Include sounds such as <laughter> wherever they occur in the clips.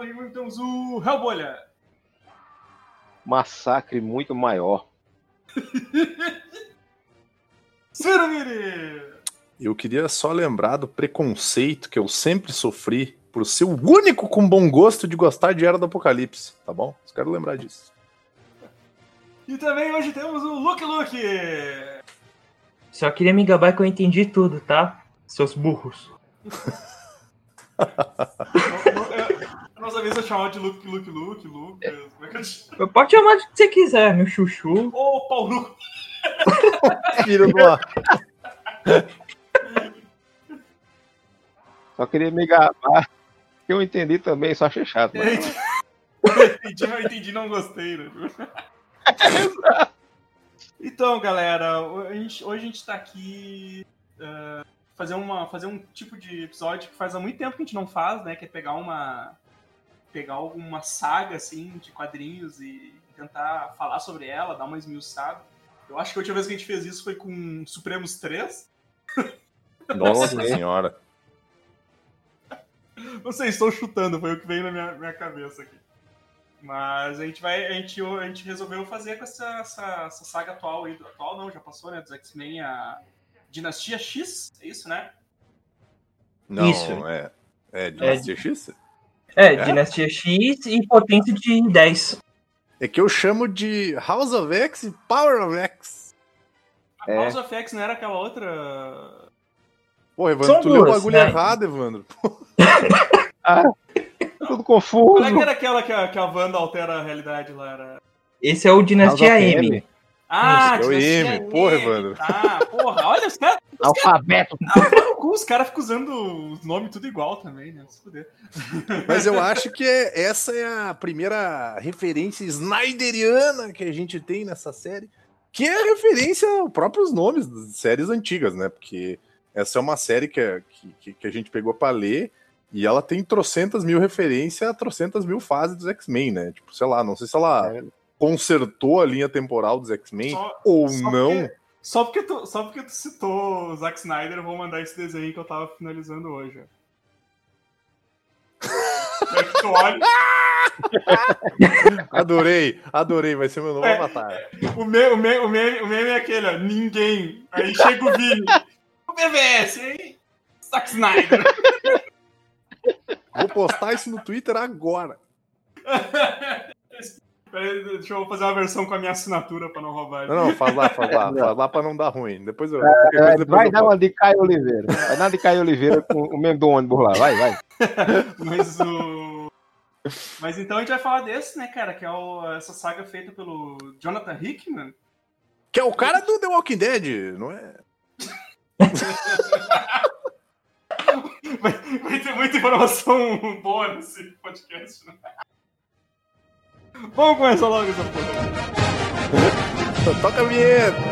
E temos o Hellbolha! Massacre muito maior. <laughs> Ciro Miri! Eu queria só lembrar do preconceito que eu sempre sofri por ser o único com bom gosto de gostar de Era do Apocalipse, tá bom? Só quero lembrar disso. E também hoje temos o Luke Luke! Só queria me gabar que eu entendi tudo, tá? Seus burros. <laughs> Nossa vez eu chamava de Luke, Luke, Luke, Lucas. Como é que eu te... Eu Pode chamar de que você quiser, meu chuchu. Ô, Paulo! <laughs> Filho do ar. Só queria me gabar. Que eu entendi também, só achei chato. Eu Mas... entendi, mas entendi, não gostei, né? <laughs> Então, galera, hoje a gente, hoje a gente tá aqui uh, fazer, uma, fazer um tipo de episódio que faz há muito tempo que a gente não faz, né? Que é pegar uma pegar alguma saga assim de quadrinhos e tentar falar sobre ela, dar uma esmiuçada. Eu acho que a última vez que a gente fez isso foi com Supremos 3. <laughs> Nossa senhora. Não sei, estou chutando, foi o que veio na minha, minha cabeça aqui. Mas a gente vai. A gente, a gente resolveu fazer com essa, essa, essa saga atual aí. Atual não, já passou, né? Dos X-Men, a Dinastia X, é isso, né? Não, Isso. é. É Dinastia X? É, É? Dinastia X e potência de 10. É que eu chamo de House of X e Power of X. A É. House of X não era aquela outra. Porra, Evandro, São tu leu o duas, bagulho né? errado, Evandro. <laughs> Tudo Qual é confuso. que era aquela que a, que a Wanda altera a realidade lá? Era... Esse é o Dinastia M. M. Ah, Isso, é o Dinastia M. Porra, M. Evandro. Tá, porra, olha os caras. Alfabeto. Ah, os caras ficam usando os nomes tudo igual também, né? Se fuder. Mas eu acho que é- essa é a primeira referência snyderiana que a gente tem nessa série, que é referência aos próprios nomes das séries antigas, né? Porque essa é uma série que, é- que, que a gente pegou pra ler e ela tem trocentas mil referências a trocentas mil fases dos X-Men, né? Tipo, sei lá, não sei se ela É. consertou a linha temporal dos X-Men ou só não. porque- Só porque, tu, só porque tu citou o Zack Snyder, eu vou mandar esse desenho que eu tava finalizando hoje. <laughs> É que tu olha, <laughs> Adorei, adorei, vai ser meu novo É. avatar. o, me, o, me, o, meme, o meme é aquele, ó, ninguém. Aí chega o Vini. <laughs> O BBS, aí. Zack Snyder. Vou postar isso no Twitter agora. Peraí, Deixa eu fazer uma versão com a minha assinatura pra não roubar. Não, não, faz lá, faz lá, <laughs> faz lá pra não dar ruim. Depois eu. É, qualquer coisa depois vai eu dar uma de Caio Oliveira. Vai dar uma de Caio Oliveira com o mesmo do ônibus lá. Vai, vai. <laughs> Mas o. Mas então a gente vai falar desse, né, cara? Que é o- essa saga feita pelo Jonathan Hickman. Que é o cara do The Walking Dead, não é? <laughs> Vai, vai ter muita informação boa nesse podcast, né? Vamos começar logo essa porra. Toca a vinheta.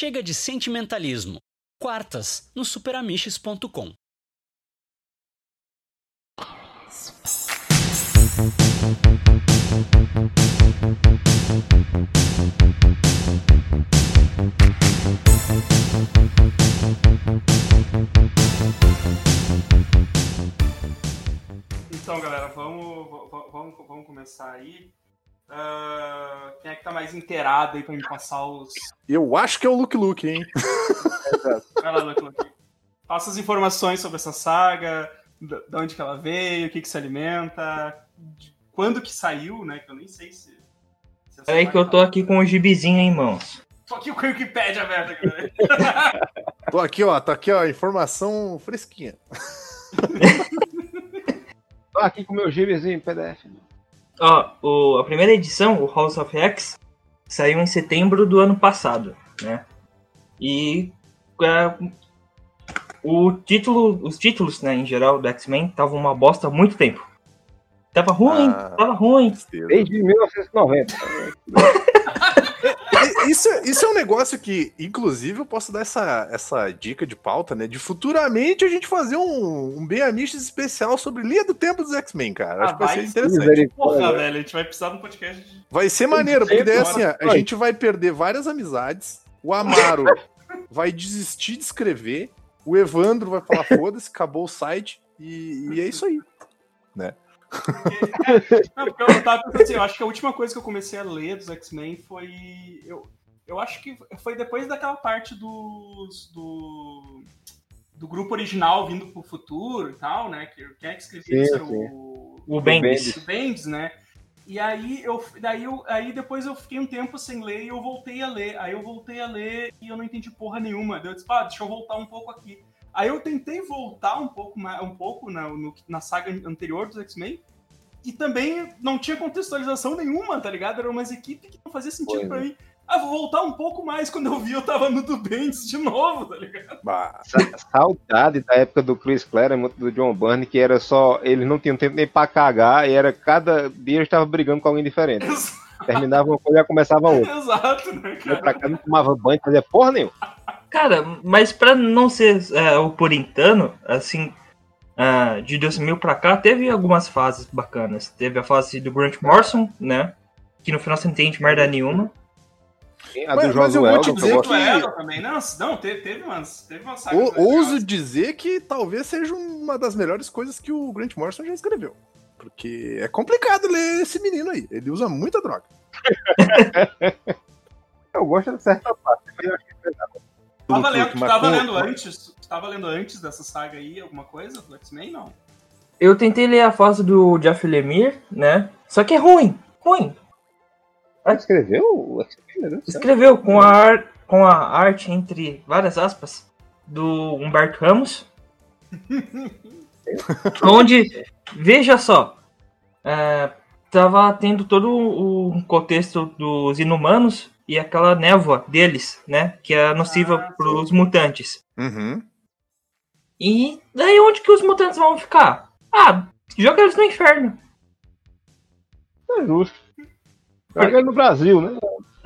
Chega de sentimentalismo. Quartas no superamiches.com. Então, galera, vamos, vamos, vamos começar aí. Ah, quem é que tá mais inteirado aí pra me passar os. Eu acho que é o Luke Luke, hein? <laughs> Vai lá, Luke, Luke. Passa as informações sobre essa saga, de onde que ela veio, o que que se alimenta, de quando que saiu, né? Que eu nem sei se. se Peraí que eu tô aqui com o gibizinho em mãos. Tô aqui com o Wikipedia aberto aqui, né? <laughs> Tô aqui, ó. Tá aqui, ó. Informação fresquinha. <laughs> Tô aqui com o meu gibizinho PDF. Ó, o- a primeira edição, o House of X, saiu em setembro do ano passado, né? E é, o título, os títulos, né, em geral, do X-Men estavam uma bosta há muito tempo. Tava ruim, Ah. tava ruim. Desde 1990. <laughs> Isso, é- isso é um negócio que, inclusive, eu posso dar essa, essa dica de pauta, né? De futuramente a gente fazer um, um bem Amishes especial sobre linha do tempo dos X-Men, cara. Acho Ah, que vai ser interessante. Porra, velho, a gente vai precisar de um podcast de. Vai ser maneiro, porque daí assim, ó, a gente vai perder várias amizades. O Amaro <laughs> vai desistir de escrever. O Evandro vai falar: foda-se, acabou o site. E, e é isso aí. Não, porque eu tava pensando assim, eu acho que a última coisa que eu comecei a ler dos X-Men foi. Eu, eu acho que foi depois daquela parte dos. Do, do grupo original vindo pro futuro e tal, né? Que, quem é que escrevia Sim, isso? Era o. O Bendis. o Bendis, né? E aí eu daí eu aí depois eu fiquei um tempo sem ler e eu voltei a ler. Aí eu voltei a ler e eu não entendi porra nenhuma. Eu disse, pá, deixa eu voltar um pouco aqui. Aí eu tentei voltar um pouco mais, um pouco na, no- na saga anterior dos X-Men. E também não tinha contextualização nenhuma, tá ligado? Era umas equipes que não fazia sentido Pois pra é. mim. Ah, vou voltar um pouco mais. Quando eu vi, eu tava no do Bendis de novo, tá ligado? Bah, Sa- Saudade da época do Chris Claremont, do John Byrne, que era só. Eles não tinham tempo nem pra cagar, e era cada dia eles estavam brigando com alguém diferente. <laughs> Terminava uma coisa e já começava outra. Exato, né, cara? pra cá, não tomava banho, fazia porra nenhuma. Cara, mas pra não ser é, o puritano, assim, ah, de 2000 pra cá, teve algumas fases bacanas. Teve a fase do Grant Morrison, né? Que no final você não entende merda nenhuma. A Mas- do mas eu vou Josué, te dizer que- também. Não, não teve, teve umas. Teve ou- legais. ouso dizer que talvez seja uma das melhores coisas que o Grant Morrison já escreveu. Porque é complicado ler esse menino aí. Ele usa muita droga. <laughs> Eu gosto de certa parte. eu acho que é pesado. Tava lendo, tu tava lendo antes? Tu tava lendo antes dessa saga aí alguma coisa do X-Men? Não. Eu tentei ler a fase do Jeff Lemire, né? Só que é ruim, ruim. Ah, escreveu o X-Men, Escreveu com a, ar- com a arte, entre várias aspas, do Humberto Ramos. <laughs> onde, veja só, é, tava tendo todo o contexto dos inumanos e aquela névoa deles, né? Que é nociva Ah, sim. pros mutantes. Uhum. E daí onde que os mutantes vão ficar? Ah, joga eles no inferno. É justo. Joga no Brasil, né?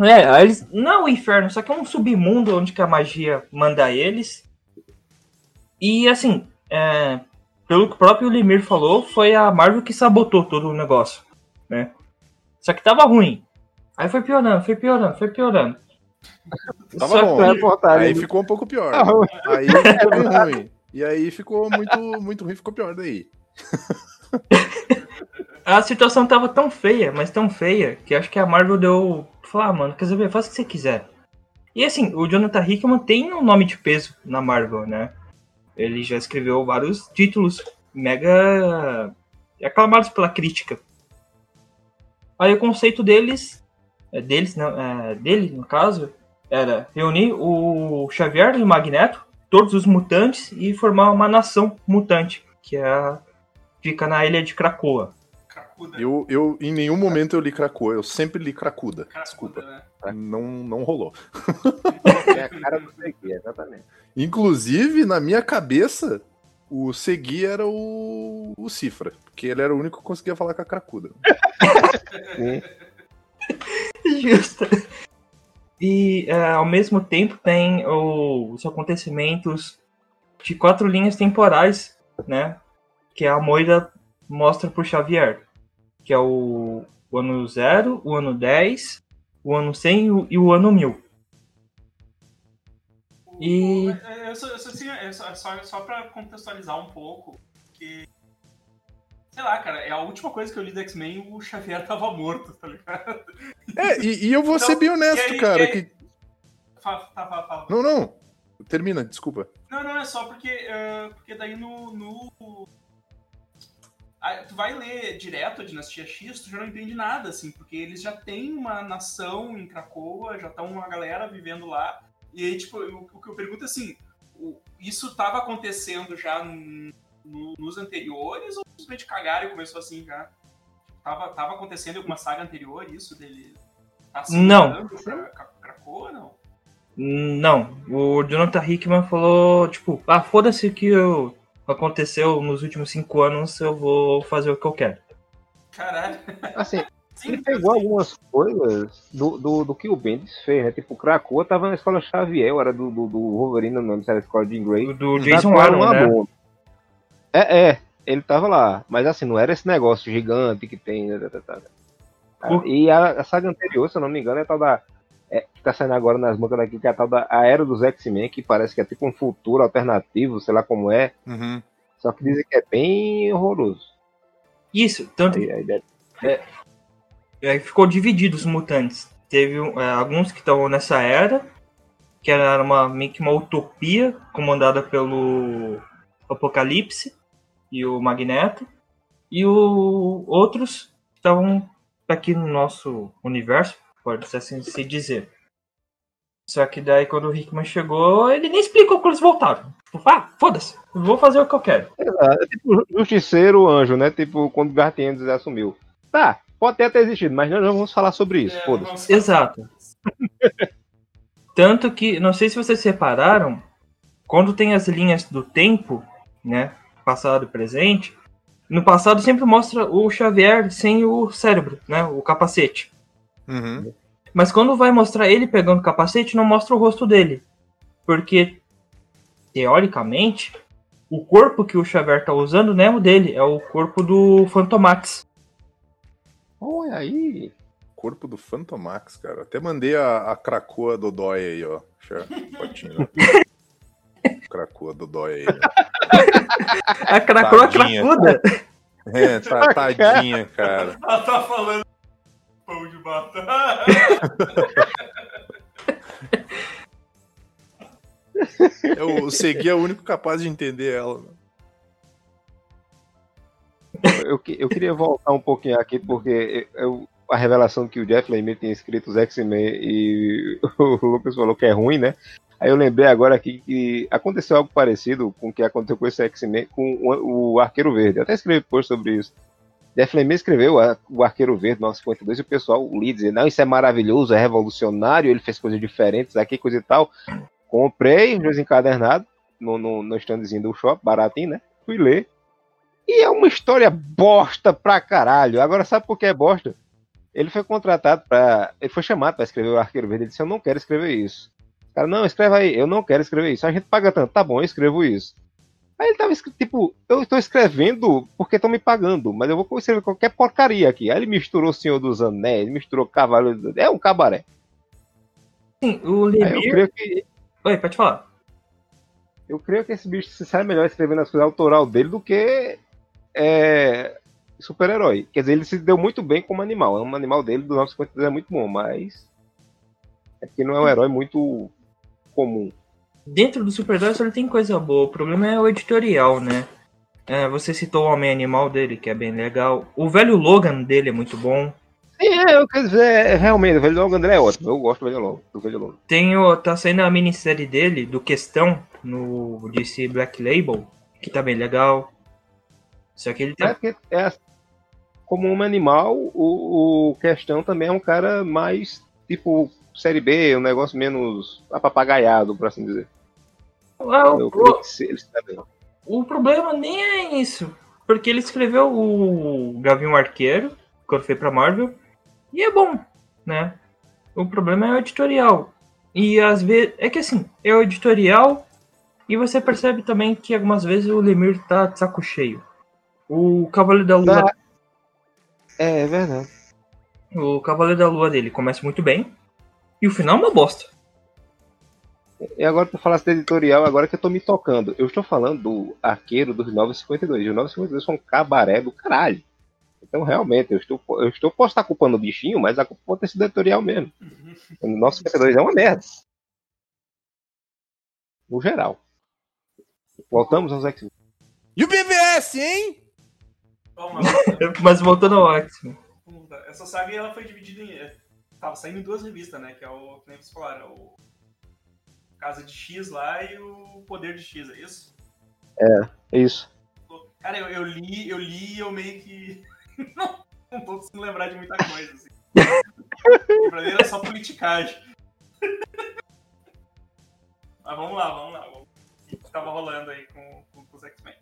É, aí eles. Não o inferno, só que é um submundo onde que a magia manda eles. E assim, é, pelo que o próprio Lemir falou, foi a Marvel que sabotou todo o negócio. Né? Só que tava ruim. Aí foi piorando, foi piorando, foi piorando. Tava Só bom. que- É. Aí ficou um pouco pior. Aí ficou bem ruim. E aí ficou muito, muito ruim, ficou pior daí. <laughs> a situação tava tão feia, mas tão feia, que acho que a Marvel deu. Falou, ah, mano, quer saber? Faz o que você quiser. E assim, o Jonathan Hickman tem um nome de peso na Marvel, né? Ele já escreveu vários títulos mega aclamados pela crítica. Aí o conceito deles, é, deles, não, é, dele no caso, era reunir o Xavier e o Magneto, todos os mutantes e formar uma nação mutante, que é fica na ilha de Krakoa. Cracuda. Eu, eu, em nenhum momento eu li Krakoa, eu sempre li Cracuda. Cracuda, Desculpa. né? Não, não rolou. É a cara do Segui, exatamente. Inclusive, na minha cabeça, o Segui era o, o Cifra, porque ele era o único que conseguia falar com a Cracuda. <laughs> Justo. E é, ao mesmo tempo tem o- os acontecimentos de quatro linhas temporais, né? Que a Moira mostra pro Xavier. Que é o, o ano 0, o ano 10, o ano 100 e o- e o ano 1000. E- É, assim, é só, só, só pra contextualizar um pouco, que. Sei lá, cara, é a última coisa que eu li do X-Men o Xavier <laughs> tava morto, tá ligado? É, e, e eu vou ser bem honesto, aí- cara. aí- Que... Fala, fala, fala. Não, não. Termina, desculpa. Não, não, é só porque, eh, porque daí no. no... Ah, tu vai ler direto a Dinastia X, tu já não entende nada, assim, porque eles já têm uma nação em Cracoa, já estão uma galera vivendo lá. E aí, tipo, o, o que eu pergunto é assim: o- isso estava acontecendo já no- no- nos anteriores ou simplesmente cagaram e começou assim já? Tava, tava acontecendo em alguma saga anterior isso dele? Tá se Não. Pra, pra não? Não, o Jonathan Hickman falou, tipo, ah, foda-se que eu- aconteceu nos últimos cinco anos, eu vou fazer o que eu quero. Caralho. Assim, <laughs> Sim, ele pegou algumas coisas do, do, do que o Bendis fez, né? Tipo, o Krakoa tava na escola Xavier, era do, do, do Wolverine, não lembro se era a escola de Grey. Do, do Jason Aaron, né? bomba. É, é, ele tava lá, mas assim, não era esse negócio gigante que tem. né, tá, tá, tá. E a, a saga anterior, se eu não me engano, é tal da. É, que tá saindo agora nas bancas daqui, que é a tal da a Era dos X-Men, que parece que é tipo um futuro alternativo, sei lá como é. Uhum. Só que dizem que é bem horroroso. Isso, tanto Aí, a ideia é, ficou dividido os mutantes. Teve é, alguns que estavam nessa era, que era uma, meio que uma utopia comandada pelo Apocalipse e o Magneto, e o, outros que estavam aqui no nosso universo, pode ser assim se dizer. Só que daí quando o Hickman chegou, ele nem explicou como eles voltaram. Tipo, ah, foda-se, vou fazer o que eu quero. É tipo Justiceiro Anjo, né? Tipo, quando o Gartiennes assumiu. Tá, pode ter até existido, mas nós não vamos falar sobre isso. É, Foda-se. vamos- Exato. <laughs> Tanto que, não sei se vocês separaram, quando tem as linhas do tempo, né? Passado e presente, no passado sempre mostra o Xavier sem o cérebro, né? O capacete. Uhum. Mas quando vai mostrar ele pegando o capacete, não mostra o rosto dele. Porque, teoricamente, o corpo que o Xavier tá usando não é o dele, é o corpo do Fantomax. Olha aí. Corpo do Phantomax, cara. Até mandei a, a Cracoa Dodói aí, ó. Deixa a fotinho. <laughs> Cracoa Dodói aí. ó. A Tadinha. cracuda. É, tá, tadinha, cara. Ela tá falando pão de batata. Eu, o Segui é o único capaz de entender ela. Eu, eu queria voltar um pouquinho aqui, porque eu, a revelação que o Jeff Lemire tinha escrito os X-Men e o Lucas falou que é ruim, né? Aí eu lembrei agora aqui que aconteceu algo parecido com o que aconteceu com esse X-Men, com o, o Arqueiro Verde. Eu até escrevi depois sobre isso. Jeff Lemire escreveu o Arqueiro Verde 952 e o pessoal li dizer, não, isso é maravilhoso, é revolucionário, ele fez coisas diferentes aqui, coisa e tal. Comprei os dois encadernados no, no, no standzinho do shopping, baratinho, né? Fui ler. E é uma história bosta pra caralho. Agora, sabe por que é bosta? Ele foi contratado pra. Ele foi chamado pra escrever o Arqueiro Verde. Ele disse: Eu não quero escrever isso. O cara, não, escreve aí. Eu não quero escrever isso. A gente paga tanto. Tá bom, eu escrevo isso. Aí ele tava escrito, tipo, eu estou escrevendo porque estão me pagando, mas eu vou escrever qualquer porcaria aqui. Aí ele misturou Senhor dos Anéis, misturou Cavalo. do- É um cabaré. Sim, o Aí eu creio que. Oi, pode falar. Eu creio que esse bicho se sai melhor escrevendo as coisas autoral dele do que é, super-herói. Quer dizer, ele se deu muito bem como animal. É um animal dele do 952 é muito bom, mas é porque não é um herói muito comum. Dentro do Super só ele tem coisa boa. O problema é o editorial, né? É, você citou o Homem-Animal dele, que é bem legal. O velho Logan dele é muito bom. Sim, é, eu quero dizer, é, realmente, o Velho Logan André é ótimo. Eu gosto do Velho Logan. Do Velho Logan. Tem o, tá saindo a minissérie dele, do Questão, no DC Black Label, que tá bem legal. Só que ele É tá. porque é, assim, como um animal, o, o Questão também é um cara mais tipo série B, um negócio menos apapagaiado, por assim dizer. Ah, Eu o, bem. o problema nem é isso. Porque ele escreveu o Gavião Arqueiro, quando foi pra Marvel, e é bom, né? O problema é o editorial. E às vezes. É que assim, é o editorial, e você percebe também que algumas vezes o Lemir tá de saco cheio. O Cavaleiro da Lua. É, é verdade. O Cavaleiro da Lua dele começa muito bem. E o final é uma bosta. E agora tu falasse de editorial, agora que eu tô me tocando. Eu estou falando do arqueiro dos 952. E os 952 são um cabaré do caralho. Então, realmente, eu estou, eu estou posso estar culpando o bichinho, mas a culpa pode ter sido editorial mesmo. <laughs> O 952 é uma merda. No geral. Voltamos aos X-Men. E o BVS, hein? <laughs> Mas voltando ao X-Men. Essa saga ela foi dividida em. É, Tava saindo em duas revistas, né? Que é o. Que nem vocês falaram, é o. Casa de X lá e o Poder de X, é isso? É isso. Cara, eu, eu li, eu li e eu meio que. <laughs> não, não tô conseguindo lembrar de muita coisa, assim. <laughs> pra mim era só politicagem. <laughs> Mas vamos lá, vamos lá. O que tava rolando aí com, com, com os X-Men?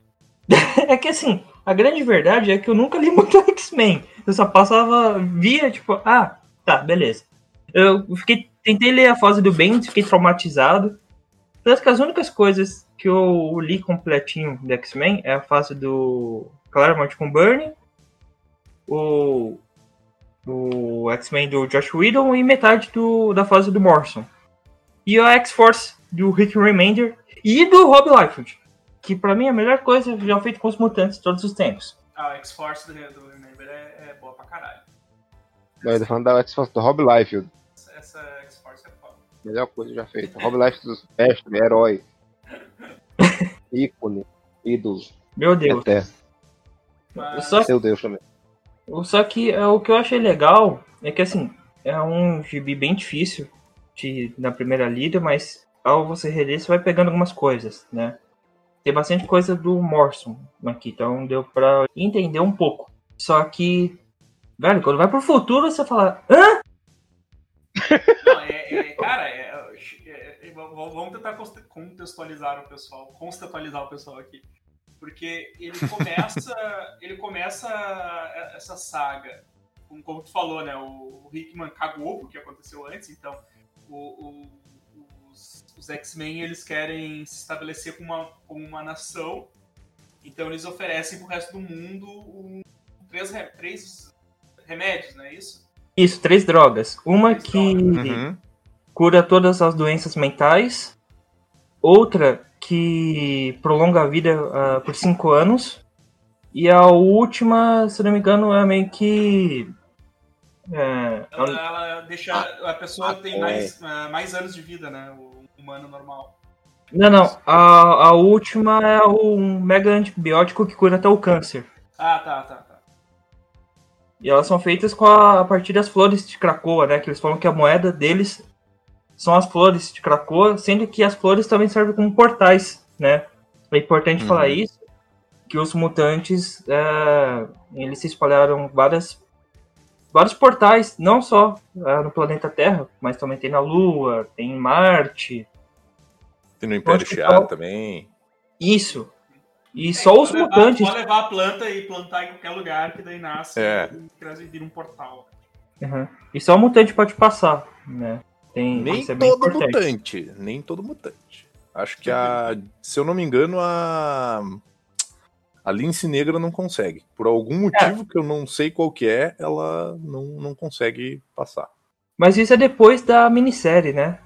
É que assim, a grande verdade é que eu nunca li muito X-Men. Eu só passava, via, tipo, ah, tá, beleza. Eu fiquei, tentei ler a fase do Bendis, fiquei traumatizado. Tanto que as únicas coisas que eu li completinho do X-Men é a fase do Claremont com Burnie, o, o X-Men do Josh Whedon e metade do, da fase do Morrison. E a X-Force do Rick Remender e do Rob Liefeld que pra mim é a melhor coisa já feita com os mutantes de todos os tempos. A X-Force do, do Remember é, é boa pra caralho. Mas eu tô falando da X-Force do Rob Liefeld. Essa, essa X-Force é foda. Melhor coisa já feita. Rob Liefeld, mestre, herói. <laughs> Ícone. Ídolo. Meu Deus. Eterno. Mas, Só, Seu Deus também. só que é, o que eu achei legal é que assim, é um gibi bem difícil de, na primeira lida, mas ao você reler, você vai pegando algumas coisas, né? Tem bastante coisa do Morrison aqui, então deu pra entender um pouco. Só que, velho, quando vai pro futuro, você fala, hã? Não, é, é- cara, é- é- é- vamos vamos tentar contextualizar o pessoal, conceptualizar o pessoal aqui. Porque ele começa, <laughs> ele começa essa saga, como, tu falou, né? O Hickman cagou pro que aconteceu antes, então o- o- os, os X-Men eles querem se estabelecer como uma, como uma nação, então eles oferecem pro resto do mundo um- três, três remédios, não é isso? Isso, três drogas. Uma Três que Uhum. cura todas as doenças mentais. Outra que prolonga a vida ah, por cinco anos. E a última, se não me engano, é meio que. É, Ela, ela deixa. A pessoa tem mais, ah, mais anos de vida, né? O humano normal. não, não. A, a última é um mega antibiótico que cura até o câncer. Ah, tá, tá. E elas são feitas com a, a partir das flores de Krakoa, né? Que eles falam que a moeda deles são as flores de Krakoa, sendo que as flores também servem como portais, né? É importante Uhum. falar isso, que os mutantes, é, eles se espalharam várias, vários portais, não só é, no planeta Terra, mas também tem na Lua, tem em Marte, Tem no Império Shi'ar também. isso. E só os levar- mutantes... Pode levar a planta e plantar em qualquer lugar que daí nasce É. e vira um portal. Uhum. E só o mutante pode passar, né? Tem, Nem é todo importante. mutante. Nem todo mutante. Acho que a. Se eu não me engano, a. A Lince Negra não consegue. Por algum motivo que eu não sei qual que é, ela não, não consegue passar. Mas isso é depois da minissérie, né?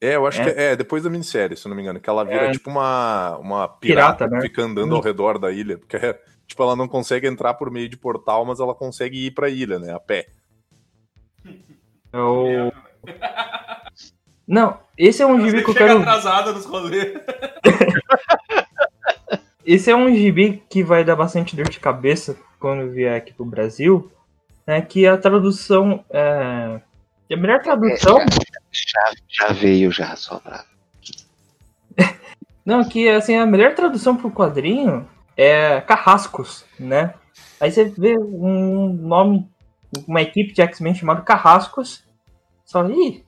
É, eu acho É. que é depois da minissérie, se eu não me engano, que ela vira É. tipo uma, uma pirata, Pirata, né? que fica andando ao redor da ilha. Porque, tipo, ela não consegue entrar por meio de portal, mas ela consegue ir pra ilha, né? A pé. É o... Não, esse é um gibi que eu quero. atrasada nos rolês. <laughs> Esse é um gibi que vai dar bastante dor de cabeça quando vier aqui pro Brasil. É que a tradução. É... A melhor tradução. Já, já veio, já, sobrado. Não, que assim, a melhor tradução pro quadrinho é Carrascos, né? Aí você vê um nome, uma equipe de X-Men chamado Carrascos. Só, ih,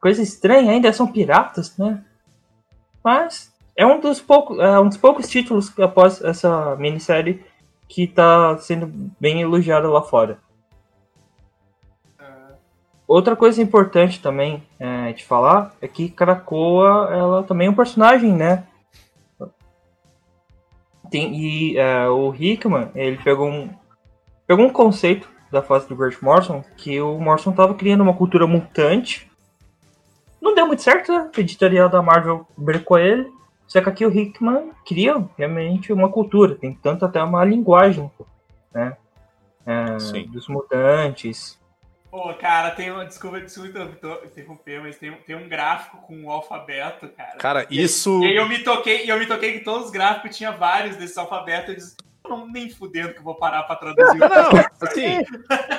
coisa estranha, ainda são piratas, né? Mas é um dos poucos, é um dos poucos títulos após essa minissérie que tá sendo bem elogiado lá fora. Outra coisa importante também é, de falar é que Krakoa, ela também é um personagem, né? Tem, e é, o Hickman, ele pegou um, pegou um conceito da fase do Grant Morrison, que o Morrison tava criando uma cultura mutante. Não deu muito certo, né? O editorial da Marvel brecou ele. Só que aqui o Hickman cria realmente uma cultura, tem tanto até uma linguagem, né? É, Sim. dos mutantes. Pô, cara, tem uma. Desculpa, desculpa interromper- mas tem, um- tem um gráfico com o alfabeto, cara. Cara, isso. E aí eu me toquei, e eu me toquei que todos os gráficos tinha vários desses alfabetos. Eu disse, não, nem fudendo que eu vou parar pra traduzir. Não, <laughs> assim.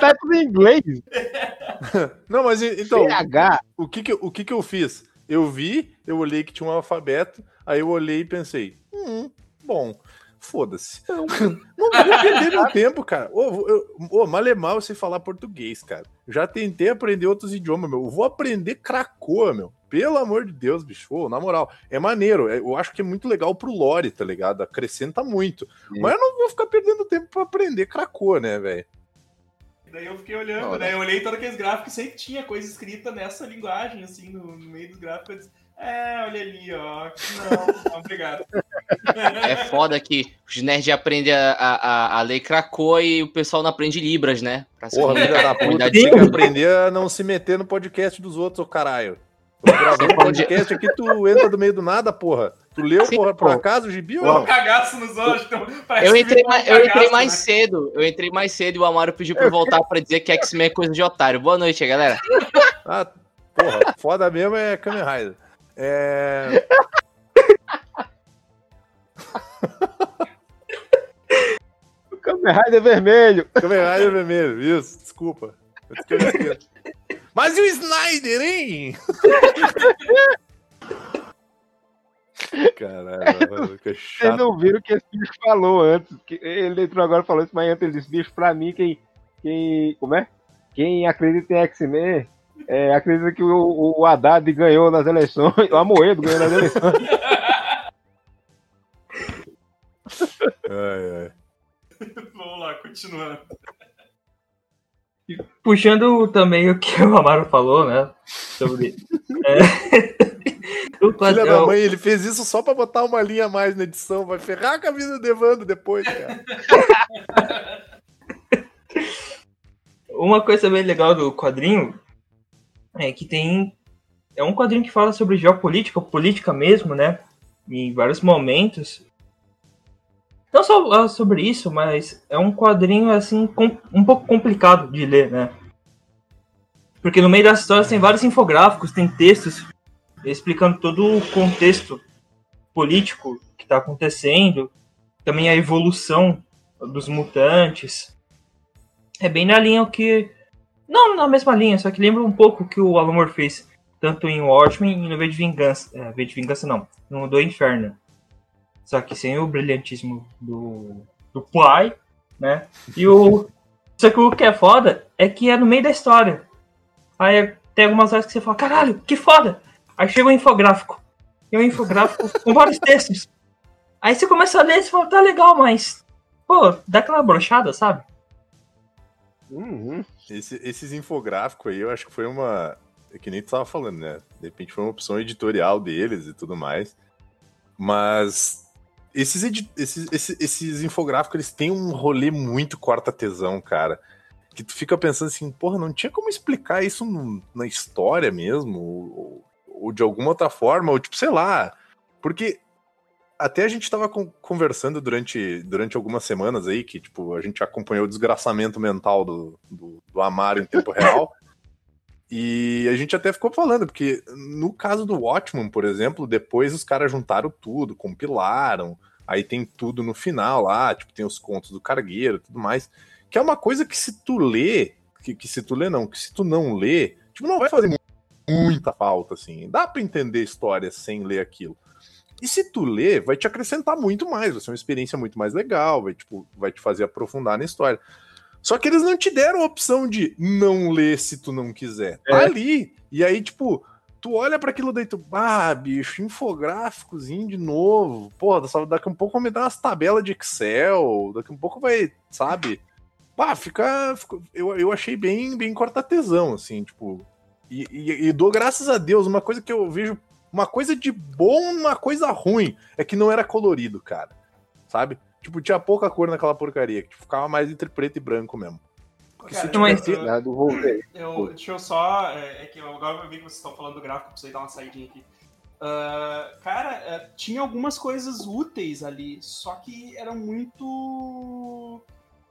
Tá tudo em inglês. <laughs> Não, mas e- então, PH. o que que, o que que eu fiz? Eu vi, eu olhei que tinha um alfabeto, aí eu olhei e pensei, hum, bom, foda-se. Não, <laughs> vou perder meu tempo, cara. Ô, eu, ô, é mal eu sei falar português, cara. Já tentei aprender outros idiomas, meu. Eu vou aprender cracoa, meu. Pelo amor de Deus, bicho. Ô, na moral, é maneiro. é- Eu acho que é muito legal pro lore, tá ligado? Acrescenta muito. Sim. Mas eu não vou ficar perdendo tempo pra aprender cracoa, né, velho? Daí eu fiquei olhando, Olha. daí eu olhei todos aqueles gráficos e sempre tinha coisa escrita nessa linguagem, assim, no, no meio dos gráficos. É, olha ali, ó. Não, obrigado. É foda que os nerds aprendem a, a, a, ler Krakoa e o pessoal não aprende Libras, né? Pra se Porra, filha da a puta, comunidade tem que aprender a não se meter no podcast dos outros, ô caralho. Tô gravando podcast aqui, tu entra do meio do nada, porra. Tu leu, Sim, porra, por acaso, o gibi ou Dá um cagaço nos olhos. Então, Eu entrei, um mais, eu entrei mais né? cedo. Eu entrei mais cedo e o Amaro pediu pra eu voltar pra dizer que X-Men é coisa de otário. Boa noite, galera. Ah, porra, foda mesmo é Kamen Rider. É... O Kamen Rider vermelho. Kamen Rider vermelho, isso, desculpa. Mas e o Snyder, hein? Caralho, mano, que Vocês chato. não viram o que esse bicho falou antes. que ele entrou agora e falou isso, mas antes ele disse, bicho, pra mim, quem. quem como é? Quem acredita em X-Men é, acredita que o, o Haddad ganhou nas eleições. O Amoedo ganhou nas eleições. Ai, ai. Vamos lá, continuando. Puxando também o que o Amaro falou, né? Sobre. é, <laughs> o Filha da mãe, ele fez isso só pra botar uma linha a mais na edição. Vai ferrar a vida do Evandro depois, cara. <laughs> Uma coisa bem legal do quadrinho é que tem. É um quadrinho que fala sobre geopolítica, política mesmo, né? Em vários momentos. Não só ah, sobre isso, mas é um quadrinho assim um pouco complicado de ler, né? Porque no meio das histórias tem vários infográficos, tem textos explicando todo o contexto político que está acontecendo, também a evolução dos mutantes. É bem na linha que. Não na mesma linha, só que lembra um pouco o que o Alan Moore fez, tanto em Watchmen e no V de Vingança. É, V de Vingança não, no do Inferno. Só que sem o brilhantismo do, do Ply, né? E o. <laughs> Só que o que é foda é que é no meio da história. Aí tem algumas horas que você fala, caralho, que foda! Aí chega um infográfico. E um infográfico <laughs> com vários textos. Aí você começa a ler e você fala, tá legal, mas. Pô, dá aquela brochada, sabe? Uhum. Esse- esses infográficos aí, eu acho que foi uma. É que nem tu tava falando, né? De repente foi uma opção editorial deles e tudo mais. Mas esses, edi- esses, esses, esses infográficos, eles têm um rolê muito corta-tesão, cara. Que tu fica pensando assim, porra, não tinha como explicar isso na história mesmo? Ou, ou de alguma outra forma, ou tipo, sei lá. Porque até a gente tava con- conversando durante, durante algumas semanas aí, que, tipo, a gente acompanhou o desgraçamento mental do, do, do Amaro em tempo real. <laughs> E a gente até ficou falando, porque no caso do Watchman, por exemplo, depois os caras juntaram tudo, compilaram, aí tem tudo no final lá, tipo, tem os contos do cargueiro e tudo mais. Que é uma coisa que se tu lê, que, que se tu lê não, que se tu não lê, tipo, não vai fazer mu- muita falta, assim. Dá pra entender história sem ler aquilo. E se tu ler, vai te acrescentar muito mais, vai ser uma experiência muito mais legal, vai, tipo, vai te fazer aprofundar na história. Só que eles não te deram a opção de não ler se tu não quiser. Tá ali. E aí, tipo, tu olha para aquilo daí, tu, ah, bicho, infográficozinho de novo. Pô, só daqui a um pouco vai me dar umas tabelas de Excel, daqui a um pouco vai, sabe? Pá, fica. fica- eu, eu achei bem, bem corta-tesão, assim, tipo. E, e, e dou graças a Deus, uma coisa que eu vejo. Uma coisa de bom, uma coisa ruim, é que não era colorido, cara. Sabe? Tipo, tinha pouca cor naquela porcaria, que ficava mais entre preto e branco mesmo. Porque Cara, se mas-. Eu, deixa eu só. É, é que eu- agora eu vi que vocês estão falando do gráfico, precisei dar uma saidinha aqui. Ah, cara, é, tinha algumas coisas úteis ali, só que era muito.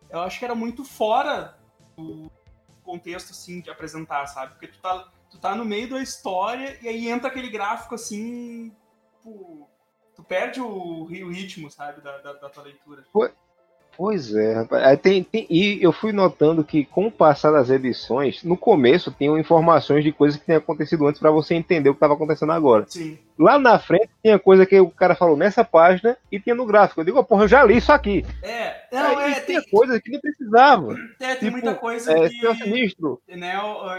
Eu acho que era muito fora do contexto, assim, de apresentar, sabe? Porque tu tá, tu tá no meio da história e aí entra aquele gráfico assim. Tipo, tu perde o, o ritmo, sabe, da, da, da tua leitura. Pois é, rapaz. Tem, tem- e eu fui notando que, com o passar das edições, no começo tinham informações de coisas que tinham acontecido antes pra você entender o que estava acontecendo agora. Sim. Lá na frente tinha coisa que o cara falou nessa página e tinha no gráfico. Eu digo, "Oh, porra, eu já li isso aqui. É, não, Aí é, tem, coisa que nem precisava. é, tem tipo, muita coisa É, que. Senhor Sinistro. né,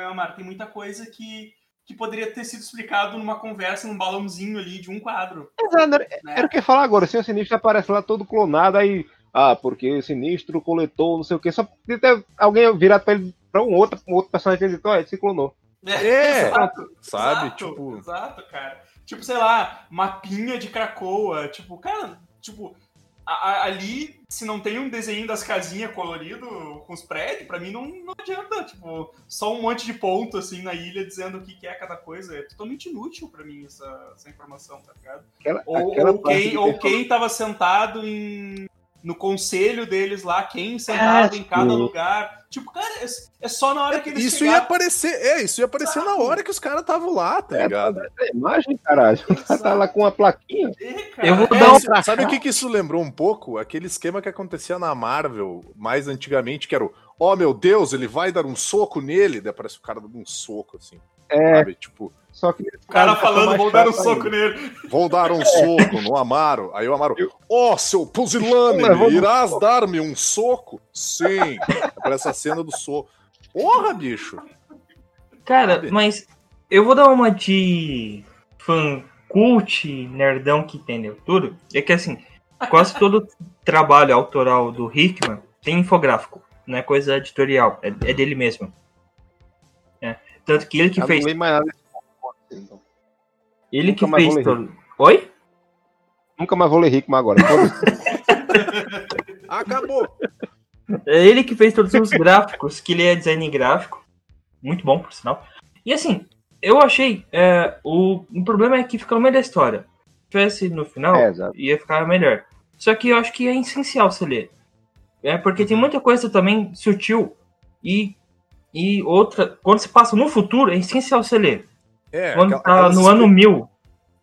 Amar, tem muita coisa que, que poderia ter sido explicado numa conversa, num balãozinho ali de um quadro. Exato, era, Né? era o que eu ia falar agora. O Senhor Sinistro aparece lá todo clonado, aí. Ah, porque o Sinistro coletou, não sei o quê. Só podia ter alguém virado pra ele pra um outro, um outro personagem que ele disse, "Ó, ele se clonou. É, exato, sabe? exato, Tipo- Exato, cara. Tipo, sei lá, mapinha de Cracoa. Tipo, cara, tipo, a- a- ali, se não tem um desenho das casinhas colorido com os prédios, pra mim não, não adianta. Tipo, só um monte de ponto, assim, na ilha dizendo o que, que é cada coisa. É totalmente inútil pra mim essa, essa informação, tá ligado? Aquela, Ou, aquela ou quem, que ou quem tava sentado em, no conselho deles lá, quem sentado É, em cada sim. lugar. Tipo, cara, é, é só na hora que eles Isso ia chegaram- aparecer, é, isso ia aparecer na Exato. hora que os caras estavam lá, tá É, ligado? É imagem, caralho. O cara tá lá com uma plaquinha. É, cara, Eu vou é, dar um- isso- sabe o que, que isso lembrou um pouco? Aquele esquema que acontecia na Marvel mais antigamente, que era o Oh meu Deus, ele vai dar um soco nele, daí aparece o cara dando um soco, assim. É, Sabe? Tipo, só que. O cara falando, vou dar um soco nele. vou dar um <laughs> soco no Amaro. Aí o Amaro, ó, seu pusilânime, irás dar-me um soco? Sim. Aparece a cena do soco. Porra, bicho. Cara, Sabe? mas eu vou dar uma de fã cult, nerdão que entendeu tudo. É que assim, quase todo trabalho autoral do Hickman tem infográfico, não é coisa editorial, é, é dele mesmo. É. Tanto que ele que Eu fez. Não mais nada. Ele nunca que mais fez vou ler todo. Oi? Nunca mais vou ler Rickman agora. <laughs> Acabou. É ele que fez todos os gráficos, que ele é design gráfico. Muito bom, por sinal. E assim, eu achei. é, o, o problema é que fica no meio da história. Se tivesse no final, É, ia ficar melhor. Só que eu acho que é essencial você ler. É porque tem muita coisa também sutil. E, e outra. Quando se passa no futuro, é essencial você ler. É, Quando aquela- tá no expli- ano mil.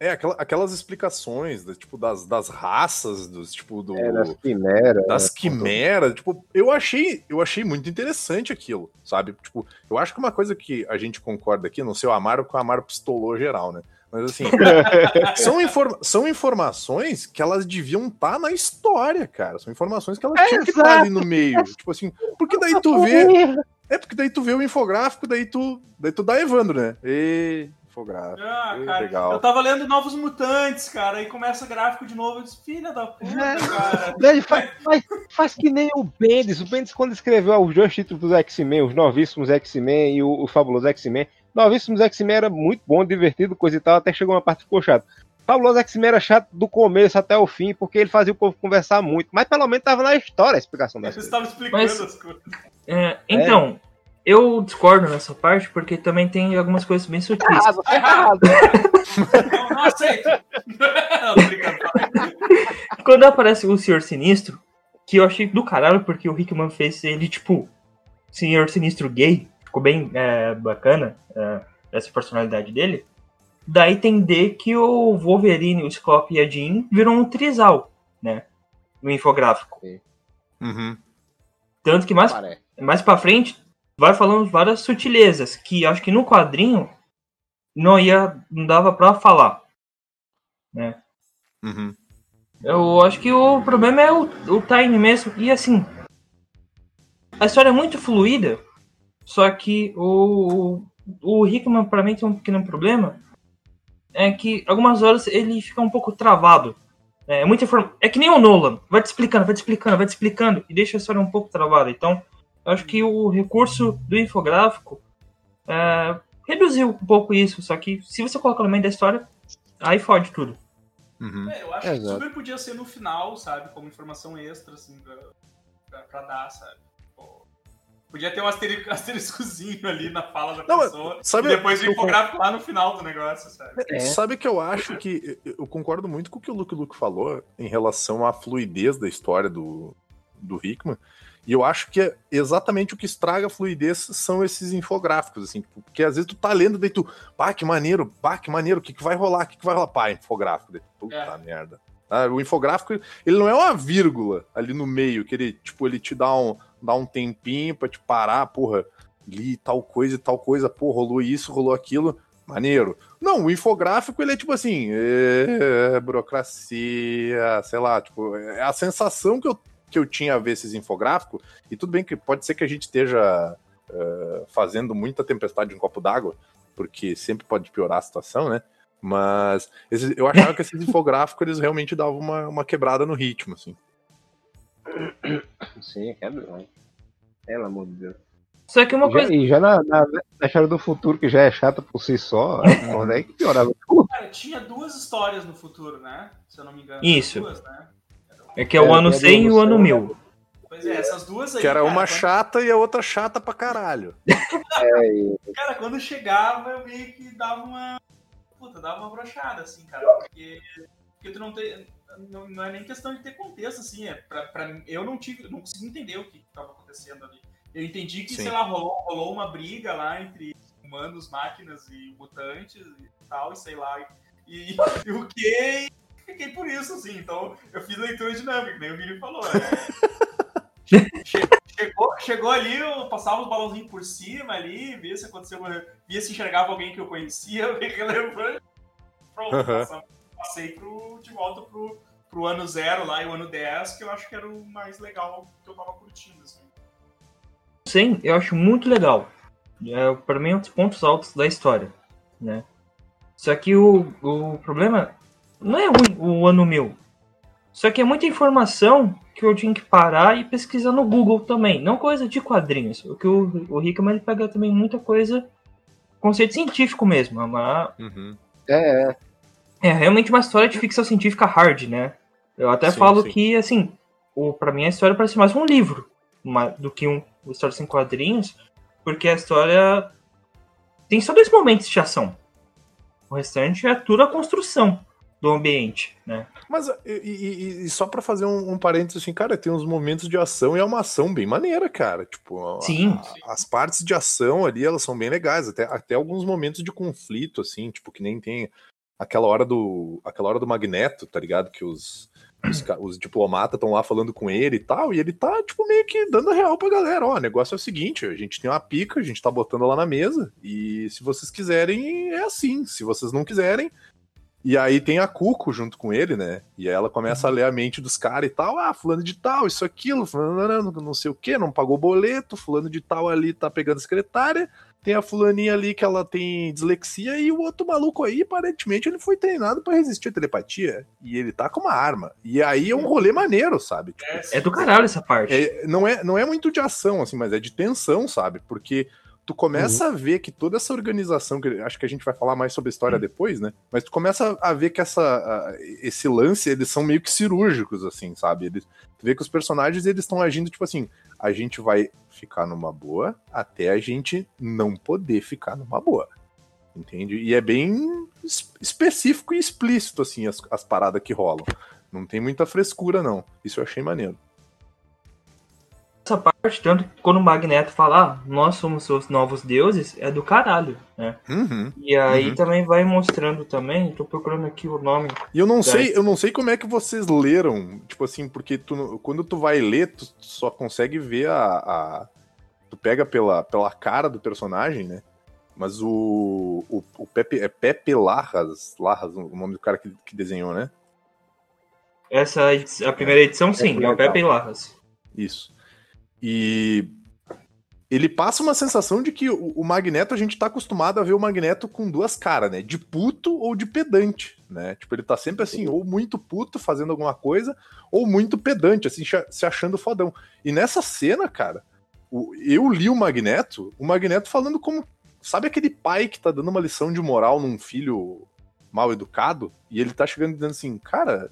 É, aquela- aquelas explicações, da- tipo, das, das raças, dos, tipo, do... É, das quimeras. das né, quimeras, tipo, eu achei, eu achei muito interessante aquilo, sabe? Tipo, eu acho que uma coisa que a gente concorda aqui, não sei o Amaro, porque o Amaro pistolou geral, né? Mas assim, <laughs> são, informa- são informações que elas deviam estar na história, cara. São informações que elas É, tinham que estar ali no meio. Tipo assim, porque daí tu vê. É porque daí tu vê o infográfico, daí tu, daí tu dá Evandro, né? E infográfico. Ah, cara, legal. eu tava lendo Novos Mutantes, cara, aí começa o gráfico de novo, eu disse, filha da puta, É. cara. <laughs> Ele faz, faz, faz que nem o Bendis. O Bendis, quando escreveu os dois títulos dos X-Men, os novíssimos X-Men e o, o fabuloso X-Men, novíssimos X-Men era muito bom, divertido, coisa e tal, até chegou uma parte que ficou chato. Fabuloso X-Men era chato do começo até o fim, porque ele fazia o povo conversar muito, mas pelo menos tava na história a explicação das Eles coisas. estavam explicando Mas- as coisas. É, então, eu discordo nessa parte porque também tem algumas coisas bem sutis. Ah, você tá errado. Não, não aceito. não, aí. Quando aparece o Senhor Sinistro, que eu achei do caralho, porque o Hickman fez ele, tipo, Senhor Sinistro gay, ficou bem é, bacana é, essa personalidade dele. Dá a entender que o Wolverine, o Scott e a Jean viram um trisal, né? No infográfico. Uhum. Tanto que mais, mais pra frente vai falando várias sutilezas que acho que no quadrinho não ia não dava pra falar. Uhum. Eu acho que o problema é o, o time mesmo. E assim, a história é muito fluida, só que o, o Hickman, pra mim, tem um pequeno problema. É que algumas horas ele fica um pouco travado. É, muita é que nem o Nolan, vai te explicando, vai te explicando, vai te explicando, e deixa a história um pouco travada. Então, acho que o recurso do infográfico é, reduziu um pouco isso, só que se você colocar no meio da história, aí fode tudo. Uhum. É, eu acho Exato. que super podia ser no final, sabe? Como informação extra, assim, pra, pra, pra dar, sabe? Pô, Podia ter um asteri- <laughs> asteriscozinho ali na fala da Não, pessoa. sabe- e depois o eu- infográfico lá no final do negócio, sabe? É. Sabe que eu acho que eu concordo muito com o que o Luke Luke falou em relação à fluidez da história do, do Hickman. E eu acho que é exatamente o que estraga a fluidez são esses infográficos, assim, tipo, porque às vezes tu tá lendo, daí tu, pá, que maneiro, pá, que maneiro, o que, que vai rolar, o que, que vai rolar? Pá, infográfico, daí, puta É. merda. Ah, o infográfico, ele não é uma vírgula ali no meio, que ele, tipo, ele te dá um, dá um tempinho pra te parar, porra, li tal coisa e tal coisa, pô, rolou isso, rolou aquilo, maneiro. Não, o infográfico, ele é tipo assim, é, burocracia, sei lá, tipo, é a sensação que eu, que eu tinha a ver esses infográficos, e tudo bem que pode ser que a gente esteja é, fazendo muita tempestade em copo d'água, porque sempre pode piorar a situação, né? Mas esses- eu achava que esses <laughs> infográficos, eles realmente davam uma, uma quebrada no ritmo, assim. <coughs> Sim, é bom. Pelo amor de Deus. Só que uma Já- coisa. e já na, na, na história do futuro, que já é chata por si só, onde <laughs> é que piorava tudo? Cara, tinha duas histórias no futuro, né? Se eu não me engano. Isso. Duas, né? É que é o É, ano tem a 100 e o ano evolução. 1000. Pois é, essas duas aí. Que era cara, uma quando- chata e a outra chata pra caralho. <laughs> Cara, quando chegava, eu meio que dava uma. Puta, dava uma brochada, assim, cara. Porque, porque tu não tem. Não, não é nem questão de ter contexto, assim. É pra, pra mim, eu não tive. Não consegui entender o que estava acontecendo ali. Eu entendi que, Sim. sei lá, rolou, rolou uma briga lá entre humanos, máquinas e mutantes e tal, e sei lá. E, e <laughs> o que? Fiquei por isso, assim. Então, eu fiz leitura dinâmica, que nem o Vini falou, né? <laughs> Che- Chegou, chegou ali, eu passava os balãozinhos por cima ali, via se aconteceu, via se enxergava alguém que eu conhecia, <laughs> bem relevante. Pronto, passava- passei pro, de volta pro, pro ano zero lá e o ano 10, que eu acho que era o mais legal que eu tava curtindo. Assim. 100 eu acho muito legal. É, para mim, é um dos pontos altos da história, né? Só que o, o problema não é ruim o ano 1000. Só que é muita informação que eu tinha que parar e pesquisar no Google também. Não coisa de quadrinhos. O que o, o Hickman ele pega também muita coisa, conceito científico mesmo. É, uma, Uhum. É, é. é realmente uma história de ficção científica hard, né? Eu até Sim, falo sim. que, assim, o, pra mim a história parece mais um livro uma- do que um, uma história sem quadrinhos, porque a história tem só dois momentos de ação. O restante é tudo a construção do ambiente, né? Mas e, e- e só pra fazer um, um parênteses assim, cara, tem uns momentos de ação e é uma ação bem maneira, cara. Tipo, a- Sim. a- as partes de ação ali, elas são bem legais, até, até alguns momentos de conflito, assim, tipo, que nem tem aquela hora do aquela hora do Magneto, tá ligado? Que os, os, os diplomatas estão lá falando com ele e tal, e ele tá, tipo, meio que dando a real pra galera. Ó, o negócio é o seguinte, a gente tem uma pica, a gente tá botando lá na mesa, e se vocês quiserem, é assim. Se vocês não quiserem, e aí tem a Cuco junto com ele, né? E aí ela começa a ler a mente dos caras e tal. Ah, fulano de tal, isso, aquilo, fulano não, sei o que, não pagou boleto, fulano de tal ali tá pegando a secretária. Tem a fulaninha ali que ela tem dislexia e o outro maluco aí, aparentemente, ele foi treinado pra resistir à telepatia. E ele tá com uma arma. E aí é um rolê maneiro, sabe? Tipo, É, É do caralho essa parte. é, não, é, não é muito de ação, assim, mas é de tensão, sabe? Porque tu começa a ver que toda essa organização, que acho que a gente vai falar mais sobre a história depois, né? Mas tu começa a ver que essa, a- esse lance, eles são meio que cirúrgicos, assim, sabe? Eles, tu vê que os personagens, eles estão agindo, tipo assim, a gente vai ficar numa boa até a gente não poder ficar numa boa. Entende? E é bem es- específico e explícito, assim, as, as paradas que rolam. Não tem muita frescura, não. Isso eu achei maneiro. Essa parte, tanto que quando o Magneto fala, ah, nós somos seus novos deuses, é do caralho, né? Uhum. E aí Uhum. também vai mostrando também, tô procurando aqui o nome. E eu não sei, eu não sei como é que vocês leram, tipo assim, porque tu, quando tu vai ler, tu, só consegue ver a, a- tu pega pela, pela cara do personagem, né? Mas o, o, o Pepe, é Pepe Larras, Larras, o nome do cara que, que desenhou, né? Essa edi- a primeira edição, sim, é o Pepe Larras. Isso. E ele passa uma sensação de que o, Magneto, a gente tá acostumado a ver o Magneto com duas caras, né? De puto ou de pedante, né? Tipo, ele tá sempre assim, ou muito puto fazendo alguma coisa, ou muito pedante, assim, se achando fodão. E nessa cena, cara, eu li o Magneto, o Magneto falando como. Sabe aquele pai que tá dando uma lição de moral num filho mal educado, e ele tá chegando dizendo assim, cara,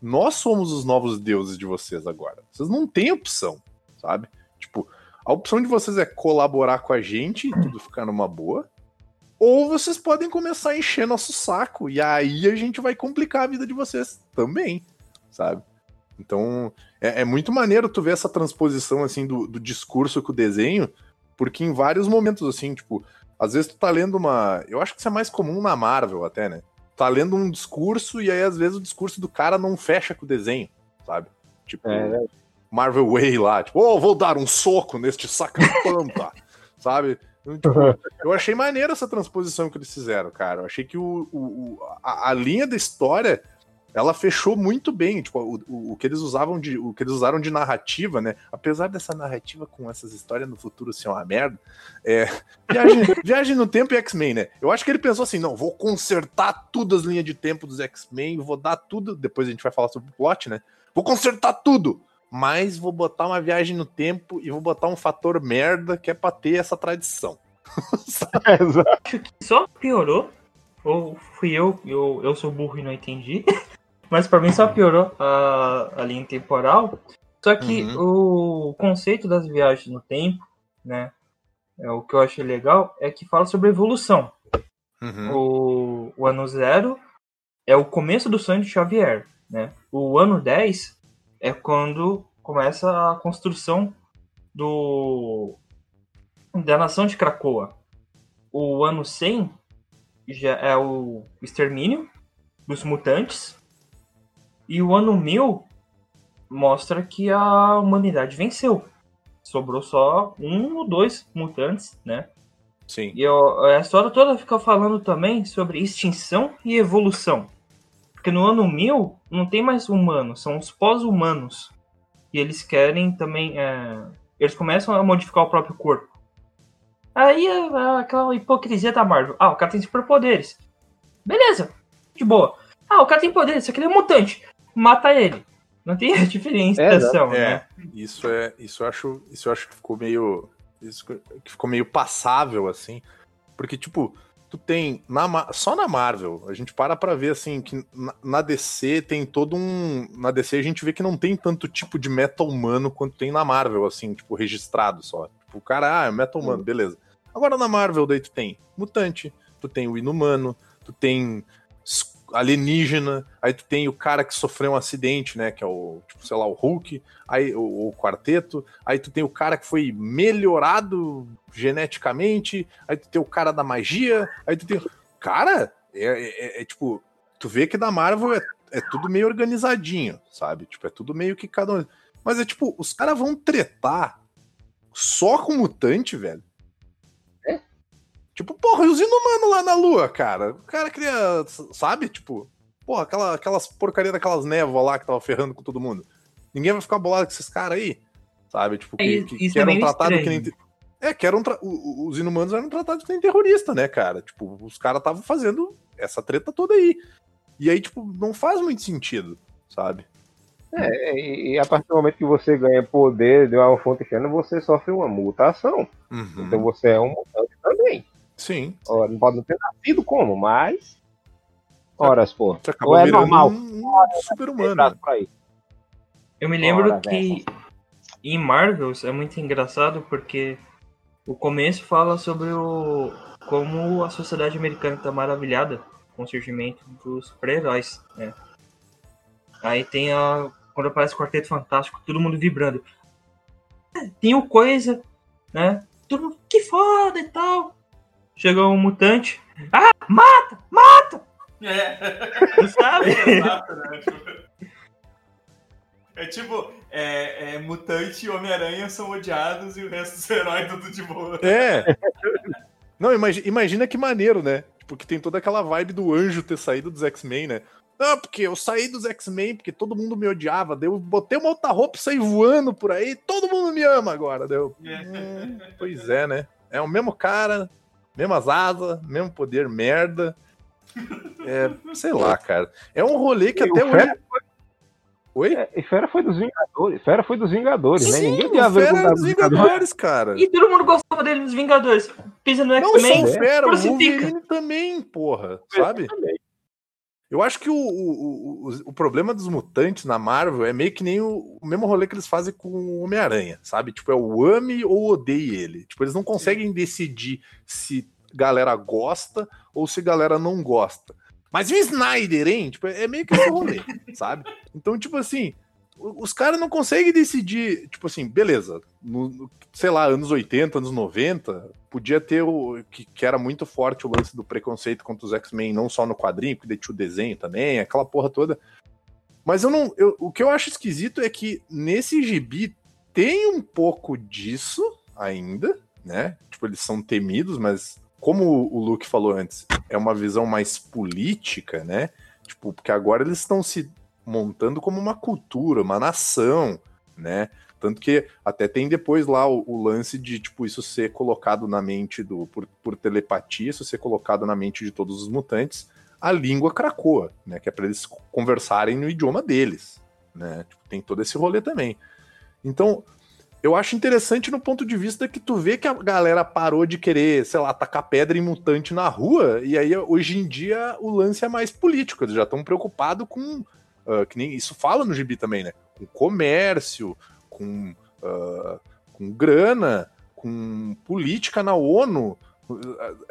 nós somos os novos deuses de vocês agora. Vocês não têm opção, sabe? Tipo, a opção de vocês é colaborar com a gente e tudo ficar numa boa, ou vocês podem começar a encher nosso saco, e aí a gente vai complicar a vida de vocês também, sabe? Então, é, é muito maneiro tu ver essa transposição, assim, do, do discurso com o desenho, porque em vários momentos, assim, tipo, às vezes tu tá lendo uma. Eu acho que isso é mais comum na Marvel até, né? Tá lendo um discurso e aí às vezes o discurso do cara não fecha com o desenho, sabe? Tipo, É, Marvel Way lá, tipo, oh, vou dar um soco neste sacapampa, <laughs> sabe? Eu, tipo, eu achei maneira essa transposição que eles fizeram, cara. Eu achei que o, o- a, a linha da história ela fechou muito bem, tipo, o, o, o que eles usavam de o que eles usaram de narrativa, né? Apesar dessa narrativa com essas histórias no futuro ser uma merda, é, viagem, <laughs> viagem no tempo e X-Men, né? Eu acho que ele pensou assim, não, vou consertar tudo as linhas de tempo dos X-Men, vou dar tudo, depois a gente vai falar sobre o plot, né? Vou consertar tudo, mas vou botar uma viagem no tempo e vou botar um fator merda que é pra ter essa tradição. <laughs> Acho que só piorou. Ou fui eu, eu, eu sou burro e não entendi. <laughs> Mas pra mim só piorou a, a linha temporal. Só que o conceito das viagens no tempo, né? É, o que eu achei legal é que fala sobre evolução. Uhum. O, o ano zero é o começo do sonho de Xavier, né? O ano 10 é quando começa a construção do da nação de Krakoa. O ano 100 já é o extermínio dos mutantes. E o ano 1000 mostra que a humanidade venceu. Sobrou só um ou dois mutantes, né? Sim. E eu- a história toda fica falando também sobre extinção e evolução. Porque no ano 1000 não tem mais humanos, são os pós-humanos. E eles querem também. é, eles começam a modificar o próprio corpo. Aí é é aquela hipocrisia da Marvel. Ah, o cara tem superpoderes. Beleza, de boa. Ah, o cara tem poderes, só que ele é um mutante. Mata ele. Não tem <laughs> diferenciação, É, né? isso é, isso eu acho, isso eu acho que ficou meio, isso que ficou meio passável assim, porque tipo, tu tem na só na Marvel, a gente para pra ver assim que na, na DC tem todo um, na DC a gente vê que não tem tanto tipo de meta humano quanto tem na Marvel assim, tipo registrado só. Tipo, o cara, ah, é meta humano, beleza. Agora na Marvel daí tu tem mutante, tu tem o inumano, tu tem alienígena, aí tu tem o cara que sofreu um acidente, né, que é o, tipo, sei lá, o Hulk, aí o, o quarteto, aí tu tem o cara que foi melhorado geneticamente, aí tu tem o cara da magia, aí tu tem. Cara, é, é- é tipo, tu vê que da Marvel é, é tudo meio organizadinho, sabe? Tipo, é tudo meio que cada um. Mas é tipo, os caras vão tretar só com mutante, velho. Tipo, porra, e os inumanos lá na lua, cara? O cara queria, sabe? Tipo, porra, aquela, aquelas porcaria daquelas névoas lá que tava ferrando com todo mundo. Ninguém vai ficar bolado com esses caras aí, sabe? Tipo, que, É, que, que é eram meio tratados que nem. É, que eram. tra- Os inumanos eram tratados que nem terrorista, né, cara? Tipo, os caras estavam fazendo essa treta toda aí. E aí, tipo, não faz muito sentido, sabe? É, e, e a partir do momento que você ganha poder de uma fonte externa, você sofre uma mutação. Uhum. Então você é um mutante. Sim. Ora, não pode não ter nascido como, mas. Horas, pô. Você acabou Ou é virando normal. um, um super-humano. Eu me lembro Ora, que em Marvels é muito engraçado porque o começo fala sobre o como a sociedade americana está maravilhada com o surgimento dos super-heróis, né? Aí tem a quando aparece o Quarteto Fantástico, todo mundo vibrando. Tem o coisa, né? Todo mundo, que foda e tal. Chegou um mutante. Ah, mata, mata, É. sabe? <laughs> Exato, né? Tipo, É tipo, é, é, Mutante e Homem-Aranha são odiados e o resto dos heróis tudo de boa. É. Não, imagina, imagina que maneiro, né? Porque tem toda aquela vibe do anjo ter saído dos X-Men, né? Não, porque eu saí dos X-Men porque todo mundo me odiava. Daí eu botei uma outra roupa e saí voando por aí. Todo mundo me ama agora. Deu. Hum, pois é, né? É o mesmo cara, mesmas asas, mesmo poder merda. É, sei lá, cara. É um rolê que E até o hoje. Fera, Oi? é, e Fera foi dos Vingadores. Fera foi dos Vingadores, né? Sim, Ninguém tinha Fera era o dos Vingadores, cara. E todo mundo gostava dele nos Vingadores. Pisa no Não só X-Men, o Fera, o. Wolverine também, porra. Sabe? Eu acho que o, o, o, o problema dos mutantes na Marvel é meio que nem o, o mesmo rolê que eles fazem com o Homem-Aranha, sabe? Tipo, é o ame ou odeie ele. Tipo, eles não conseguem decidir se galera gosta ou se galera não gosta. Mas o Snyder, hein? Tipo, é meio que esse rolê, <laughs> sabe? Então, tipo assim, os caras não conseguem decidir, tipo assim, beleza, no- sei lá, anos 80, anos 90, podia ter o que, que era muito forte o lance do preconceito contra os X-Men, não só no quadrinho, porque tinha o desenho também, aquela porra toda. Mas eu não. eu- o que eu acho esquisito é que nesse gibi tem um pouco disso ainda, né? Tipo, eles são temidos, mas como o Luke falou antes, é uma visão mais política, né? Tipo, porque agora eles estão se montando como uma cultura, uma nação, né? Tanto que até tem depois lá o, o lance de, tipo, isso ser colocado na mente do. Por, por telepatia, isso ser colocado na mente de todos os mutantes, a língua cracoa, né? Que é para eles conversarem no idioma deles, né? Tipo, tem todo esse rolê também. Então, eu acho interessante no ponto de vista que tu vê que a galera parou de querer, sei lá, tacar pedra em mutante na rua, e aí hoje em dia o lance é mais político, eles já estão preocupados com. ah, que nem isso fala no gibi também, né? Com comércio, com, ah, com grana, com política na ONU.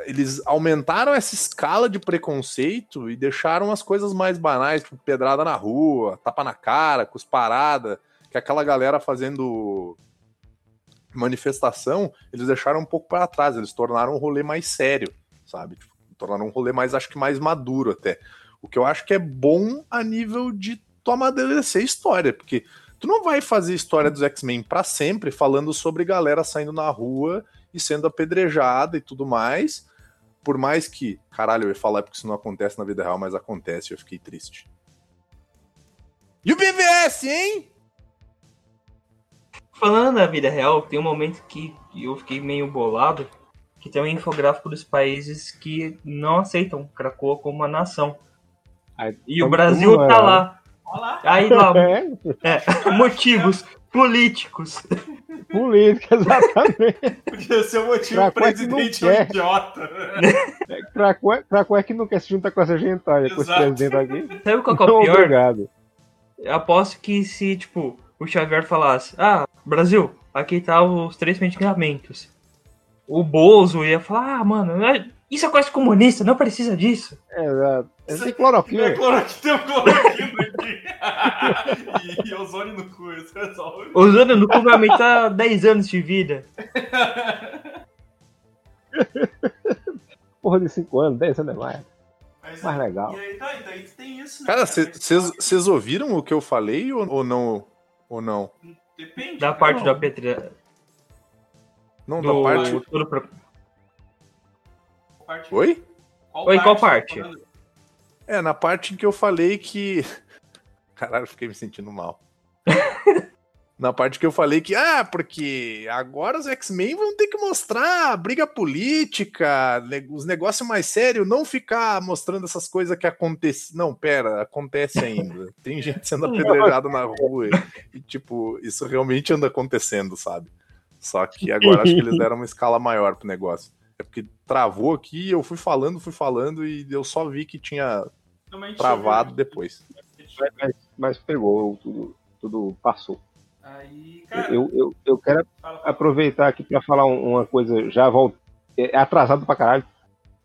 Eles aumentaram essa escala de preconceito e deixaram as coisas mais banais, tipo pedrada na rua, tapa na cara, cusparada, que aquela galera fazendo manifestação, eles deixaram um pouco para trás, eles tornaram um rolê mais sério, sabe? Tipo, tornaram um rolê mais, acho que mais maduro até. O que eu acho que é bom a nível de tu amadurecer história, porque tu não vai fazer história dos X-Men para sempre falando sobre galera saindo na rua e sendo apedrejada e tudo mais. Por mais que, caralho, eu ia falar porque isso não acontece na vida real, mas acontece, eu fiquei triste. E o BVS, hein? Falando da vida real, tem um momento que eu fiquei meio bolado, que tem um infográfico dos países que não aceitam Krakoa como uma nação. Aí, E o Brasil tá lá. Olha lá. Aí <laughs> lá, É, é, motivos políticos. política, exatamente. Podia ser o motivo Krakow é presidente é um idiota. Krakow é, Krakow é que não quer se juntar com essa gentalha, com esse presidente aqui. Sabe qual que é o pior? obrigado. Eu aposto que se, tipo, o Xavier falasse, ah, Brasil, aqui tá os três medicamentos. O Bozo ia falar, ah, mano, é- isso é coisa comunista, não precisa disso. É, Exato. Esse tem É cloroquina. cloroquina, tem um <laughs> cloroquina aqui. <laughs> e, e ozônio no cu, isso resolve. O Zano no cu vai aumentar <laughs> 10 anos de vida. Porra de 5 anos, 10 anos é mais. Mas, Mais legal. E aí, tá, e daí tem isso, né? Cara, vocês ouviram o que eu falei ou, ou não? Ou não? Depende. Da né? parte Não, da Petra. Não, Do, da parte. Tudo pro- qual parte- Oi? Oi, qual parte? tá? É, na parte em que eu falei que. <laughs> Caralho, fiquei me sentindo mal. <laughs> na parte que eu falei que, ah, porque agora os X-Men vão ter que mostrar a briga política, os negócios mais sérios, não ficar mostrando essas coisas que acontecem. Não, pera, acontece ainda. Tem gente sendo <laughs> apedrejada na rua e, tipo, isso realmente anda acontecendo, sabe? Só que agora acho que eles deram uma escala maior pro negócio. É porque travou aqui, eu fui falando, fui falando e eu só vi que tinha travado depois. Mas, mas- mas pegou, tudo, tudo passou. Aí, cara, Eu, eu, eu quero fala, aproveitar aqui pra falar um- uma coisa, já volto, é atrasado pra caralho,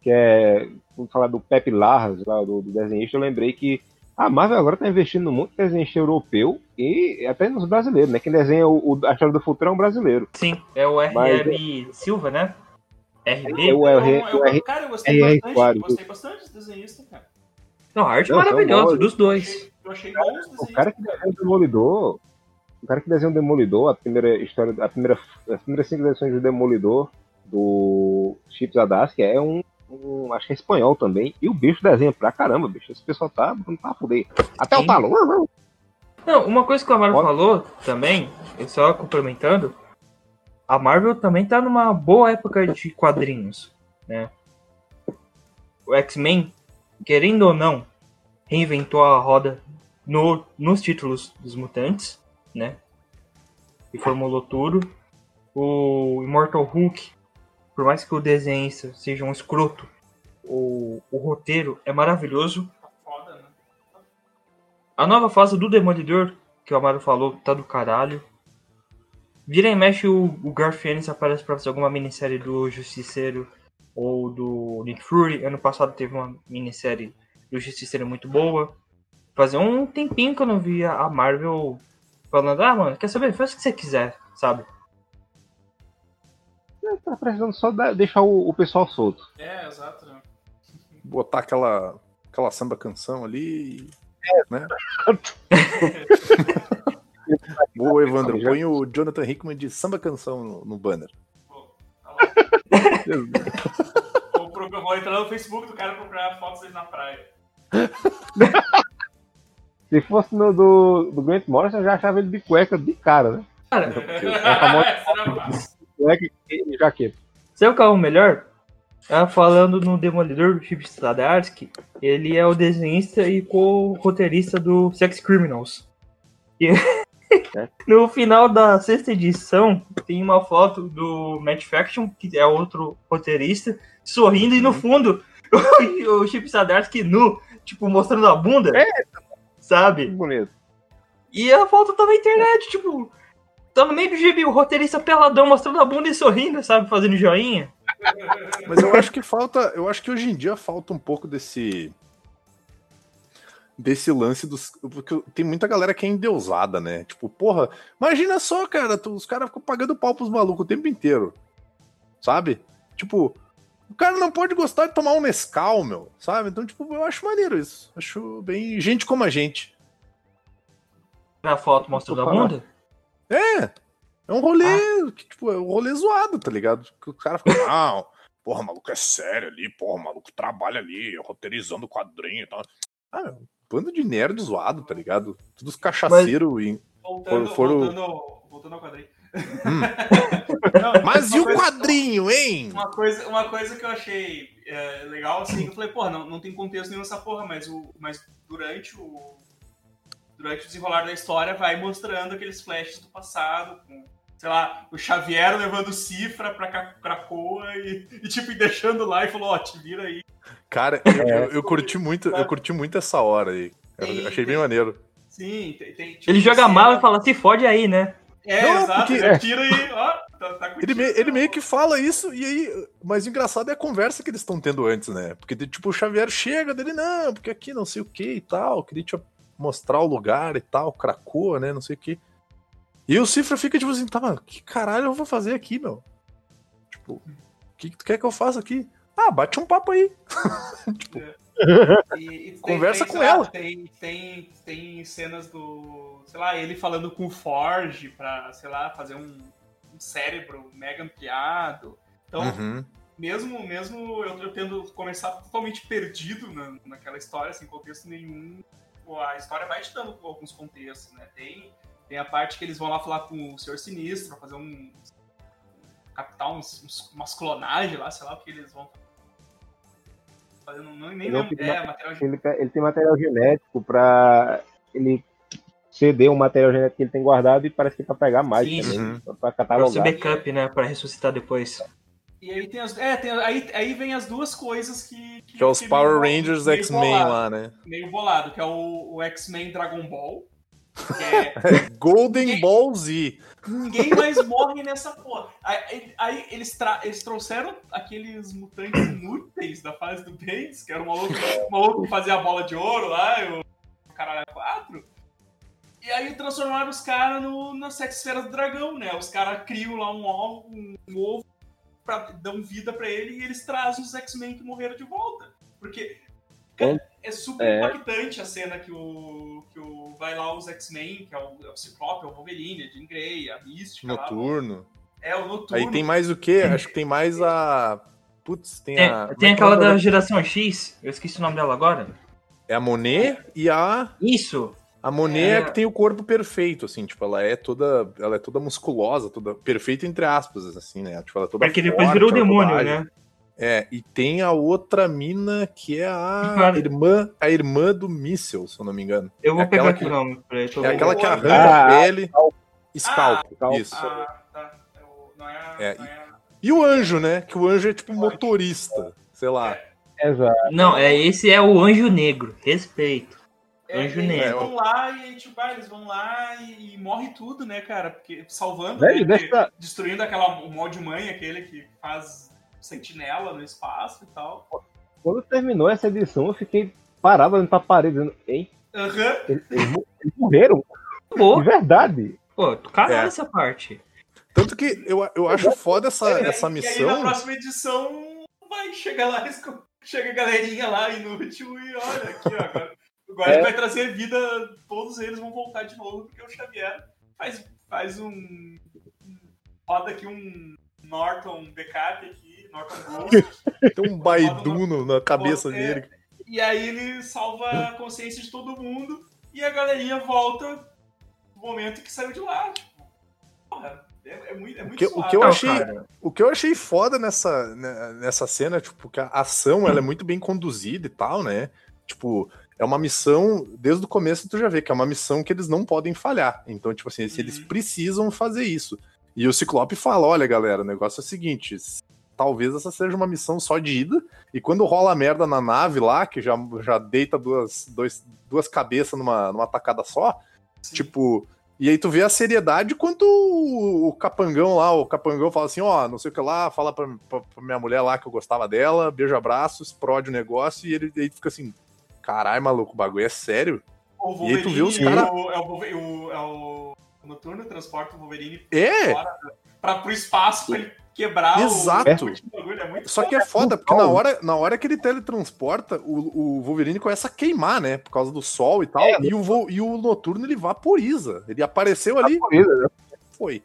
que é, vamos falar do Pepe Larraz, lá do, do desenhista, eu lembrei que a Marvel agora tá investindo muito em desenhista europeu e até nos brasileiros, né? Quem desenha o, o- a história do futuro é um brasileiro. Sim, é o Mas- RM Silva, né? É o Não, R, eu- o R, cara, eu gostei R- bastante. R4. Gostei bastante desse desenhista, cara. Não, a arte Não, maravilhosa bons. dos Eu dois. achei, eu achei bons desenhistas. o cara que desenha o Demolidor, o cara que desenha o Demolidor, a primeira história, a primeira, as primeiras cinco edições do Demolidor, do Chips Adaski, é um, um- acho que é espanhol também, e o bicho desenha pra caramba, bicho, esse pessoal tá, não tá fuder. Até Sim. o talo. Não, uma coisa que a Marvel Pode- falou também, só complementando, a Marvel também tá numa boa época de quadrinhos, né? O X-Men, querendo ou não, reinventou a roda no, nos títulos dos mutantes, né? E formulou tudo. O Immortal Hulk, por mais que o desenhista seja um escroto, o, o roteiro é maravilhoso. Né? A nova fase do Demolidor, que o Amaro falou, tá do caralho. Vira e mexe o, o Garfienes aparece pra fazer alguma minissérie do Justiceiro ou do Nick Fury. Ano passado teve uma minissérie do Justiceiro muito boa. Fazer um tempinho que eu não via a Marvel falando, ah, mano, quer saber? Faz o que você quiser, sabe? Tá precisando só deixar o, o pessoal solto. É, exato. né? Botar aquela, aquela samba canção ali. e- Né? <laughs> <laughs> <laughs> Boa, Evandro. Põe o Jonathan Hickman de samba canção no, no banner. Tá lá. Vou, pro- vou entrar no Facebook do cara procurar fotos dele na praia. Se fosse no do, do Grant Morrison, eu já achava ele de cueca de cara, né? Cara, <laughs> <laughs> Será massa? Cueca e jaqueta. sabe é o melhor? Ah, falando no Demolidor do Chip Stadarsky, ele é o desenhista e co-roteirista do Sex Criminals. E no final da sexta edição, tem uma foto do Matt Faction, que é outro roteirista, sorrindo e no fundo <laughs> o Chip Stadarsky nu, tipo, mostrando a bunda. Sabe? Que bonito. E a foto tá na internet, tipo, tá no meio do gibi, o roteirista peladão mostrando a bunda e sorrindo, sabe? Fazendo joinha. Mas eu acho que falta. Eu acho que hoje em dia falta um pouco desse. Desse lance dos. Porque tem muita galera que é endeusada, né? Tipo, porra, imagina só, cara, tu- os caras ficam pagando pau pros malucos o tempo inteiro. Sabe? Tipo, o cara não pode gostar de tomar um Nescau, meu, sabe? Então, tipo, eu acho maneiro isso. Acho bem. Gente como a gente. A foto mostrando a bunda. É. É um rolê, que, tipo, é um rolê zoado, tá ligado? Que o cara fica, não, porra, maluco é sério ali, porra, maluco trabalha ali, roteirizando quadrinho e tal. Ah, meu, bando de nerd zoado, tá ligado? Todos cachaceiros e. Voltando, For- foram- voltando, voltando ao quadrinho. Hum. <laughs> Não, Mas e o coisa- quadrinho, hein? Uma coisa, uma coisa que eu achei é, legal, assim, eu falei, porra, não, não tem contexto nenhum nessa porra, mas, o, mas durante o. Durante o desenrolar da história vai mostrando aqueles flashes do passado, com, sei lá, o Xavier levando cifra pra Cracoa e, e, tipo, deixando lá e falou, ó, te vira aí. Cara, eu, eu- eu curti muito, eu curti muito essa hora aí. Eu Tem- achei tem- bem maneiro. Sim, tem. tem tipo, Ele joga mal e fala, se fode aí, né? É, Não, exato, porque- ele tira e, ó, tá, tá Ele, contigo, me- ele meio que fala isso, e aí. Mas o engraçado é a conversa que eles estão tendo antes, né? Porque, tipo, o Xavier chega dele, não, porque aqui não sei o que e tal, queria te mostrar o lugar e tal, Cracoa, né? Não sei o que. E o Cifra fica tipo assim, tá, mano, que caralho eu vou fazer aqui, meu? Tipo, o que, que tu quer que eu faça aqui? Ah, bate um papo aí. <laughs> E- e tem- Conversa tem, com lá, ela. Tem, tem, tem cenas do. Sei lá, ele falando com o Forge pra, sei lá, fazer um, um cérebro mega ampliado. Então, Uhum. mesmo, mesmo eu, eu tendo começado totalmente perdido na, naquela história, sem contexto nenhum, pô, a história vai te dando alguns contextos, né? Tem, tem a parte que eles vão lá falar com o Senhor Sinistro, pra fazer um. captar uns, uns- umas clonagens lá, sei lá o que eles vão fazer. Não, nem Ele não lembro. fica É, material Ele, ele tem material genético pra ele ceder o material genético que ele tem guardado e parece que é pra pegar mais Sim, também, sim. pra Pra ser catalogar. backup, né? Pra ressuscitar depois. E aí tem as. É, tem, aí, aí vem as duas coisas que. Que é os que Power Rangers X-Men lá, né? Meio bolado, que é o, o X-Men Dragon Ball. É, Golden Ninguém- Ball Z. ninguém mais morre nessa porra. Aí, aí eles, tra- eles trouxeram aqueles mutantes inúteis da fase do Bendis, que era o maluco, o maluco que fazia a bola de ouro lá, o caralho 4. E aí transformaram os caras no- na sete esferas do dragão, né? Os caras criam lá um ovo, um, um ovo pra, dão vida pra ele e eles trazem os X-Men que morreram de volta. Porque cara, é super É. impactante a cena que o, que o vai lá os X-Men, que é o, é o Ciclope, é o Wolverine, a Jean Grey, a Mística lá. Noturno. É o Noturno. Aí tem mais o quê? Acho que tem mais a. Putz, tem Tem, a. como tem é é aquela da geração X, eu esqueci o nome dela agora. É a Monet e a. Isso! A Monet é... É. que tem o corpo perfeito, assim, tipo, ela é toda. Ela é toda musculosa, toda. Perfeita entre aspas, assim, né? Tipo, ela é toda. Porque depois forte, virou o é demônio, né? É, e tem a outra mina que é a Cara. irmã, a irmã do míssel, se eu não me engano. Eu vou É pegar aqui o nome pra ele. É aquela que Ah, arranca a pele. Scalpo, Scalpo. isso. Ah, tá. É não é, a- É, não é a- E o anjo, né? Que o anjo é tipo motorista, sei lá. Exato. Não, é, esse é o Anjo Negro. Respeito. É, Anjo eles negro. vão lá e, tipo, ah, eles vão lá e, e morre tudo, né, cara? Porque salvando, Velho, né? porque Destruindo aquela, o molde mãe, aquele que faz sentinela no espaço e tal. Quando terminou essa edição, eu fiquei parado olhando pra parede, dizendo, ei, Aham. eles, eles mo- eles morreram, de Pô, verdade. pô, caralho É. essa parte. Tanto que eu, eu acho foda essa, É, essa E aí na missão. próxima edição vai chegar lá, chega a galerinha lá inútil e olha aqui, ó. Agora, agora <laughs> É. ele vai trazer vida, todos eles vão voltar de novo, porque o Xavier faz, faz um. um- roda aqui um Norton backup aqui, Norton Ghost. <laughs> Tem um baiduno na cabeça É. dele. E aí ele salva a consciência de todo mundo e a galerinha volta no momento que saiu de lá. Tipo, porra, é, é muito, é muito que- o suave. que eu achei- cara, O que eu achei foda nessa, né, nessa cena, tipo, que a ação ela é muito bem conduzida e tal, né? Tipo, é uma missão, desde o começo tu já vê que é uma missão que eles não podem falhar. Então, tipo assim, se eles Uhum. precisam fazer isso. E o Ciclope fala: olha, galera, o negócio é o seguinte. Talvez essa seja uma missão só de ida. E quando rola a merda na nave lá, que já, já deita duas, dois, duas cabeças numa, numa tacada só, Sim. Tipo, e aí tu vê a seriedade quando o, capangão lá, o capangão fala assim, ó, não sei o que lá, fala pra, pra- pra minha mulher lá que eu gostava dela, beija abraço, explode o negócio, e ele, aí fica assim, caralho, maluco, o bagulho é sério? E aí tu vê os Wolverine, cara- o- É o, é o Noturno transporta o Wolverine É, fora pra, pro espaço pra ele quebrar Exato. o. É muito só que é foda, porque na hora, na hora que ele teletransporta, o, o Wolverine começa a queimar, né, por causa do sol e tal, É. e, o, e o Noturno ele vaporiza, ele apareceu ali, Corrida, né? foi.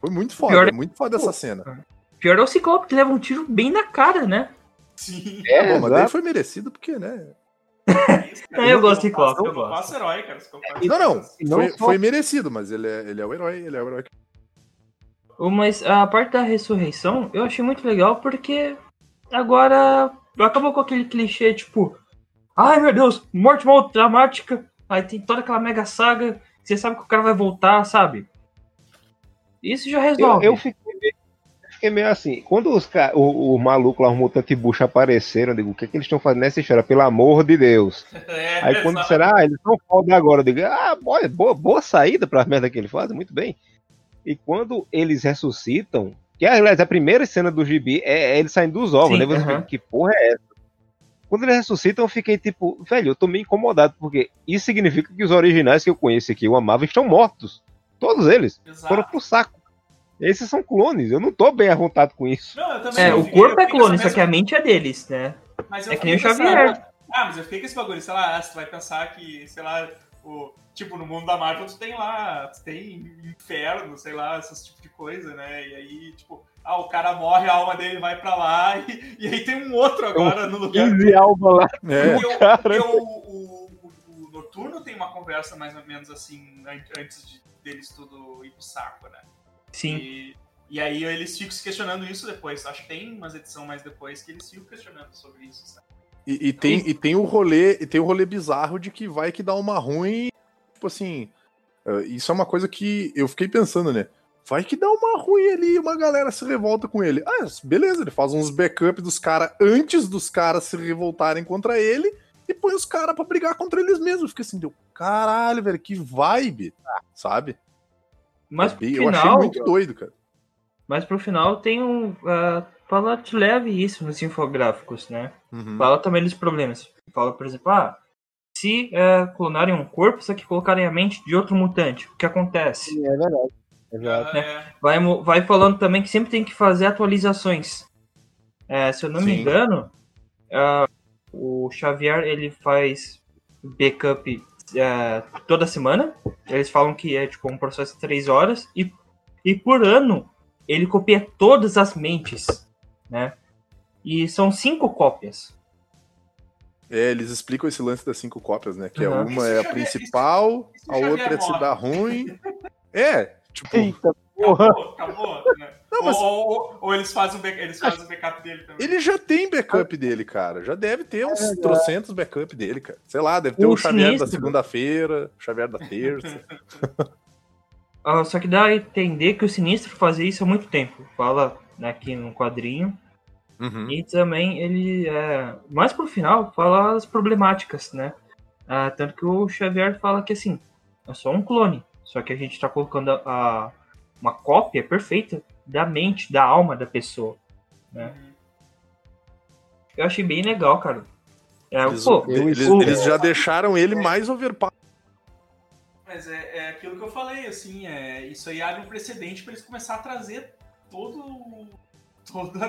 Foi muito foda, Pior é- muito foda essa cena. pior é o Ciclope que leva um tiro bem na cara, né? Sim. É, Bom, mas daí foi merecido, porque, né, É, <laughs> eu gosto de Ciclope, eu Eu gosto. faço herói, cara. Não, não. E não Foi, foi merecido, mas ele é, ele é o herói, ele é o herói. Mas a parte da ressurreição eu achei muito legal porque agora acabou com aquele clichê tipo, ai meu Deus, morte mal dramática, aí tem toda aquela mega saga, que você sabe que o cara vai voltar, sabe? Isso já Eu, resolve. eu fiquei, meio, eu fiquei meio assim, quando os o, o maluco lá, os mutantes bucha apareceram, eu digo, o que, é que eles estão fazendo nessa história? Pelo amor de Deus. <laughs> É, Aí quando disseram, ah, eles estão foda agora, eu digo, ah, boa, boa, boa saída pra merda que eles fazem, muito bem. E quando eles ressuscitam, que aliás, a primeira cena do gibi é, é eles saindo dos ovos, Sim, né? Você aham. fica, que porra é essa? Quando eles ressuscitam, eu fiquei tipo, velho, eu tô meio incomodado, porque isso significa que os originais que eu conheço aqui, eu amava, estão mortos. Todos eles. Exato. Foram pro saco. Esses são clones, eu não tô bem à vontade com isso. Não, eu também É, o fiquei- corpo eu é clone, só que a mente é deles, né? Mas eu É que nem o Xavier. Ah, mas eu fiquei com esse bagulho, sei lá, você vai pensar que, sei lá, o, tipo, no mundo da Marvel tu tem lá, tu tem inferno, sei lá, esse tipo de coisa, né? E aí, tipo, ah, o cara morre, a alma dele vai pra lá, <laughs> e, e aí tem um outro agora no lugar. 15 alma lá. É, Porque, o, cara. porque o, o- o- Noturno tem uma conversa mais ou menos assim, an- antes de, deles tudo ir pro saco, né? Sim. E, e aí eles ficam se questionando isso depois. Acho que tem umas edições mais depois que eles ficam questionando sobre isso, sabe? E, e tem, e tem o rolê, e tem o rolê bizarro de que vai que dá uma ruim, tipo assim, eh, isso é uma coisa que eu fiquei pensando, né? Vai que dá uma ruim ali e uma galera se revolta com ele. Ah, beleza, ele faz uns backup dos caras antes dos caras se revoltarem contra ele e põe os caras pra brigar contra eles mesmos. Fica assim, deu, caralho, velho, que vibe, sabe? Mas É pro eu achei final, muito doido, cara. mas pro final tem um. Uh, fala te leve isso nos infográficos, né? Uhum. Fala também dos problemas. Fala, por exemplo, ah, se eh, clonarem um corpo, só que colocarem a mente de outro mutante, o que acontece? É verdade. Exato. É, Vai, vai falando também que sempre tem que fazer atualizações. Eh, se eu não me Sim. engano, ah, o Xavier ele faz backup toda semana. Eles falam que é tipo um processo de três horas e, e por ano ele copia todas as mentes, né? E são cinco cópias. É, eles explicam esse lance das cinco cópias, né? Que é Uhum. uma E se é a principal, e se a outra é se dá ruim. É, tipo, Eita, porra. acabou, acabou. Né? Não, mas- ou, ou- ou- eles fazem o back- eles fazem o backup dele também. ele já tem backup dele, cara. Já deve ter uns trocentos backup dele, cara. Sei lá, deve ter O o Xavier da segunda-feira, o Xavier da terça. <laughs> Ah, só que dá a entender que o Sinistro fazia isso há muito tempo. Fala aqui no quadrinho. Uhum. E também ele, é, mais pro final, fala as problemáticas, né? Ah, tanto que o Xavier fala que assim, é só um clone. Só que a gente tá colocando a, a- uma cópia perfeita da mente, da alma da pessoa. né? Eu achei bem legal, cara. É, Eles, pô, eles- o- eles já deixaram ele mais overpower. Mas é, é aquilo que eu falei, assim, é, isso aí abre um precedente pra eles começar a trazer todo. <laughs> Todos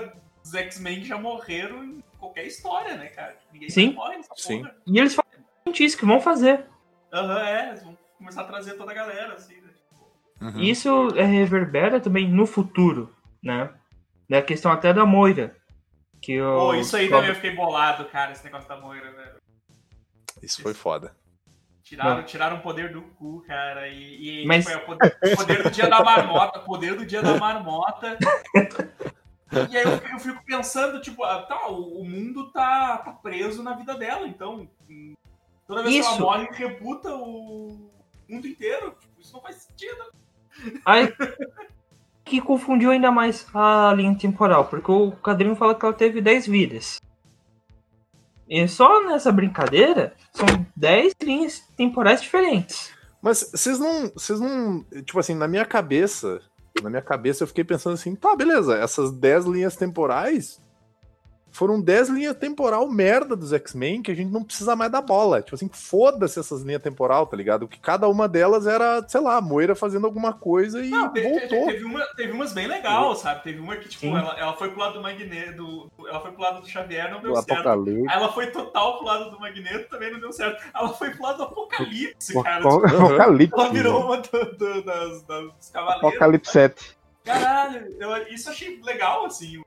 os X-Men que já morreram em qualquer história, né, cara? Ninguém Sim. morre nessa Sim. porra. E eles falam isso que vão fazer. Aham, é, eles vão começar a trazer toda a galera, assim, né? Uhum. E Isso é, reverbera também no futuro, né? Na questão até da Moira. Que o, Pô, isso aí também eu fiquei bolado, cara, esse negócio da Moira, velho. Isso foi foda. Tiraram, Não. tiraram o poder do cu, cara, e, e Mas- tipo, é o poder, o poder do dia da marmota, poder do dia da marmota. <laughs> E aí eu, fico- eu fico pensando, tipo, ah, tá, o, mundo tá, tá preso na vida dela, então toda vez que ela Isso. morre, rebuta o mundo inteiro. Tipo, isso não faz sentido. Aí, que confundiu ainda mais a linha temporal, porque o quadrinho fala que ela teve 10 vidas. E só nessa brincadeira, são 10 linhas temporais diferentes. Mas vocês não. Vocês não. Tipo assim, na minha cabeça. Na minha cabeça eu fiquei pensando assim, tá, beleza, essas 10 linhas temporais foram 10 linhas temporal merda dos X-Men que a gente não precisa mais dar bola. Tipo assim, foda-se essas linhas temporal, tá ligado? Que cada uma delas era, sei lá, a Moira fazendo alguma coisa e Não, voltou. teve, uma, teve umas bem legais, sabe? Teve uma que, tipo, ela, ela foi pro lado do Magneto, ela foi pro lado do Xavier, não deu Do certo. Apocalipse. Ela foi total pro lado do Magneto, também não deu certo. Ela foi pro lado do Apocalipse, O cara. Tipo, Apocalipse. ela virou uma do- do- das, das- dos cavaleiros. Apocalipse 7. Caralho, eu, isso eu achei legal, assim.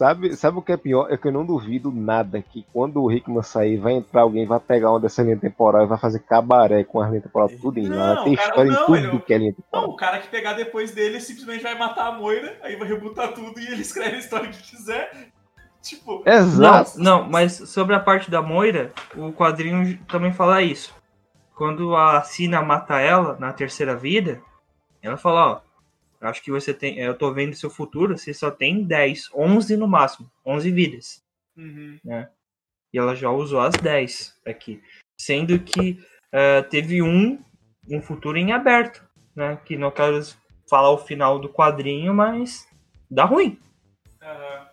Sabe, sabe o que é pior? É que eu não duvido nada que quando o Hickman sair, vai entrar alguém, vai pegar uma dessa linha temporal e vai fazer cabaré com as linhas temporal tudo em lá. Não, Tem cara, história não, em tudo ele- que é linha Não, temporal. o cara que pegar depois dele simplesmente vai matar a Moira, aí vai rebutar tudo e ele escreve a história que quiser. Tipo, Exato. Não, não, mas sobre a parte da Moira, o quadrinho também fala isso. Quando a Sina mata ela na terceira vida, ela fala, ó, acho que você tem, eu tô vendo seu futuro, você só tem 10, 11 no máximo, 11 vidas. uhum. E ela já usou as 10 aqui. Sendo que eh, teve um, um futuro em aberto, né? Que não quero falar o final do quadrinho, mas dá ruim. aham.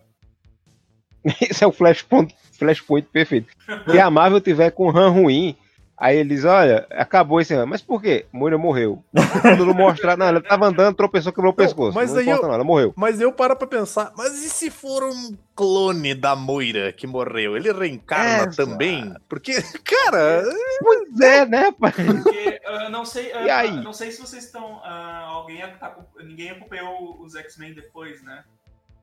<laughs> Esse é o flashpoint, flashpoint perfeito. Se a Marvel tiver com RAM ruim, aí eles, olha, acabou esse RAM. Mas por quê? Moira morreu. Quando não mostrar, não, ela tava andando, tropeçou, quebrou o Não, pescoço. mas não aí importa eu- não, ela morreu. Mas eu paro pra pensar, mas e se for um clone da Moira que morreu? Ele reencarna Exato. também? Porque, <laughs> cara, Pois é, né, rapaz? Porque ah, não sei, ah, E aí? não sei se vocês estão. ah, alguém tá, ninguém acompanhou os X-Men depois, né?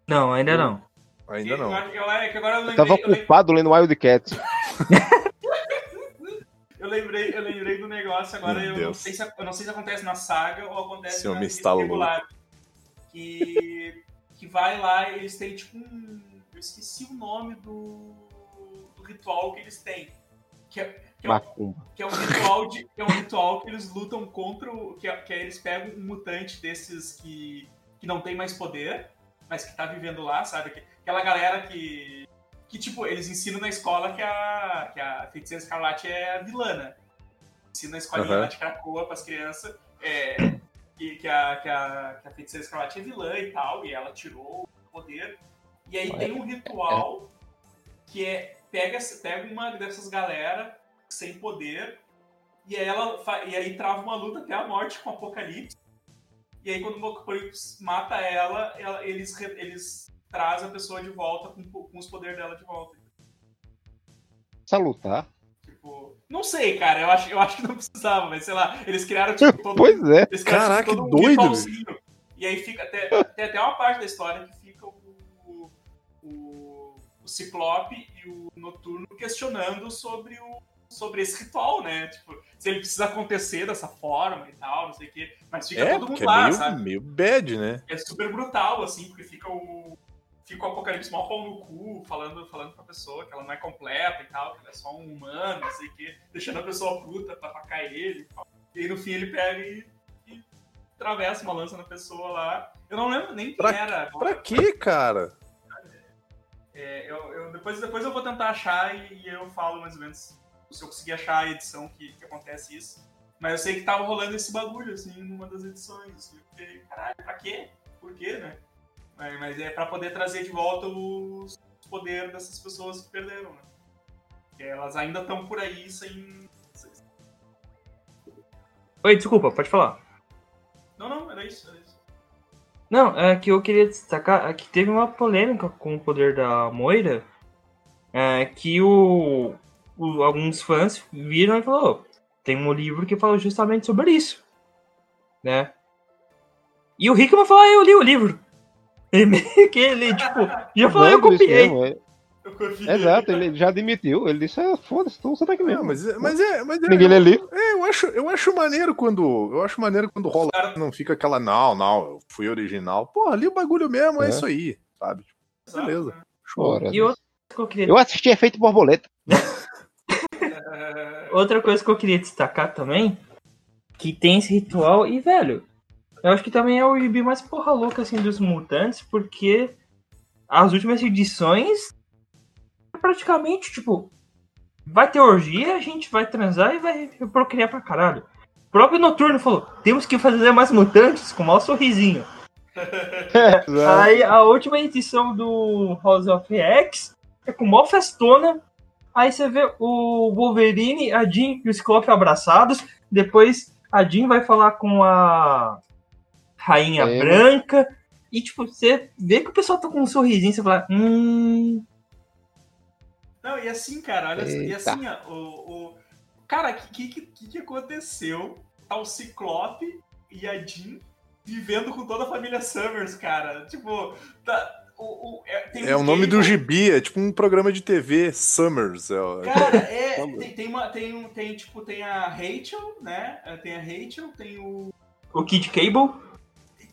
Não, ainda não. ainda não. Eu, eu, eu Eu lembrei, tava eu lembrei, ocupado lendo Wildcat. <laughs> eu lembrei, eu lembrei do negócio agora. Meu Eu não, sei se, eu não sei se acontece na saga ou acontece Esse na regular. Que, que vai lá e eles têm tipo um. Eu esqueci o nome do, do ritual que eles têm. Que é, que é, um- que é um ritual de, que é um ritual que eles lutam contra o que, é- que é eles pegam um mutante desses que, que não tem mais poder, mas que tá vivendo lá, sabe? Que- Aquela galera que que tipo, eles ensinam na escola que a que a Feiticeira Escarlate é a vilã, né? Ensina na escolinha Aham. lá de Cracoa pras crianças é, que, que, a, que, a, que a Feiticeira Escarlate é vilã e tal, e ela tirou o poder. E aí tem um ritual que é pega, pega uma dessas galera sem poder e aí ela e aí trava uma luta até a morte com o Apocalipse. E aí quando o Apocalipse mata ela, ela- eles eles trazem a pessoa de volta com, com os poderes dela de volta. Salutar. Tipo, não sei, cara, eu acho, eu acho que não <laughs> precisava, mas sei lá, eles criaram <laughs> tipo todo Pois é. eles criaram, Caraca, tipo, todo que doido, ritualzinho. E aí fica até tem até uma parte da história que fica o, o, o Ciclope e o Noturno questionando sobre o sobre esse ritual, né? Tipo, se ele precisa acontecer dessa forma e tal, não sei o quê. Mas fica É, todo mundo é lá, meio, sabe? meio bad, né? É super brutal, assim, porque fica o. Fica o Apocalipse mal pau no cu, falando, falando pra pessoa que ela não é completa e tal, que ela é só um humano, não sei o quê, deixando a pessoa puta pra atacar ele e tal. E aí no fim ele pega e, e atravessa uma lança na pessoa lá. Eu não lembro nem quem Pra- era. Pra quê, cara? É, eu, eu- depois, depois eu vou tentar achar e, e eu falo mais ou menos se eu conseguir achar a edição que, que acontece isso. Mas eu sei que tava rolando esse bagulho, assim, numa das edições. Assim, eu fiquei, caralho, pra quê? Por quê, né? Mas, mas é pra poder trazer de volta os poderes dessas pessoas que perderam, né? Porque elas ainda estão por aí sem. Oi, desculpa, pode falar. Não, não, era isso, era isso. Não, é que eu queria destacar é que teve uma polêmica com o poder da Moira, é, que o, o- alguns fãs viram e falou, tem um livro que fala justamente sobre isso, né? E o Hickman falou, ah, eu li o livro. Ele meio que ele, tipo, já falou, eu copiei. é. Exato, ele já admitiu. Ele disse, ah, foda-se, então você tá aqui mesmo. Não, mas, é- mas é, mas é, Ninguém lê livro. é, eu acho, eu acho maneiro quando, eu acho maneiro quando rola, não fica aquela não, não, eu fui original. Porra, ali o bagulho mesmo, é, É. isso aí, sabe? Exato, beleza. né? Show. Ora, E outra coisa que eu queria Eu assisti Efeito Borboleta. <laughs> Outra coisa que eu queria destacar também, que tem esse ritual, e velho, eu acho que também é o gibi mais porra louca assim dos mutantes, porque as últimas edições praticamente, tipo, vai ter orgia, a gente vai transar e vai procriar pra caralho. O próprio Noturno falou, temos que fazer mais mutantes com o maior sorrisinho. <laughs> Aí a última edição do House of X é com mó festona. Aí você vê o Wolverine, a Jean e o Ciclope abraçados. Depois a Jean vai falar com a Rainha É. Branca. E tipo, você vê que o pessoal tá com um sorrisinho, você fala, hum. Não, e assim, cara, olha só, e Eita. assim, ó, o, o... Cara, o que, que, que, que aconteceu? Tá o Ciclope e a Jean vivendo com toda a família Summers, cara. Tipo, tá, o, o- é, tem É um o nome do gibi, é tipo um programa de TV, Summers. É, Cara, <laughs> é, Falou. tem, tem, uma, tem, um- tem, tipo, tem a Rachel, né? Tem a Rachel, tem o... O Kid Cable.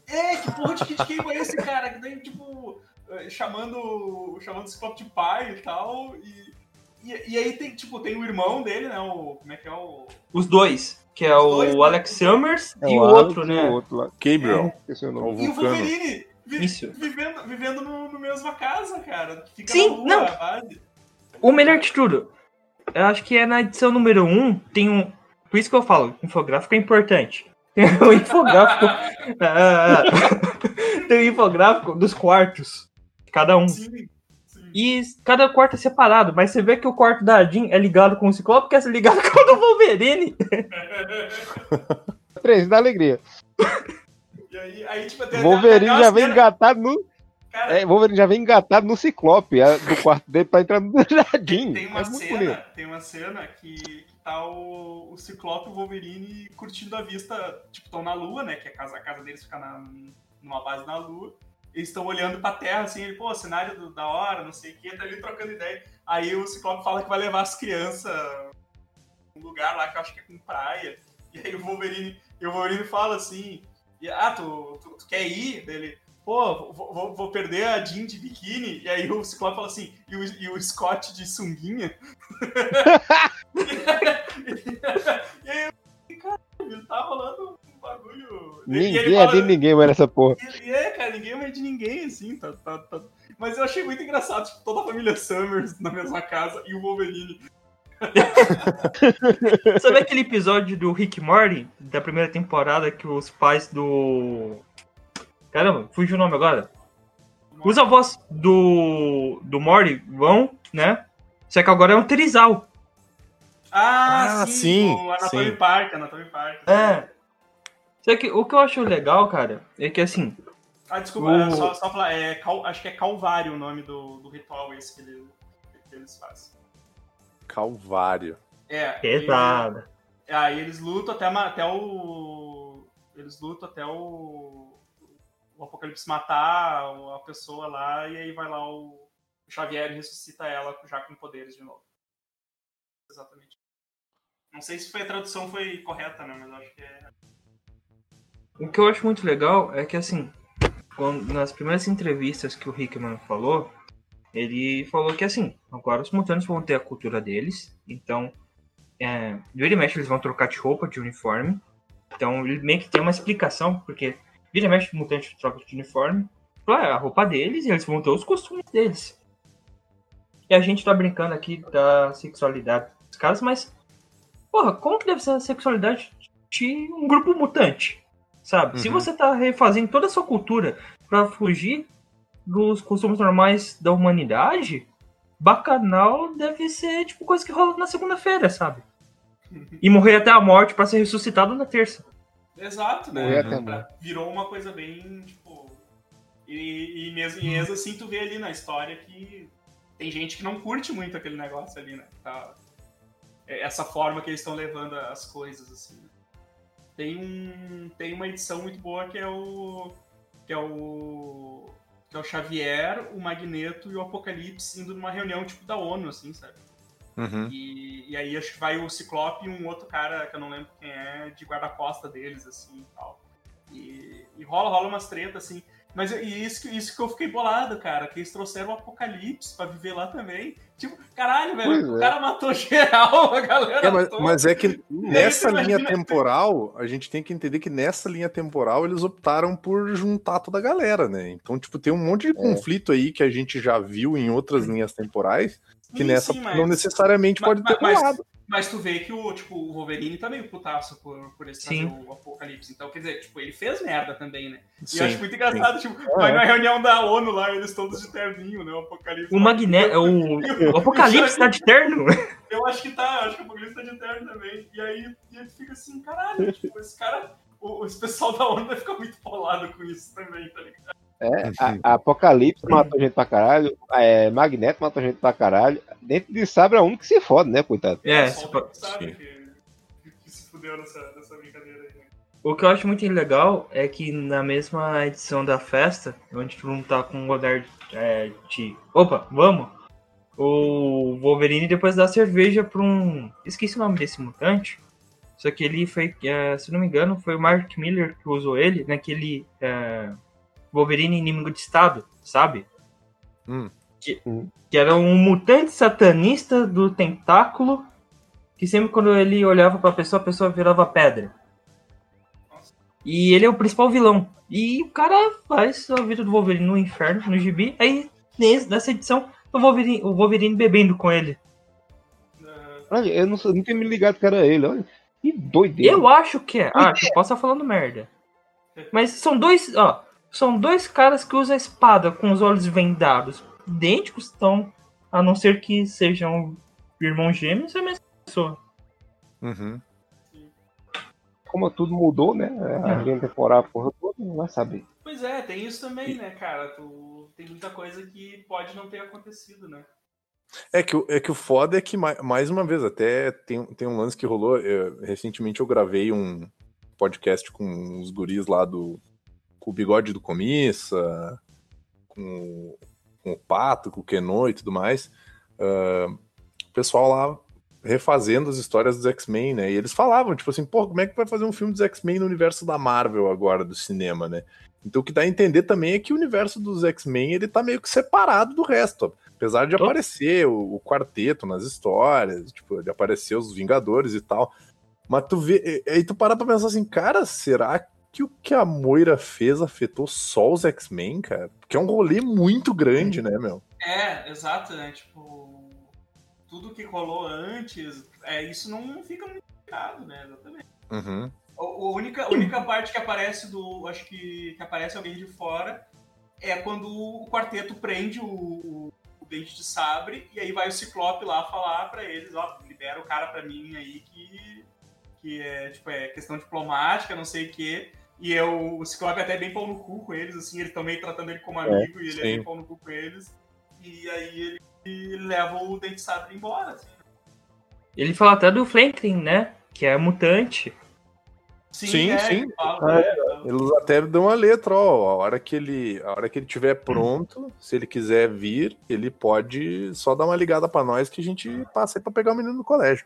É, que porra de Kid Cable é esse, cara? Que tem, tipo, eh, chamando, chamando o Ciclope de pai e tal, e... E, e aí tem, tipo, tem o irmão dele, né? O. Como é que é o. Os dois. Que é Os o dois, né? Alex Summers É e o outro, né? O outro lá. Gabriel, Esqueci o o nome. E o. Wolverine vi- Isso. vivendo, vivendo no, no mesma casa, cara. Fica Sim, na rua, não. O melhor de tudo, eu acho que é na edição número 1, tem um. Por isso que eu falo, infográfico é importante. <laughs> o infográfico. ah, <laughs> tem o infográfico dos quartos. Cada um. Sim, sim. E cada quarto é separado, mas você vê que o quarto da Jean é ligado com o Ciclope, que é ligado <laughs> com o do Wolverine. Três da alegria. E aí, aí tipo, tem Wolverine tem já vem cena- engatado no. Cara, É, Wolverine já vem engatado no Ciclope a- do quarto dele pra entrar no jardim. tem uma é cena, tem uma cena que tá o, o Ciclope e o Wolverine curtindo a vista, tipo, estão na lua, né? Que a casa, a casa deles fica na, numa base na lua. Eles estão olhando pra terra, assim, ele, pô, cenário do- da hora, não sei o que, tá ali trocando ideia. Aí o Ciclope fala que vai levar as crianças um lugar lá que eu acho que é com praia. E aí o Wolverine, o Wolverine fala assim, ah, tu, tu, tu quer ir? Dele, pô, vou, vou- perder a Jean de biquíni. E aí o Ciclope fala assim, e o, e o Scott de sunguinha? <laughs> e aí eu, caralho, tá rolando um bagulho. Ninguém é fala- de ninguém, mas essa porra. e é, cara, ninguém é de ninguém, assim, tá, tá, tá. Mas eu achei muito engraçado, tipo, toda a família Summers na mesma casa e o Wolverine. <laughs> Sabe aquele episódio do Rick Morty, da primeira temporada, que os pais do. Caramba, fugiu o nome agora. Os avós do, do Morty vão, né? Só que agora é um trisal. Ah, Ah, sim, sim, o Anatomy sim. Park, Anatomy Park. É. Só que o que eu acho legal, cara, é que assim, Ah, desculpa, O- é só, só falar, é, Cal- acho que é Calvário o nome do, do ritual esse que, ele- que eles fazem. Calvário. É, pesada. e- aí eles lutam até, até o... Eles lutam até o... Apocalipse matar a pessoa lá, e aí vai lá o Xavier e ressuscita ela já com poderes de novo. Exatamente. Não sei se foi a tradução foi correta, né? Mas eu acho que é. O que eu acho muito legal é que, assim, quando- nas primeiras entrevistas que o Hickman falou, ele falou que, assim, agora os mutantes vão ter a cultura deles, então, é, vira e mexe eles vão trocar de roupa, de uniforme, então ele meio que tem uma explicação, porque vira mexe mutante troca de uniforme, é a roupa deles e eles vão ter os costumes deles. E a gente tá brincando aqui da sexualidade os caras, mas. Porra, como que deve ser a sexualidade de um grupo mutante? Sabe? Se Uhum. você tá refazendo toda a sua cultura pra fugir dos costumes normais da humanidade, bacanal deve ser tipo coisa que rola na segunda-feira, sabe? E morrer até a morte pra ser ressuscitado na terça. Exato, né? Virou uma coisa bem, tipo. E, e mesmo, e mesmo assim tu vê ali na história que tem gente que não curte muito aquele negócio ali, né? Tá, é essa forma que eles estão levando as coisas, assim. Tem um. Tem uma edição muito boa que é o. Que é o. Que é o Xavier, o Magneto e o Apocalipse indo numa reunião tipo da ONU, assim, sabe? Uhum. E, e aí acho que vai o Ciclope e um outro cara que eu não lembro quem é, de guarda-costa deles, assim e tal. E, e rola, rola umas tretas, assim. Mas e isso, que- isso que eu fiquei bolado, cara, que eles trouxeram o Apocalipse pra viver lá também. Tipo, caralho, velho, Pois o é. cara matou <laughs> geral, a galera É, mas, mas é que <laughs> nessa linha imagina- temporal, a gente tem que entender que nessa linha temporal eles optaram por juntar toda a galera, né? Então, tipo, tem um monte de conflito aí que a gente já viu em outras linhas temporais, que Sim, nessa sim, mas- não necessariamente mas- pode ter mas-. Mas tu vê que o, tipo, o Wolverine tá meio putaço por, por esse Sim. o Apocalipse. Então, quer dizer, tipo, ele fez merda também, né? E Sim, eu acho muito engraçado, tipo, É. vai na reunião da ONU lá, eles todos de terninho, né? O Apocalipse. O Magneto. O, <laughs> o Apocalipse tá de terno. Eu acho que tá, eu acho que o Apocalipse tá de terno também. E aí e ele fica assim, caralho, tipo, esse cara. O, esse pessoal da ONU vai ficar muito bolado com isso também, tá ligado? É, a, a Apocalipse matou gente pra caralho, é, Magneto matou gente pra caralho. Dentro de Sabre é o único que se fode, né, coitado? É, Só só- o que sabe que, que se fudeu nessa, nessa brincadeira aí. né? O que eu acho muito legal é que na mesma edição da festa, onde todo mundo tá com um olhar é, de. Opa, vamos! O Wolverine depois dá cerveja pra um. Esqueci o nome desse mutante. Só que ele foi, é, se não me engano, foi o Mark Miller que usou ele naquele é, Wolverine inimigo de Estado, sabe? Hum. Que, que era um mutante satanista do tentáculo que sempre quando ele olhava pra pessoa, a pessoa virava pedra. E ele é o principal vilão. E o cara faz a vida do Wolverine no inferno, no gibi. Aí, nessa edição, o Wolverine, o Wolverine bebendo com ele. Olha, eu não, não tinha me ligado que era ele, olha. Que doideira. Eu acho que é. Ah, eu posso estar falando merda. Mas são dois, ó. São dois caras que usam a espada com os olhos vendados. Idênticos, estão. A não ser que sejam irmãos gêmeos, é a mesma pessoa. Uhum. Como tudo mudou, né? A linha temporal, a porra toda, não vai saber. Pois é, tem isso também, né, cara? Tu, tem muita coisa que pode não ter acontecido, né? É que, o- é que o foda é que, mai- mais uma vez, até tem, tem um lance que rolou. eu- recentemente eu gravei um podcast com os guris lá do. Com o bigode do Comissa, com, o- com o Pato, com o Kenô e tudo mais. ah, o pessoal lá refazendo as histórias dos X-Men, né? E eles falavam, tipo assim, pô, como é que vai fazer um filme dos X-Men no universo da Marvel agora, do cinema, né? Então o que dá a entender também é que o universo dos X-Men ele tá meio que separado do resto. Apesar de aparecer o, o quarteto nas histórias, tipo, de aparecer os Vingadores e tal. Mas tu vê. Aí tu para pra pensar assim, cara, será que o que a Moira fez afetou só os X-Men, cara? Porque é um rolê muito grande, né, meu? É, exato, né? Tipo, tudo que rolou antes, é, isso não fica muito ligado, né? Exatamente. Uhum. A, a única, a única parte que aparece do. Acho que, que aparece alguém de fora é quando o quarteto prende o, o, dente de sabre e aí vai o Ciclope lá falar pra eles, ó, libera o cara pra mim aí que. Que é, tipo, é questão diplomática, não sei o quê. E eu, o Ciclope é até bem pau no cu com eles, assim, eles também tratando ele como amigo e ele é sim. bem pau no cu com eles. E aí ele, ele leva o dente de sabre embora, assim. Ele fala até do Franklin, né? Que é mutante. Sim, é, sim. ele fala, é, Eles até dão a letra, ó. A hora que ele, a hora que ele tiver pronto, se ele quiser vir, ele pode só dar uma ligada pra nós que a gente passa aí pra pegar o menino no colégio.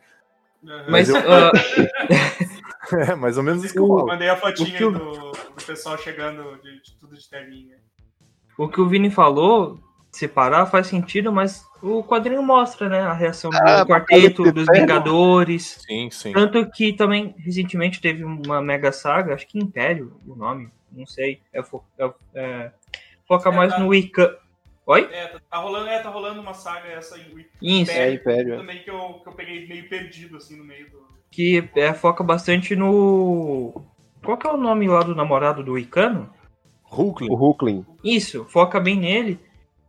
Aham. Mas, eu- ah, <laughs> <laughs> É mais ou menos isso que Eu rola. mandei a fotinha O que eu- do, do pessoal chegando de, de tudo de terninha. o que o Vini falou, separar faz sentido, mas o quadrinho mostra, né? A reação do Ah, quarteto, dos. Vingadores. Sim, sim. Tanto que também, recentemente, teve uma mega saga, acho que Império, o nome, não sei. É, fo- é- é- foca É, mais tá. no Wicca. Oi? É, tá, tá rolando, é, tá rolando uma saga essa aí. Isso. É, Império. é. Também que eu, que eu peguei meio perdido, assim, no meio do. Que é, foca bastante no. Qual que é o nome lá do namorado do Icano? Hulkling. O Hulkling. Isso, foca bem nele.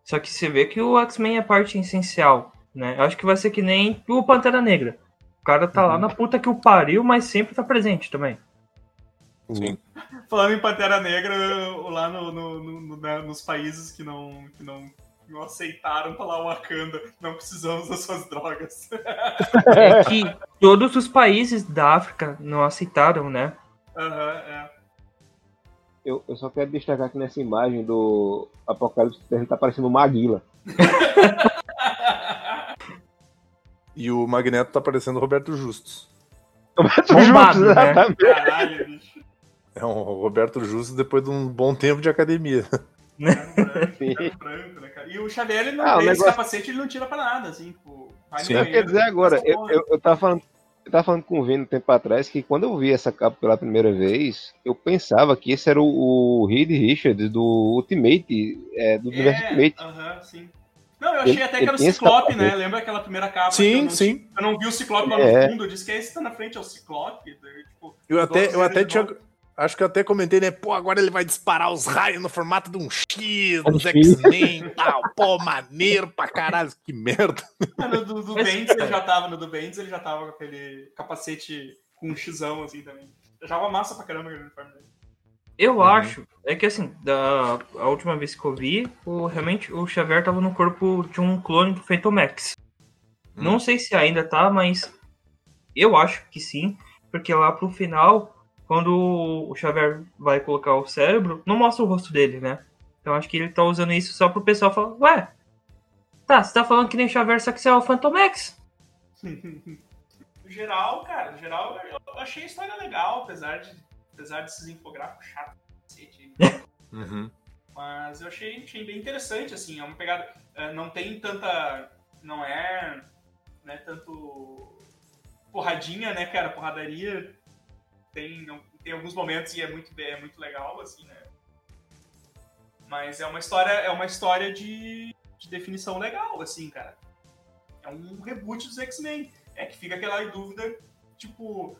Só que você vê que o X-Men é parte essencial, né? Eu acho que vai ser que nem o Pantera Negra. O cara tá lá na puta que o pariu, mas sempre tá presente também. Sim. Falando em Pantera Negra, lá no, no- no- no- na- nos países que não, que não, não aceitaram, lá o Wakanda. Não precisamos das suas drogas. É que todos os países da África não aceitaram, né? Aham, é. Eu, eu só quero destacar que nessa imagem do Apocalipse Terra tá parecendo uma águila. <laughs> E o Magneto tá parecendo o Roberto Justus. Bombado, né? exatamente. Caralho, bicho. É um Roberto Justus depois de um bom tempo de academia. <laughs> Branco, Sim. cara branco, né, cara? E o Xavier, ele não, Ah, o esse negócio- capacete, ele não tira pra nada, assim, tipo. Vai no Sim. Eu banheiro, quero dizer agora, eu, eu, eu tava falando. Eu tava falando com o Vini um tempo atrás que quando eu vi essa capa pela primeira vez, eu pensava que esse era o, o Reed Richards do Ultimate, é, do universo É, Ultimate. aham, sim. Não, eu achei Ele- até que era o tem esse Ciclope, né? Lembra aquela primeira capa? que Sim, eu não, sim. Eu não vi o Ciclope lá É. no fundo, eu disse que esse tá na frente, é o Ciclope. daí, tipo, Eu até, eu até tinha. Acho que eu até comentei, né? Pô, agora ele vai disparar os raios no formato de um X, Um dos. X-Men e tal. Pô, maneiro pra caralho, que merda. Ah, no do, do ele já tava, no do Bendis ele já tava com aquele capacete com um xão assim também. Já tava massa pra caramba aquele uniforme dele. Eu Uhum. acho, é que assim, da a última vez que eu vi, o, realmente o Xavier tava no corpo de um clone do Phantom Max. Hum. Não sei se ainda tá, mas eu acho que sim, porque lá pro final, quando o Xavier vai colocar o cérebro, não mostra o rosto dele, né? Então acho que ele tá usando isso só pro pessoal falar, ué, tá, você tá falando que nem Xavier, só que você é o Phantom Max? <laughs> No geral, cara, no geral eu achei a história legal, apesar de, apesar desses infográficos chatos, cacete, <laughs> Uhum. Mas eu achei, achei bem interessante, assim, é uma pegada. é, não tem tanta. Não é. Não é tanto. Porradinha, né, cara? Porradaria. Tem, tem alguns momentos e é muito, é muito legal, assim, né? Mas é uma história, é uma história de, de definição legal, assim, cara. É um reboot dos X-Men. É que fica aquela dúvida, tipo,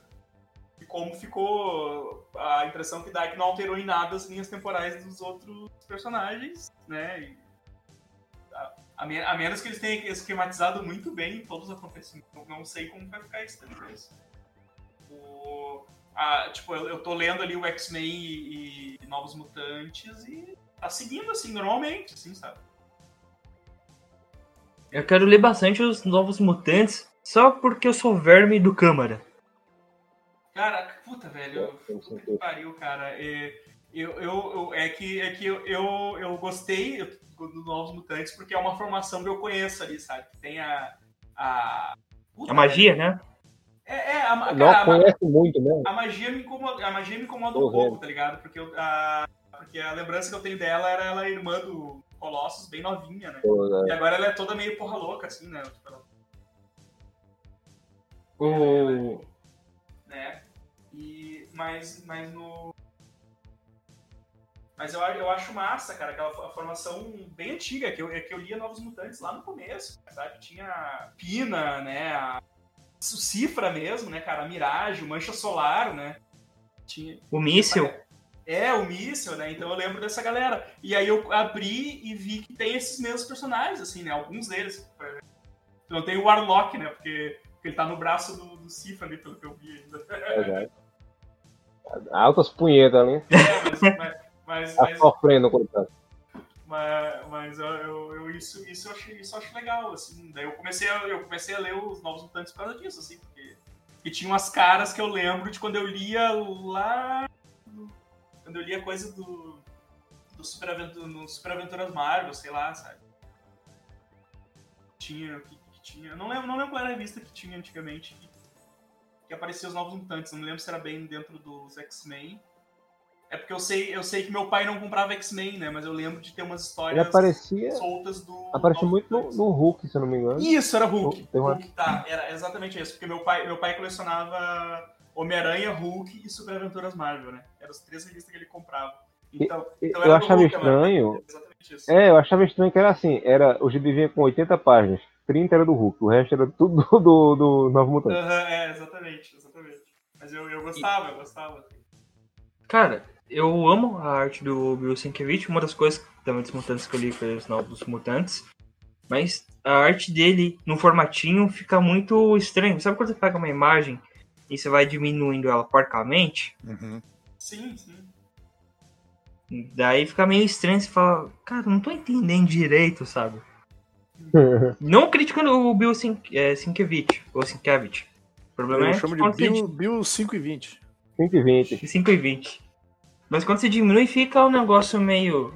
de como ficou a impressão que dá é que não alterou em nada as linhas temporais dos outros personagens, né? E a, a me- a menos que eles tenham esquematizado muito bem todos os acontecimentos. Não sei como vai ficar isso depois. O, a- tipo, eu, eu tô lendo ali o X-Men e, e Novos Mutantes e tá seguindo assim, normalmente, assim, sabe? Eu quero ler bastante os Novos Mutantes, só porque eu sou verme do Câmara. Cara, puta, velho. Puta que pariu, cara. É, eu, eu, eu- é que, é que eu, eu, eu gostei do Novos Mutantes porque é uma formação que eu conheço ali, sabe? Que tem a. A, Puta, A magia, né? É, é a, Não cara, conhece muito, né? a magia me incomoda, a magia me incomoda um pouco, tá ligado? Porque, eu, a, porque a lembrança que eu tenho dela era ela irmã do Colossus, bem novinha, né? E agora ela é toda meio porra louca, assim, né? Tipo, ela- O... né? E, mas, mas no. Mas eu, eu acho massa, cara, aquela formação bem antiga, que eu, é que eu lia Novos Mutantes lá no começo, sabe? Tinha a Pina, né? A Cifra mesmo, né, cara? Mirage, o Mancha Solar, né? Tinha, O míssil. é, o míssil, né? Então eu lembro dessa galera. E aí eu abri e vi que tem esses mesmos personagens, assim, né? Alguns deles. Não tem o Warlock, né? Porque, porque ele tá no braço do, do Cifra ali, pelo que eu vi ainda. Exato. Altas punhetas ali. É, mas, mas, mas, Tá mas, sofrendo, coitado. Mas- mas eu, eu- isso, isso, eu achei, isso eu acho legal, assim. Daí eu comecei, a, eu comecei a ler os Novos Mutantes por causa disso, assim, porque tinha umas caras que eu lembro de quando eu lia lá. Quando eu lia coisa do. do Super Aventura, no Super Aventuras Marvel, sei lá, sabe? Tinha. Que, que tinha. Não lembro, não lembro qual era a revista que tinha antigamente. Que, que aparecia os Novos Mutantes. Não lembro se era bem dentro dos X-Men. É porque eu sei, eu sei que meu pai não comprava X-Men, né? Mas eu lembro de ter umas Ele histórias aparecia, soltas do. aparecia muito no, no Hulk, se eu não me engano. Isso, era Hulk. Tem uma- Hulk, tá. Era exatamente isso. Porque meu pai, meu pai colecionava Homem-Aranha, Hulk e Super Aventuras Marvel, né? Eram as três revistas que ele comprava. Então, Eu então do achava Hulk, né? estranho, Exatamente. exatamente isso. É, eu achava estranho que era assim, era, o gibi vinha com 80 páginas, 30 era do Hulk, o resto era tudo <laughs> do, do, do Novo Mutante. Aham, é, exatamente, exatamente. Mas eu, eu gostava, eu gostava. Cara, eu amo a arte do Bill Sienkiewicz, uma das coisas também dos mutantes que eu li foi os novos mutantes. Mas a arte dele no formatinho fica muito estranho. Sabe quando você pega uma imagem e você vai diminuindo ela porcamente? Uhum. Sim, sim. Daí fica meio estranho, você fala, cara, não tô entendendo direito, sabe? <laughs> Não criticando o Bill Sink, é, Sienkiewicz, ou Sienkiewicz. O problema Eu é chamo que de Bill, Bill 5 e 20. 120. 5 e 20. Mas quando você diminui, fica um negócio meio.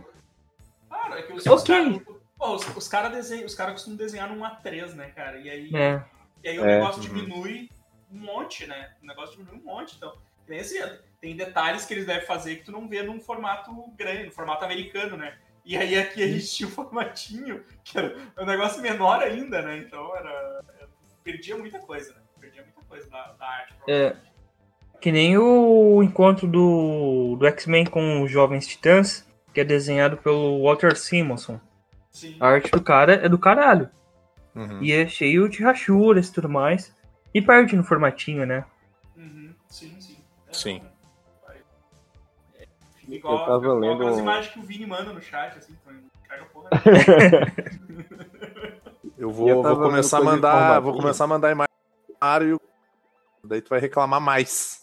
Claro, é que os, Ok. os caras. Pô, os, os caras desenham, os caras costumam desenhar num A3, né, cara? E aí, É. e aí o É, negócio uhum. diminui um monte, né? O negócio diminui um monte. Então, tem, assim, tem detalhes que eles devem fazer que tu não vê num formato grande, no formato americano, né? E aí aqui a gente tinha um formatinho que era um negócio menor ainda, né? Então era. era- Perdia muita coisa, né? Perdia muita coisa da, da arte. É. Que nem o encontro do, do X-Men com os Jovens Titãs, que é desenhado pelo Walter Simonson. Sim. A arte do cara é do caralho. Uhum. E é cheio de rachuras e tudo mais. E perde no formatinho, né? Uhum, Sim, sim. É, Sim. É, igual, Eu tava lendo aquelas um- imagens que o Vini manda no chat, assim, então caga porra. <laughs> Eu vou, eu vou começar a mandar. Vou começar a mandar imagem pro Mário. Daí tu vai reclamar mais.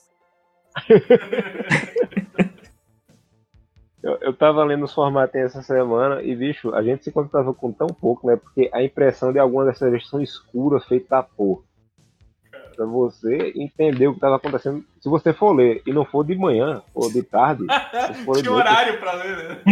<laughs> Eu, eu tava lendo os formatinhos essa semana e, bicho, a gente se contava com tão pouco, né? Porque a impressão de algumas dessas revistas são escuras, feitas da porra. Pra você entender o que tava acontecendo, se você for ler e não for de manhã ou de tarde, <laughs> for de Tinha horário pra ler, né?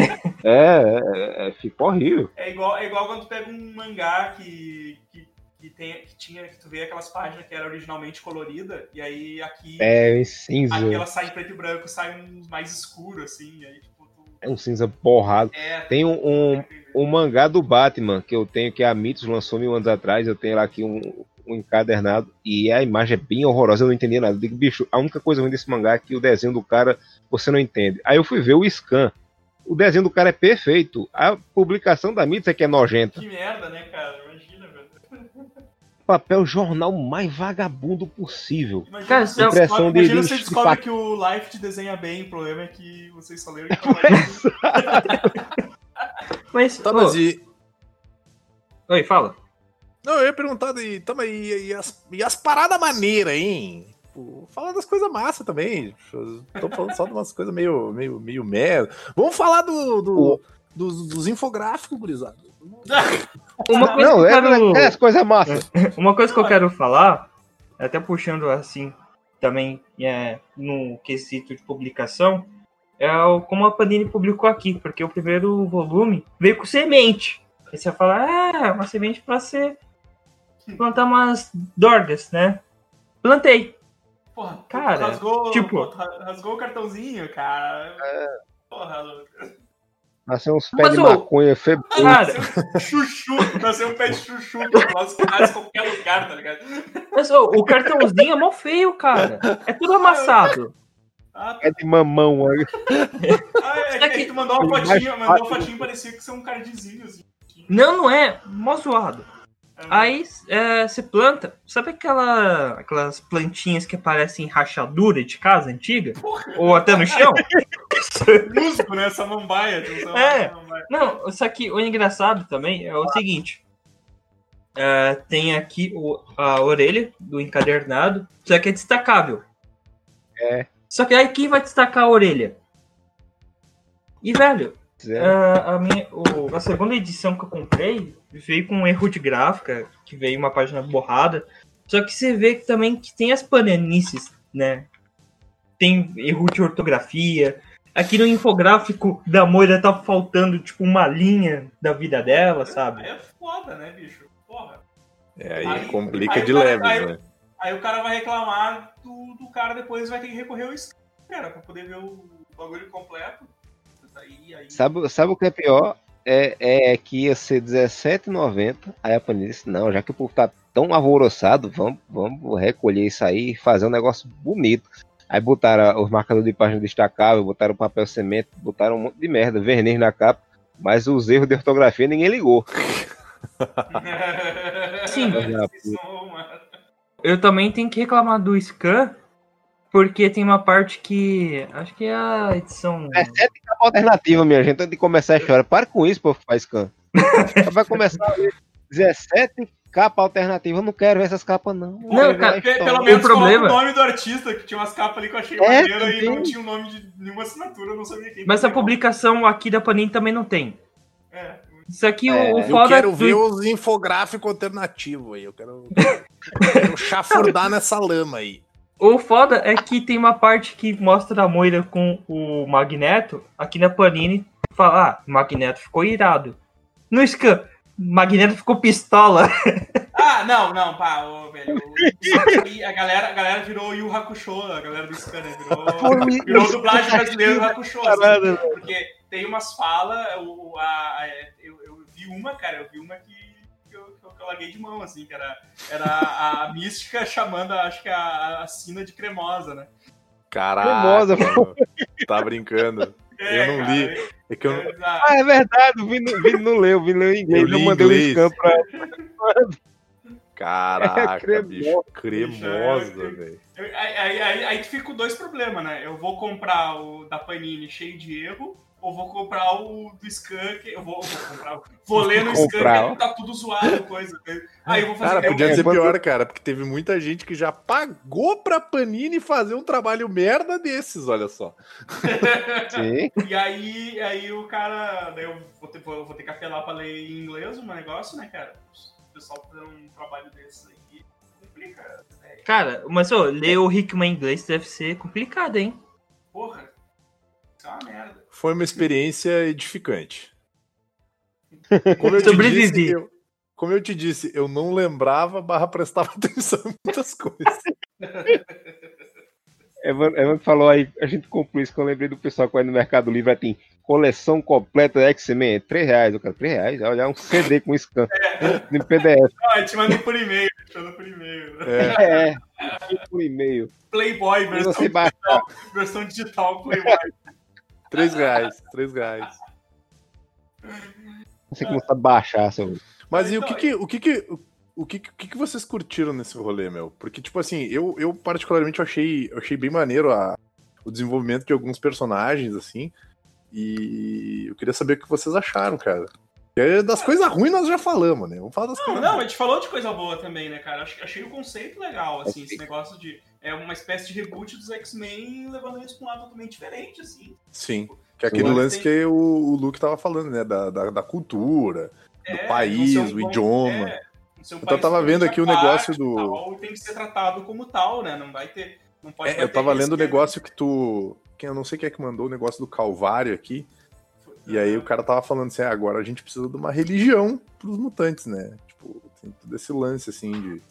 é, é, é, fica horrível. É igual, é igual quando tu pega um mangá que, que, que, tem, que tinha, que tu vê aquelas páginas que era originalmente colorida, e aí aqui, É em cinza. aqui ela sai em preto e branco, sai uns mais escuro, assim, e aí tipo, tu... É um cinza borrado. É, Tem um, um, um mangá do Batman que eu tenho, que a Mitos lançou mil anos atrás. Eu tenho lá aqui um, um encadernado. E a imagem é bem horrorosa, eu não entendi nada. Eu digo, bicho, a única coisa ruim desse mangá é que o desenho do cara você não entende. Aí eu fui ver o scan. O desenho do cara é perfeito. A publicação da Mitos é que é nojenta. Que merda, né, cara? Imagina, velho. Papel jornal mais vagabundo possível. Imagina, Cara, você é- descobre, Impressão de- imagina de- você de descobre fato. que o Life te desenha bem, o problema é que vocês só leram <laughs> que Mas. Tá, mas e. Oi, fala. Não, eu ia perguntar de. Tamo aí, e as, e as paradas maneiras, hein? Pô, Fala das coisas massa também. Tô falando só de umas coisas meio, meio, meio merda. Vamos falar do, do- dos, dos infográficos, gurizada. <laughs> Uma coisa Não, que é, eu quero... é as coisas massas. Uma coisa que eu quero falar, até puxando assim, também é, no quesito de publicação, é o, como a Panini publicou aqui, porque o primeiro volume veio com semente. Aí você fala, ah, uma semente para você plantar umas dorgas, né? Plantei. Porra, Cara, rasgou, tipo- rasgou o cartãozinho, cara. Porra, Lucas. Nasceu uns pés de maconha febroso. Cara, Chuchu, nasceu um pé de chuchu que nasce qualquer lugar, tá ligado? mas, o cartãozinho é mó feio, cara. É tudo amassado. Ah, tá. É de mamão. aí. Ah, é, Será que que- tu mandou uma fotinha, mandou uma fotinha parecia que são um cardzinho, assim. Não, não é. Mó zoado. Ah, Aí é, você planta, sabe aquela, aquelas plantinhas que parecem rachadura de casa antiga? Ou até no chão? <laughs> musgo, né? Samambaia. É. Não, só que o engraçado também é o seguinte. é, tem aqui o- a orelha do encadernado, só que é destacável. É. Só que aí quem vai destacar a orelha? E, velho, Zero. Ah, a, minha, o- a segunda edição que eu comprei veio com um erro de gráfica, que veio uma página borrada. Só que você vê que também que tem as pananices, né? Tem erro de ortografia. Aqui no infográfico da Moira tá faltando, tipo, uma linha da vida dela, sabe? Aí é foda, né, bicho? Porra. É, aí, Aí- complica aí de aí- né? Aí o cara vai reclamar do, do cara, depois vai ter que recorrer ao cara, pra poder ver o bagulho completo. Aí, aí... Sabe, sabe o que é pior? É, é que ia ser R$17,90. Aí a Panini disse: Não, já que o povo tá tão alvoroçado, vamos, vamos recolher isso aí e fazer um negócio bonito. Aí botaram os marcadores de página destacável, botaram papel cimento, botaram um monte de merda, verniz na capa. Mas os erros de ortografia ninguém ligou. Sim. Eu também tenho que reclamar do Scan, porque tem uma parte que. Acho que é a edição. É sete capa alternativa, minha gente, antes de começar a chorar. Para com isso, pô, faz scan. <laughs> Vai começar a ler 17 capa alternativa. Eu não quero ver essas capas, não. Não, cara. Pelo O menos problema- coloca o nome do artista, que tinha umas capas ali que eu achei É, maneiro e não tinha o nome de nenhuma assinatura, eu não sabia quem. Mas a publicação aqui da Panini também não tem. É. Isso aqui, É, o, o eu foda Eu quero ver os infográficos alternativos aí. Eu quero, eu quero chafurdar <laughs> nessa lama aí. O foda é que tem uma parte que mostra a Moira com o Magneto. Aqui na Panini fala: ah, Magneto ficou irado. No Scan, Magneto ficou pistola. <laughs> Ah, não, não, pá, ô, velho. Aí, a galera, a galera virou Yu Hakusho, a galera do Scanner virou, <laughs> virou dublagem brasileira do Hakusho. assim, porque tem umas falas, o- eu, eu vi uma, cara, eu vi uma que, que, eu, que eu- que eu larguei de mão, assim, que era, era a mística chamando, acho que a, a Sina de cremosa, né? Caraca, Cremosa, mano. Tá brincando. É, Eu não cara, li. É que eu, eu- ah, é verdade, o Vini, não leu, o Vini leu em inglês. Eu mandei inglês. o scan pra. Caraca, Cremosa. <laughs> bicho. Cremosa, velho. aí, aí, aí, aí que fica dois problemas, né? Eu vou comprar o da Panini cheio de erro, ou vou comprar o do que eu vou, vou comprar, <laughs> vou ler no Comprar. que tá tudo zoado, coisa. Aí eu vou fazer Cara, podia é, ser quando- pior, cara, porque teve muita gente que já pagou pra Panini fazer um trabalho merda desses, olha só. <laughs> Sim. E aí, aí o cara. Daí eu vou ter, vou, vou ter que apelar pra ler em inglês um negócio, né, cara? O pessoal fazendo um trabalho desses aí complica. né? Cara, mas ô, ler o Hickman em inglês deve ser complicado, hein? Porra, isso é uma merda. Foi uma experiência edificante. <laughs> Como eu te Sobrevivi. disse, eu, como eu te disse, eu não lembrava, barra prestava <laughs> atenção em muitas coisas. <laughs> Evan, Evan falou aí, a gente comprou isso que eu lembrei do pessoal que vai no Mercado Livre, aí tem coleção completa da X-Men, 3 reais, eu quero 3 reais, olha, um CD com scan, em PDF, Ah, eu te mandei por e-mail, te mandou por e-mail. É, é, por e-mail, Playboy, versão, você baixa, versão digital Playboy. Três reais, três reais. você começa a baixar, seu... Mas e o que que, o que que, o que, que- o que que vocês curtiram nesse rolê, meu? Porque, tipo assim, eu, eu particularmente achei, achei bem maneiro a, o desenvolvimento de alguns personagens, assim, e eu queria saber o que vocês acharam, cara. Das coisas ruins nós já falamos, né? Vamos falar das Não, coisas não, a gente falou de coisa boa também, né, cara? Acho- Achei o conceito legal, assim, esse negócio de. É uma espécie de reboot dos X-Men levando eles pra um lado totalmente diferente, assim. Sim. Que é aquele lance tem- que o, o Luke tava falando, né? Da, da, da cultura. É, país, não ser o bom- idioma. é, um Então, país eu tava vendo aqui o negócio do- tal, tem que ser tratado como tal, né? Não vai ter. Não pode É, eu tava lendo o esquema- negócio que tu. Quem eu não sei quem é que mandou o negócio do Calvário aqui. E aí o cara tava falando assim, ah, agora a gente precisa de uma religião pros mutantes, né? Tipo, tem todo esse lance assim de.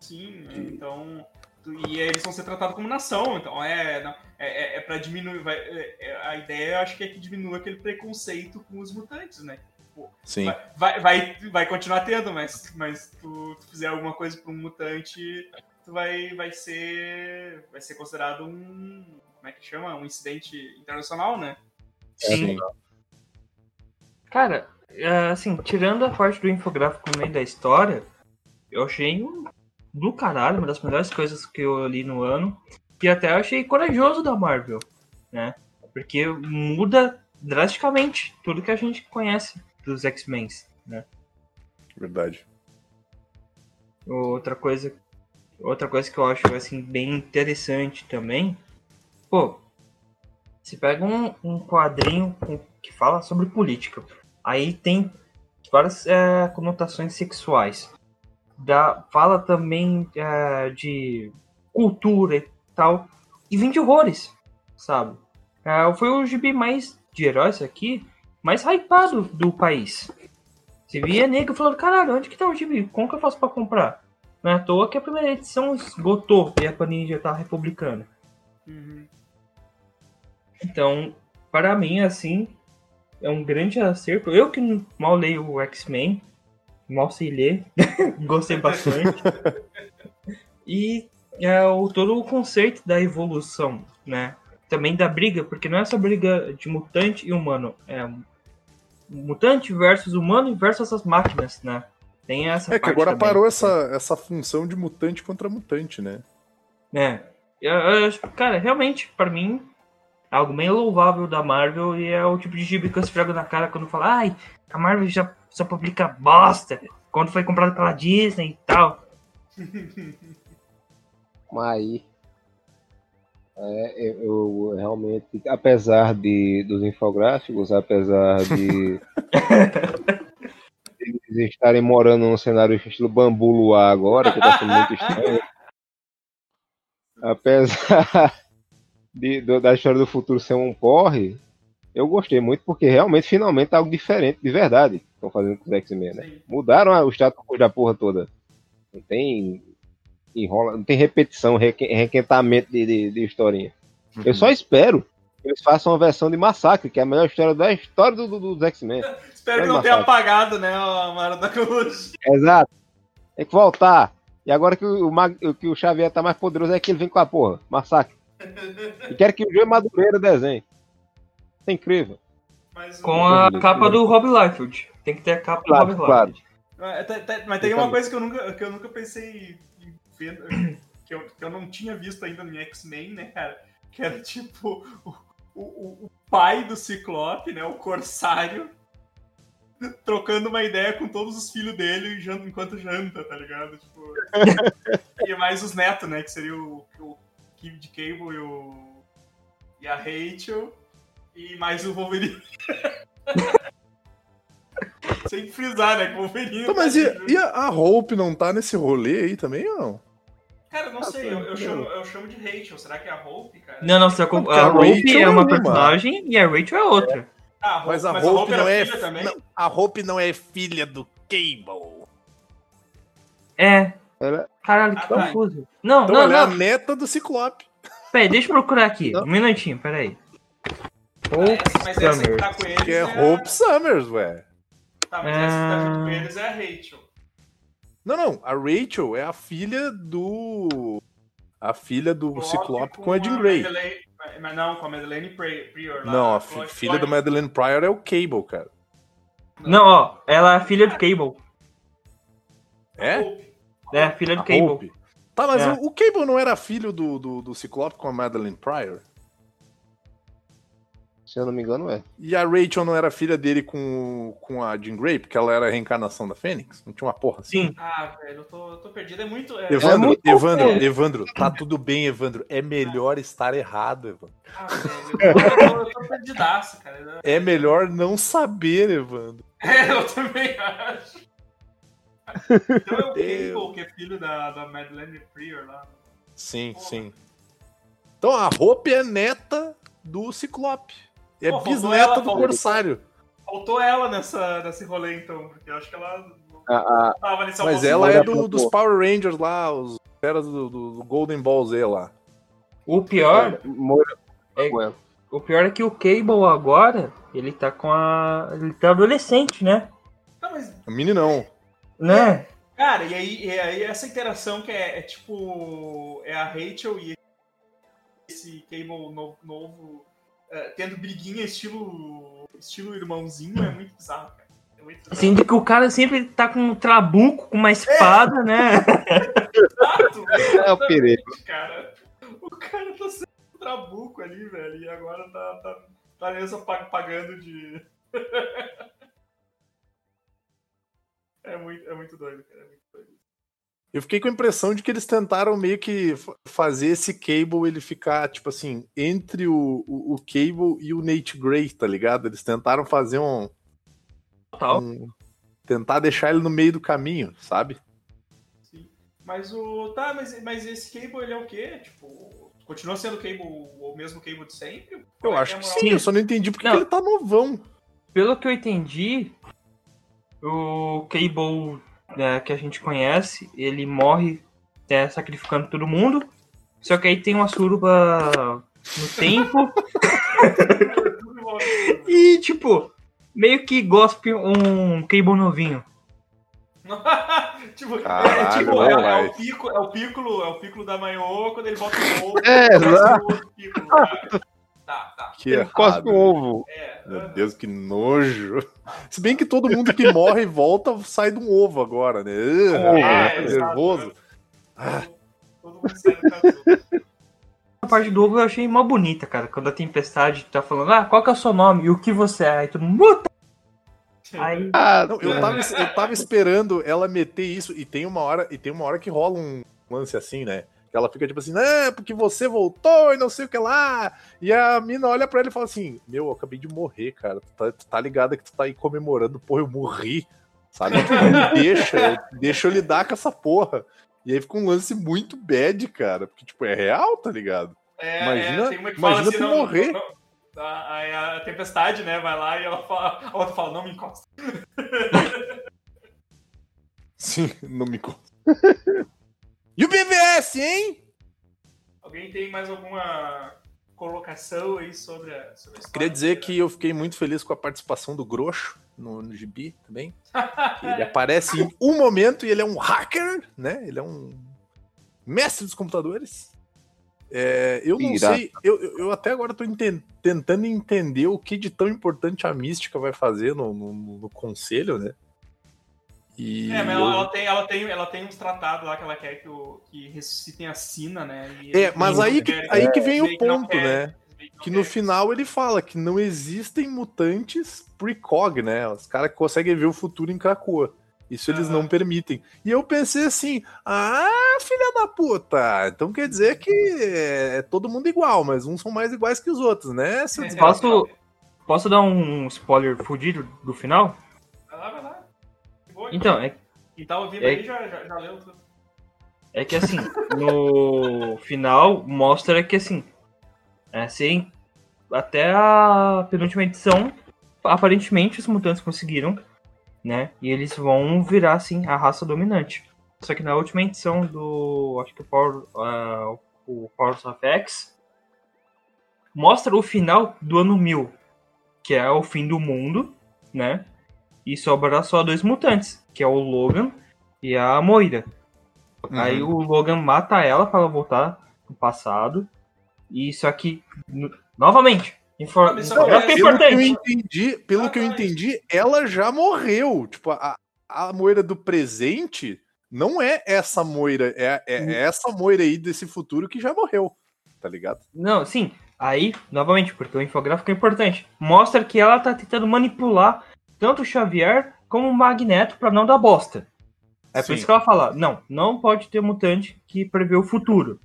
Sim, né? de- então. E eles vão ser tratados como nação, então é, não, é, é, é pra diminuir. Vai, é- é- a ideia, eu acho que é que diminua aquele preconceito com os mutantes, né? Sim. Vai, vai, vai, vai continuar tendo, mas, mas tu, tu fizer alguma coisa pra um mutante, tu vai, vai ser. Vai ser considerado um. Como é que chama? Um incidente internacional, né? Sim. Cara, é, assim, tirando a parte do infográfico no meio da história, eu achei um do caralho, uma das melhores coisas que eu li no ano. E até eu achei corajoso da Marvel, né? Porque muda drasticamente tudo que a gente conhece dos X-Men, né? Verdade. Outra coisa, outra coisa que eu acho assim bem interessante também, pô, se pega um, um quadrinho que fala sobre política, aí tem várias é, conotações sexuais, da, fala também é, de cultura e tal, e vem de horrores, sabe? É, foi o gibi mais de heróis aqui, mais hypado do país. Você via nego falando, caralho, onde que tá o gibi? Como que eu faço pra comprar? Não é à toa que a primeira edição esgotou e a Panini já tá republicando. Uhum. Então, para mim, assim, é um grande acerto. Eu que mal leio o X-Men, mal sei ler, <laughs> gostei bastante. e é, o, todo o conceito da evolução, né? Também da briga, porque não é essa briga de mutante e humano, é mutante versus humano versus essas máquinas, né? Tem essa É que agora também. parou essa, essa função de mutante contra mutante, né? É. Eu, eu cara, realmente, pra mim, algo bem louvável da Marvel e é o tipo de gibi que eu esfrego na cara quando fala, ai, a Marvel já só publica bosta quando foi comprada pela Disney e tal. <laughs> Mas aí. É, eu, eu realmente, apesar de, dos infográficos, apesar de <laughs> eles estarem morando num cenário estilo bambu luar agora, que tá sendo muito estranho. <laughs> Apesar de, do- da história do futuro ser um porre, eu gostei muito porque realmente, finalmente, é algo diferente, de verdade, estão fazendo com os X-Men, né? Sim. Mudaram a- o status quo da porra toda. Não tem enrola, não tem repetição, reque- requentamento de, de, de historinha. Eu só espero que eles façam uma versão de Massacre, que é a melhor história da história do, do- dos X-Men. <laughs> Espero que não Vai tenha apagado, né, a Mara da Cruz. <laughs> Exato. Tem que voltar. E agora que o, que o Xavier tá mais poderoso é que ele vem com a porra. Massacre. E quero que o Joe Madureira desenhe. Isso é incrível. Mas, Com a capa do Rob Liefeld. Tem que ter a capa Claro, do Rob claro. Liefeld. É, tá- tá- Mas tem uma coisa que eu nunca, que eu nunca pensei em ver, <clears throat> que eu, que eu não tinha visto ainda no X-Men, né, cara? Que era tipo o, o, o pai do Ciclope, né? O Corsário, trocando uma ideia com todos os filhos dele enquanto janta, tá ligado? Tipo, <laughs> e mais os netos, né? Que seria o, o Kid Cable e, o, e a Rachel, e mais o Wolverine. <laughs> Sem frisar, né? Que o Wolverine. Então, mas tá e, e a, a Hope não tá nesse rolê aí também ou não? Cara, eu não sei, eu, eu chamo, eu chamo de Rachel. Será que é a Hope, cara? Não, não, a a Hope é é uma personagem e a Rachel é outra. Ah, a Hope, Mas a mas Hope era não é. filha também? não, a Hope não é filha do Cable. É. Ela- Caralho, que Ah, tá. confuso. Não, Então não, ela é a não. neta do Ciclope. Peraí, deixa eu procurar aqui. Não. Um minutinho, peraí. Ah, Hope essa- mas essa que Summer. tá com eles Que é é Hope Summers, ué. Tá, mas essa que tá junto Ah. com eles é a Rachel. Não, não. A Rachel é a filha do. A filha do Ciclope com a Jean Grey. Madeleine- mas não, com a Madeleine Pri- Prior lá. Não, a a fi- filha da Chloe- Madeleine Pryor é o Cable, cara. Não, ó, ela é filha do Cable. É? Hope. É, filha do A Cable. Hope. Tá, mas É. o, o Cable não era filho do, do, do Ciclope com a Madeleine Pryor? Se eu não me engano, é. E a Rachel não era filha dele com, com a Jean Grey, porque ela era a reencarnação da Fênix? Não tinha uma porra assim? Sim. Ah, velho, eu tô, eu tô perdido. É muito. É, Evandro, muito Evandro, pouco. Evandro, tá tudo bem, Evandro. É melhor estar errado, Evandro. Ah, velho, eu tô, eu tô perdidaço, cara. É melhor não saber, Evandro. É, eu também acho. Então é o. Cable, que é filho da, da Madeleine Prior lá. Sim, sim. Então a Hope é neta do Ciclope. É Pô, bisneta ela, do faltou. Corsário. Faltou ela nessa, nesse rolê, então, porque eu acho que ela não A, a, tava nesse Mas ela é do- dos Power Rangers lá, os caras do, do- do Golden Ball Z lá. O pior, É- ela. o pior é que o Cable agora, ele tá com a. Ele tá adolescente, né? Não, mas A Mini não. Né? Cara, e aí, e aí essa interação que é, é tipo. É a Rachel e esse Cable novo, novo é, tendo briguinha estilo. estilo irmãozinho é muito bizarro, cara. É muito bizarro. Assim, de que o cara sempre tá com um trabuco, com uma espada, né? <laughs> Exato, É o perigo. cara. O cara tá sendo um trabuco ali, velho, e agora tá, tá, tá nessa pag- pagando de. <laughs> é, muito, é muito doido, cara. É muito doido. Eu fiquei com a impressão de que eles tentaram meio que fa- fazer esse Cable ele ficar, tipo assim, entre o, o, o Cable e o Nate Gray, tá ligado? Eles tentaram fazer um, Total. um- Tentar deixar ele no meio do caminho, sabe? Sim. Mas o. Tá, mas, mas esse Cable ele é o quê? Tipo. Continua sendo o Cable, o mesmo Cable de sempre? Eu é acho a que moral? sim, eu só não entendi porque Não. que ele tá novão. Pelo que eu entendi, o Cable né, que a gente conhece, ele morre né, sacrificando todo mundo. Só que aí tem uma suruba no tempo <laughs> e, tipo, meio que gospe um Cable novinho. <laughs> tipo, é, Caralho, tipo, não é, é o pico, é o pico, é o da Maiô quando ele bota o <laughs> ovo. É, exato. Tá, tá. Que errado. cospe um ovo. É. Meu Deus, que nojo. Se bem que todo mundo que morre e volta sai de um ovo agora, né? ovo, É, Ah, exato. nervoso. Todo- Todo mundo sai do. A parte do ovo eu achei mó bonita, cara. Quando a tempestade tá falando, ah, qual que é o seu nome e o que você é? Aí todo mundo. <laughs> Ah, Não, eu tava, eu tava esperando ela meter isso e tem uma hora e tem uma hora que rola um lance assim, né? Que ela fica tipo assim, ah, porque você voltou e não sei o que lá. E a mina olha pra ele e fala assim: Meu, eu acabei de morrer, cara. Tu tá, tu tá ligado que tu tá aí comemorando, porra, eu morri. Sabe? Tipo, deixa, deixa eu lidar com essa porra. E aí fica um lance muito bad, cara. Porque, tipo, é real, tá ligado? É, Imagina- é, tem uma que imagina assim, tu não, morrer. não- não- a, aí a tempestade, né, vai lá e ela fala, a outra fala, não me encosta. <laughs> Sim, não me conta. <laughs> e o BVS, hein? Alguém tem mais alguma colocação aí sobre a, sobre a história? Queria dizer que eu fiquei muito feliz com a participação do Groxo no, no Gibi também. Ele <laughs> aparece em um momento e ele é um hacker, né? Ele é um mestre dos computadores. É, eu não Pirata. sei, eu, eu- até agora tô enten- tentando entender o que de tão importante a mística vai fazer no, no- no conselho, né? E É, mas ela, ela tem, ela, tem, ela tem uns tratados lá que ela quer que, o, que ressuscitem a Sina, né? e É, mas aí que, aí que vem o ponto, querem, né? Que no final ele fala que não existem mutantes precog, né? Os caras que conseguem ver o futuro em Krakoa. Isso eles Aham. não permitem. E eu pensei assim: ah, filha da puta! Então quer dizer que é todo mundo igual, mas uns são mais iguais que os outros, né? É? Posso, posso dar um spoiler fudido do final? Então, é, Quem tá ouvindo é- aí já, já, já leu tudo. é que assim, no final mostra que assim, assim, até a penúltima edição, aparentemente os mutantes conseguiram, né? E eles vão virar assim a raça dominante. Só que na última edição do, acho que o Power, ah, o Powers of X mostra o final do ano 1000, que é o fim do mundo, né? E sobra só dois mutantes, que é o Logan e a Moira. Aí o Logan mata ela para ela voltar pro passado. E só que, no- novamente, infor Ah, mas isso infográfico é. Pelo que eu importante. entendi, pelo que eu Ah, entendi, ela já morreu. Tipo, a, a Moira do presente não é essa Moira, é, é- é essa Moira aí desse futuro que já morreu. Tá ligado? Não, sim. Aí, novamente, porque o infográfico é importante. Mostra que ela tá tentando manipular tanto o Xavier como o Magneto pra não dar bosta. É por Sim. isso que ela fala, não, não pode ter mutante que prevê o futuro.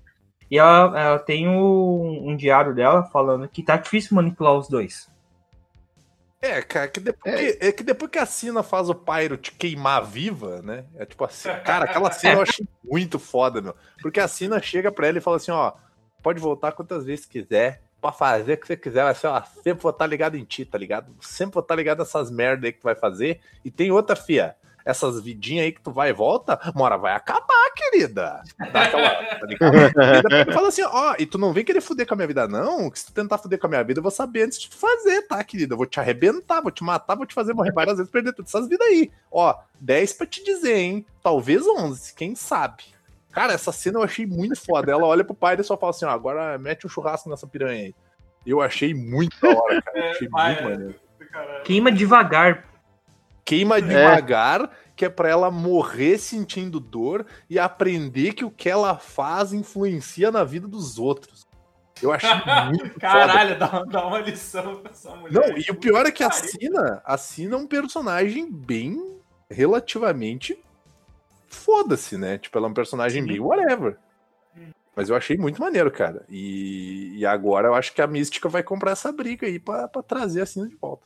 E ela, ela tem um, um diário dela falando que tá difícil manipular os dois. É, cara, que depois, que, é que depois que a Sina faz o Pyro te queimar viva, né? É tipo assim, cara, aquela <laughs> cena eu achei muito foda, meu. Porque a Sina chega pra ela e fala assim, ó, pode voltar quantas vezes quiser, pra fazer o que você quiser, ser, ó, sempre vou estar ligado em ti, tá ligado? Sempre vou estar ligado nessas merda aí que tu vai fazer. E tem outra, fia, essas vidinhas aí que tu vai e volta, uma hora vai acabar, querida. Dá aquela, tá ligado? <laughs> Fala assim, ó, e tu não vem querer fuder com a minha vida, não? Que se tu tentar fuder com a minha vida, eu vou saber antes de fazer, tá, querida? Eu vou te arrebentar, vou te matar, vou te fazer morrer várias vezes, perder todas essas vidas aí. Ó, 10 pra te dizer, hein? Talvez 11, quem sabe? Cara, essa cena eu achei muito foda. Ela olha pro pai e só fala assim, ó, agora mete um churrasco nessa piranha aí. Eu achei muito da hora, cara. É, achei vai, muito é. maneiro. Queima devagar. Queima devagar, que é pra ela morrer sentindo dor e aprender que o que ela faz influencia na vida dos outros. Eu achei <laughs> muito foda. Caralho, dá, dá uma lição pra essa mulher. Não, e o pior é que a Pariu. Sina, a Sina é um personagem bem relativamente foda-se, né? Tipo, ela é um personagem Sim. bem whatever. Hum. Mas eu achei muito maneiro, cara. E, e agora eu acho que a Mística vai comprar essa briga aí pra, pra trazer a Sina de volta.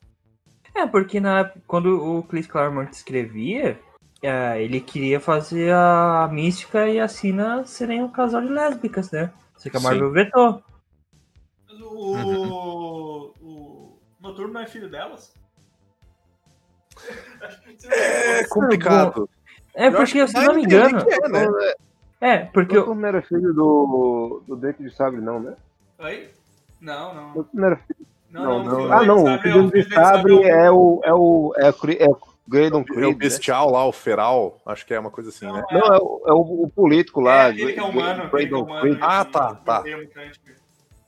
É, porque na, quando o Chris Claremont escrevia, é, ele queria fazer a Mística e a Sina serem um casal de lésbicas, né? Só que a Sim. Marvel vetou. Mas O, Uhum. o Noturno não é filho delas? <laughs> É complicado. É porque, que se não me engano. que é, né? É, porque. O não era filho do, do Dente de Sabre, não, né? Oi? Não, não. O não era filho. Não, Não, não, não. Ah, não. O é filho filho de Sabre é o. É o. É o é o Graydon É o Creed. né? bestial lá, o feral, acho que é uma coisa assim, né? Não, é o, é o, o político lá. É aquele que é humano, que é Graydon humano. Creed. Ah, tá, tá.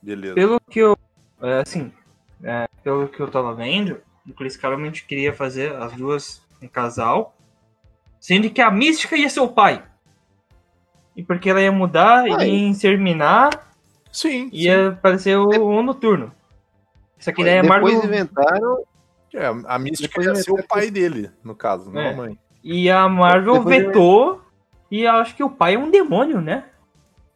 Beleza. Pelo que eu, É, assim, é, pelo que eu tava vendo, o Chris claramente queria fazer as duas em casal, sendo que a Mística ia ser o pai. E porque ela ia mudar, Ai. ia inserminar, Sim. ia aparecer o, o noturno. Só que daí a Depois Marvel. inventaram. sim. É, a Mística Depois ia ser o pai dele, no caso, não É. a mãe. E a Marvel Depois vetou. E eu acho que o pai é um demônio, né?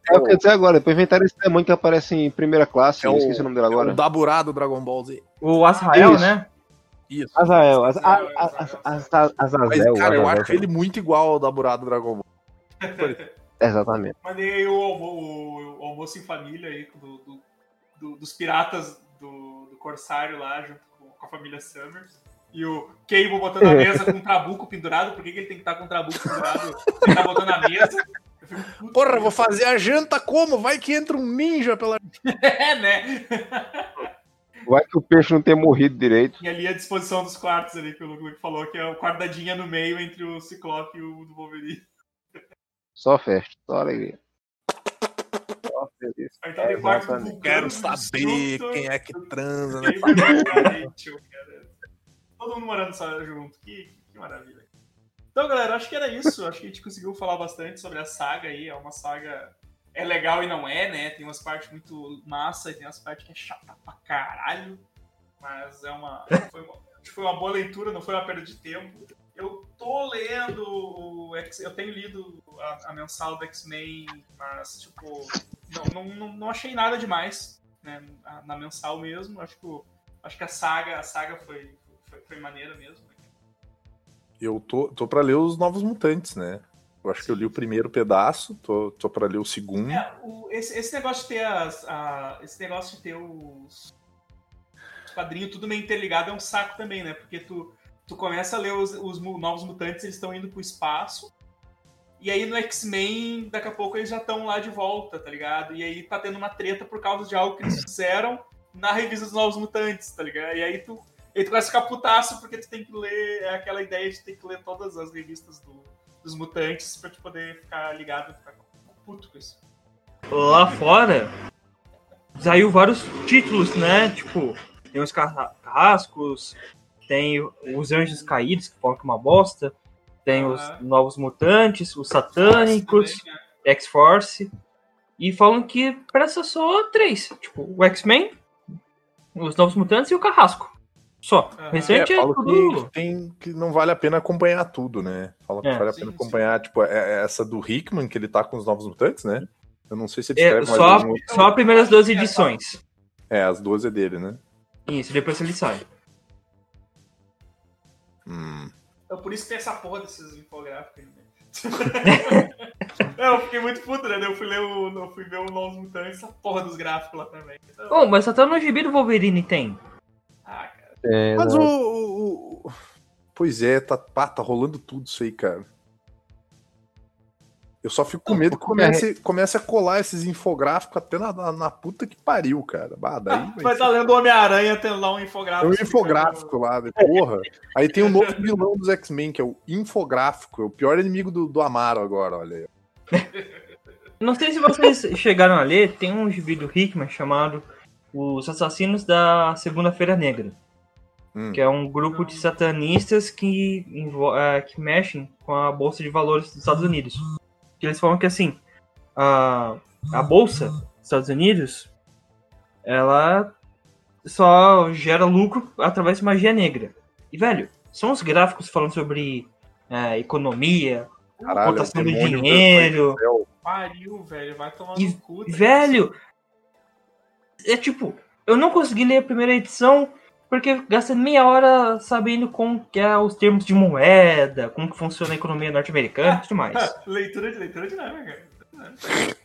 É o que eu ia dizer agora. Depois inventaram esse demônio que aparece em primeira classe. É eu o- esqueci o nome dele É agora. o Daburado Dragon Ball Z. O Azrael, Isso. né? Isso. Azael. Az- a- Azael, a- Azael. az- az- Mas, Azazel. cara, eu acho ele muito igual ao Daburado Dragon Ball. <laughs> Exatamente. Mandei aí o, almo- o almoço em família aí do, do- do- dos piratas do, do Corsário lá, junto com, com a família Summers. E o Cable botando a <laughs> mesa com um trabuco pendurado. Por que, que ele tem que estar com um trabuco pendurado? Ele tá botando a mesa. Fico, "Putz, Porra, vou fazer a janta como? Vai que entra um ninja pela. <laughs> É, né? Vai que o peixe não tenha morrido direito. E ali a disposição dos quartos ali, que o Luke falou, que é o quarto da Dinha no meio entre o Ciclope e o do Wolverine. Só festa, só alegria. Só feliz. Tá. Vulcano, Quero saber quem é que transa, né? Todo mundo morando só junto. Que, que maravilha. Então, galera, acho que era isso. Acho que a gente conseguiu falar bastante sobre a saga aí. É uma saga. É legal e não é, né? Tem umas partes muito massa e tem umas partes que é chata pra caralho. Mas é uma. Foi uma, foi uma boa leitura, não foi uma perda de tempo. Eu tô lendo o X, eu tenho lido a, a mensal do X-Men, mas tipo, não, não, não, achei nada demais, né? Na, mensal mesmo. Acho que, acho que a saga, a saga foi, foi, foi maneira mesmo. Eu tô, tô pra ler os Novos Mutantes, né? Eu acho que eu li o primeiro pedaço, tô, tô pra ler o segundo. É, o- esse, esse negócio de ter as, a- esse negócio de ter os, os quadrinhos tudo meio interligado é um saco também, né? Porque tu, tu começa a ler os, os novos mutantes, eles estão indo pro espaço. E aí no X-Men, daqui a pouco eles já estão lá de volta, tá ligado? E aí tá tendo uma treta por causa de algo que eles fizeram na revista dos Novos Mutantes, tá ligado? E aí tu, aí tu começa a ficar putaço porque tu tem que ler é aquela ideia de ter que ler todas as revistas do- dos mutantes pra tu poder ficar ligado, ficar puto com isso. Lá fora, saiu vários títulos, né? Tipo, tem os carra- carrascos, tem os anjos caídos, que falam que é uma bosta, tem os novos mutantes, os satânicos, né? X-Force, e falam que presta só três. Tipo, o X-Men, os novos mutantes e o carrasco. Só. Aham. O restante é, falo tudo. que, tem, que não vale a pena acompanhar tudo, né? Fala que É. vale a Sim, pena sim. acompanhar, tipo, é- é essa do Hickman, que ele tá com os Novos Mutantes, né? Eu não sei se ele É, escreve mais só, outro. só as primeiras 12 edições. É, as duas é dele, né? Isso, depois ele sai. Hum. Então por isso que tem essa porra desses infográficos aí, né? <laughs> É, eu fiquei muito puto, né? Eu fui ler o. Eu fui ver o Novos Mutantes, essa porra dos gráficos lá também. Então, Bom, mas até no gibi do Wolverine tem. ah. É, Mas o, o- o- Pois é, tá, pá, tá rolando tudo isso aí, cara. Eu só fico com medo que comece, comece a colar esses infográficos até na, na, na puta que pariu, cara. Bah, daí Tu vai vai estar lendo o Homem-Aranha, tendo lá um É infográfico. um explicando- infográfico lá, né? porra. Aí tem o novo <laughs> vilão dos X-Men, que é o infográfico. É o pior inimigo do, do Amaro agora, olha aí. Não sei se vocês chegaram a ler, tem um do Hickman chamado Os Assassinos da Segunda-feira Negra. Hum. Que é um grupo de satanistas que, eh, que mexem com a Bolsa de Valores dos Estados Unidos. Que eles falam que assim, a, a Bolsa dos Estados Unidos, ela só gera lucro através de magia negra. E, velho, são os gráficos falando sobre eh, economia, Caralho, é cotação do demônio dinheiro. Pariu, velho. Vai tomar E- no cu. tá Velho, é tipo, eu não consegui ler a primeira edição porque gastei meia hora sabendo como que é os termos de moeda, como que funciona a economia norte-americana e tudo <laughs> mais. leitura de leitura dinâmica.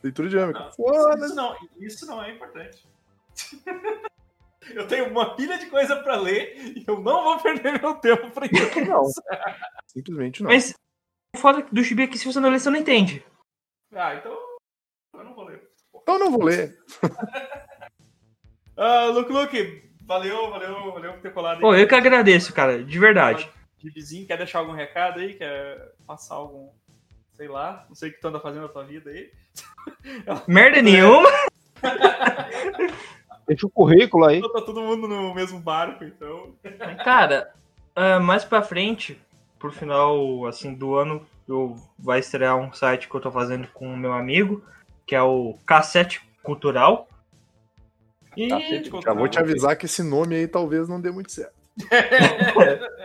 Leitura dinâmica. Não, Foda-se. isso, não, isso não é importante. <laughs> Eu tenho uma pilha de coisa pra ler e eu não vou perder meu tempo pra isso. Não. Simplesmente não. Mas o foda do gibi é que se você não ler, você não entende. Ah, então eu não vou ler. Então eu não vou ler. <laughs> Ah, Luke, Luke, valeu, valeu, valeu por ter colado aí. Pô, eu que agradeço, cara, de verdade. De vizinho, quer deixar algum recado aí? Quer passar algum. Sei lá, não sei o que tu anda fazendo na tua vida aí. <laughs> Merda nenhuma. <laughs> Deixa o currículo aí. Tá todo mundo no mesmo barco, então. Cara, ah, mais pra frente, pro final assim, do ano, eu vai estrear um site que eu tô fazendo com o meu amigo, que é o Cassete Cultural. E Cacete Já vou te avisar que esse nome aí talvez não dê muito certo. <laughs>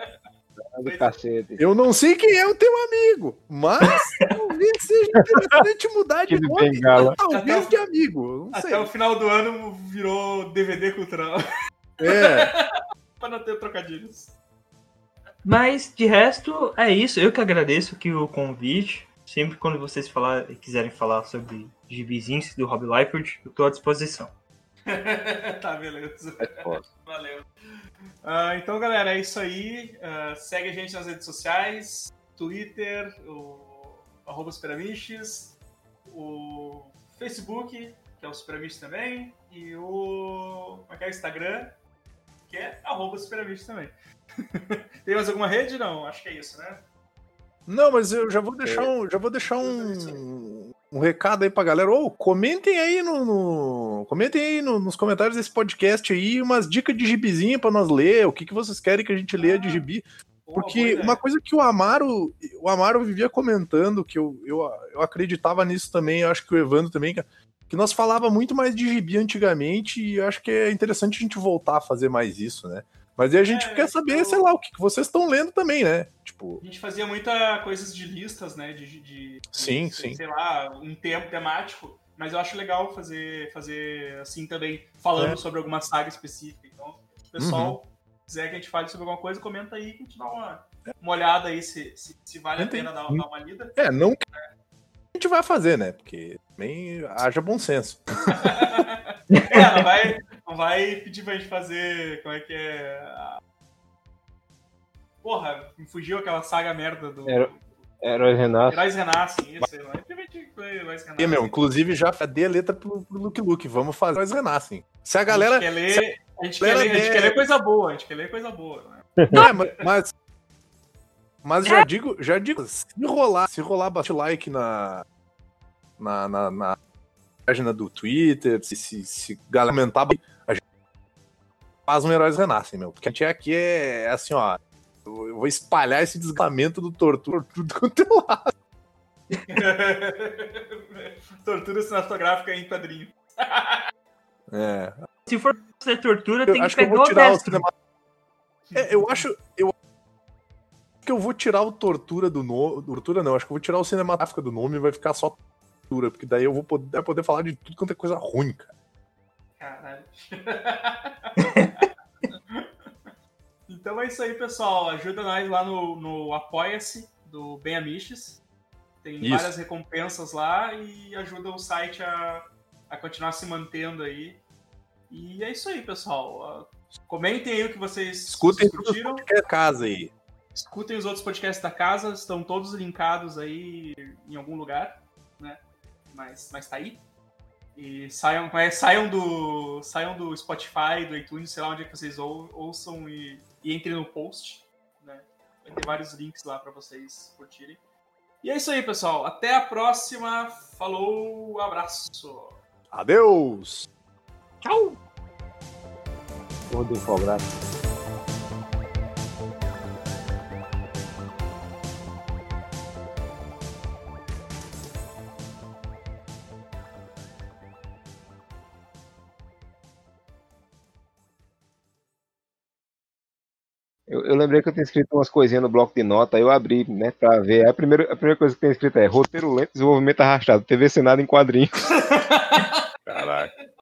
Eu não sei quem é o teu amigo, mas <laughs> talvez seja interessante mudar de Que nome. bengala. Talvez de amigo, Até o final do ano virou DVD cultural. É, <laughs> pra não ter trocadilhos. Mas de resto, é isso. Eu que agradeço aqui o convite. Sempre quando vocês falar, quiserem falar sobre gibizinhos do Rob Liefeld, eu tô à disposição. <laughs> tá, beleza. É. Valeu. Ah, então, galera, é isso aí. Ah, segue a gente nas redes sociais: Twitter, o arroba Superamiches, o Facebook, que é o Superamiches também, e o, como é que é? Instagram, que é arroba Superamiches também. <laughs> Tem mais alguma rede? Não, acho que é isso, né? Não, mas eu já vou deixar um, já vou deixar um, um recado aí pra galera. Ô, comentem aí no, no- comentem aí no- nos comentários desse podcast aí umas dicas de gibizinha pra nós ler. O que, que vocês querem que a gente leia de gibi? Boa, Porque boa uma coisa que o Amaro, o Amaro vivia comentando, que eu, eu, eu acreditava nisso também, acho que o Evandro também, que- nós falava muito mais de gibi antigamente e acho que é interessante a gente voltar a fazer mais isso, né? Mas aí a gente É, quer saber, eu- sei lá, o que, vocês estão lendo também, né? Tipo, A gente fazia muita coisas de listas, né? De, de- Sim, de, sim. Sei lá, um tempo temático. Mas eu acho legal fazer, fazer assim também, falando É. sobre alguma saga específica. Então, se o pessoal quiser que a gente fale sobre alguma coisa, comenta aí que a gente dá uma, uma olhada aí se, se, se vale a Entendi. pena dar, dar uma lida. é, não que a gente vai fazer, né? Porque também haja bom senso. <laughs> É, não vai, não vai pedir pra gente fazer. Como é que é? a- Porra, me fugiu aquela saga merda do. Era- Heróis Renascem. Heróis Renascem, isso. Não é Heróis Renascem. E, meu, inclusive já dei a letra pro, pro Luke Luke. Vamos fazer. Nós renascem. Se a galera. A gente quer ler, a gente quer galera ler, a gente der- quer ler coisa boa, a gente quer ler coisa boa. Né? É, mas, mas. mas já digo, já digo, se rolar, se rolar bate like na. Na, na, na página do Twitter, se, se, se galera gente faz um Heróis Renascem, meu. Porque a gente aqui é, é assim, ó. Eu vou espalhar esse desgamento do tortura tudo quanto é lado. <laughs> Tortura cinematográfica em quadrinho. É. Se for fazer tortura, Eu tem que acho que eu pegar vou o tirar o destro. cinema... É, eu acho. Eu que eu vou tirar o tortura do nome. Tortura não, acho que eu vou tirar o cinematográfica do nome e vai ficar só tortura, porque daí eu vou poder, poder falar de tudo quanto é coisa ruim, cara. Caralho. <laughs> então é isso aí, pessoal. Ajuda nós lá no, no Apoia-se do Bem Amiches. Tem Isso. várias recompensas lá e ajuda o site a, a continuar se mantendo aí. E é isso aí, pessoal. Ah, Comentem aí o que vocês Escutem discutiram. é casa aí. Escutem os outros podcasts da casa, estão todos linkados aí em algum lugar, né? Mas, mas tá aí. E saiam, saiam, do, saiam do Spotify, do iTunes, sei lá onde é que vocês ou- ouçam e, e entrem no post, né? Vai ter vários links lá pra vocês curtirem. E é isso aí, pessoal. Até a próxima. Falou, abraço. Adeus! Tchau! Porra do Eu, eu lembrei que eu tinha escrito umas coisinhas no bloco de nota, aí eu abri, né, pra ver. A primeira, a primeira coisa que tem escrito é roteiro lento, desenvolvimento arrastado, TV Senado em quadrinhos. <laughs> Caraca.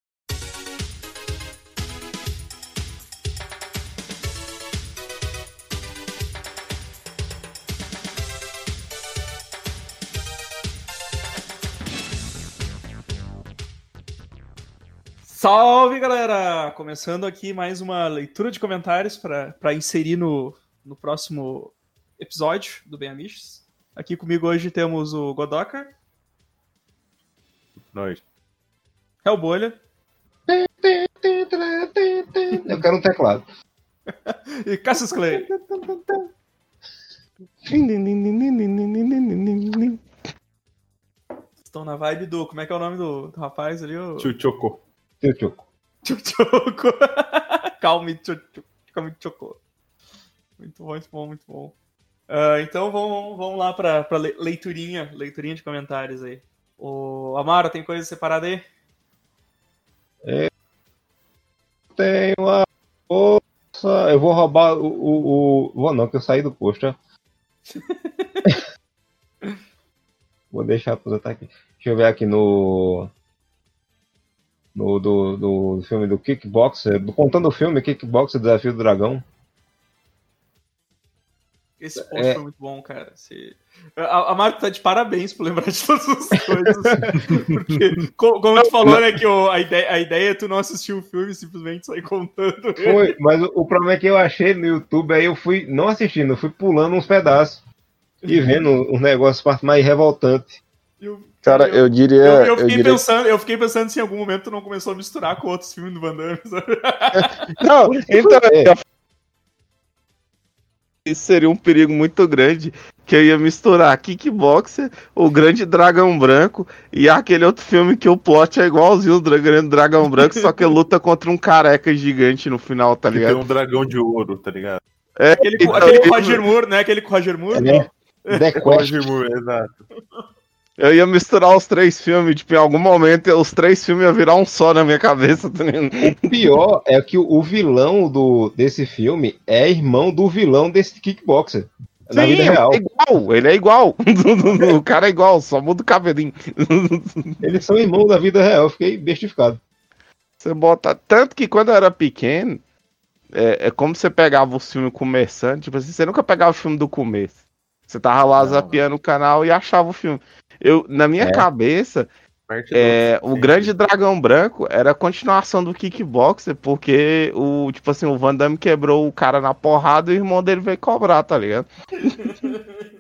Salve, galera! Começando aqui mais uma leitura de comentários para inserir no, no próximo episódio do Bem Amiches. Aqui comigo hoje temos o Godoka, Nós. Hellbolha Eu quero um teclado. <laughs> e Cassius Clay. <laughs> Estão na vibe do. Como é que é o nome do, do rapaz ali? O Tio Choco. Tio Tchuco. <laughs> Tchutchuco. Calme, tchutchuco. Calme, tchocou. Muito bom, muito bom, muito bom. Ah, então vamos, vamos lá le- leiturinha, leiturinha de comentários aí. O Amaro, tem coisa separada aí? Tenho a força. Eu vou roubar o. o, o... Vou não, que eu saí do posto. <laughs> vou deixar aposentar aqui. Deixa eu ver aqui no. No do, do filme do Kickboxer. Do, contando o filme Kickboxer Desafio do Dragão. Esse post É. foi muito bom, cara. A, a Marco tá de parabéns por lembrar de todas as <laughs> coisas. Porque, co- como tu falou, né, que a, ideia, a ideia é tu não assistir o filme e simplesmente sair contando. Foi, mas o, o problema é que eu achei no YouTube, aí eu fui não assistindo, eu fui pulando uns pedaços e vendo os negócios parte mais revoltante. E o- Cara, eu, eu diria. eu, eu Eu, fiquei diria pensando, eu fiquei pensando se em algum momento tu não começou a misturar com outros filmes do Van Damme. sabe? <laughs> Não, então. É. Isso seria um perigo muito grande. Que eu ia misturar Kickboxer, o Grande Dragão Branco e aquele outro filme que o plot é igualzinho o Grande Dragão Branco, só que luta contra um careca gigante no final, tá Que tem ligado? um dragão de ouro, tá ligado? É, Aquele, então, aquele com eu- Roger Moore, né? Aquele com Roger Moore. É, The Quest. Roger Moore, exato. Eu ia misturar os três filmes, tipo, em algum momento os três filmes iam virar um só na minha cabeça, tá? O pior é que o, vilão do, desse filme é irmão do vilão desse kickboxer. Na Sim, vida real. é igual, ele é igual. <laughs> o cara é igual, só muda o cabelinho. <laughs> Eles são irmãos da vida real. Eu fiquei bestificado. Você bota. Tanto que quando eu era pequeno, é, é como você pegava o filme começando, tipo assim, você nunca pegava o filme do começo. Você tava lá Não. zapeando o canal e achava o filme. Eu, na minha É. cabeça, é, o Grande Dragão Branco era a continuação do Kickboxer, porque o, tipo assim, o Van Damme quebrou o cara na porrada e o irmão dele veio cobrar, tá ligado? <laughs>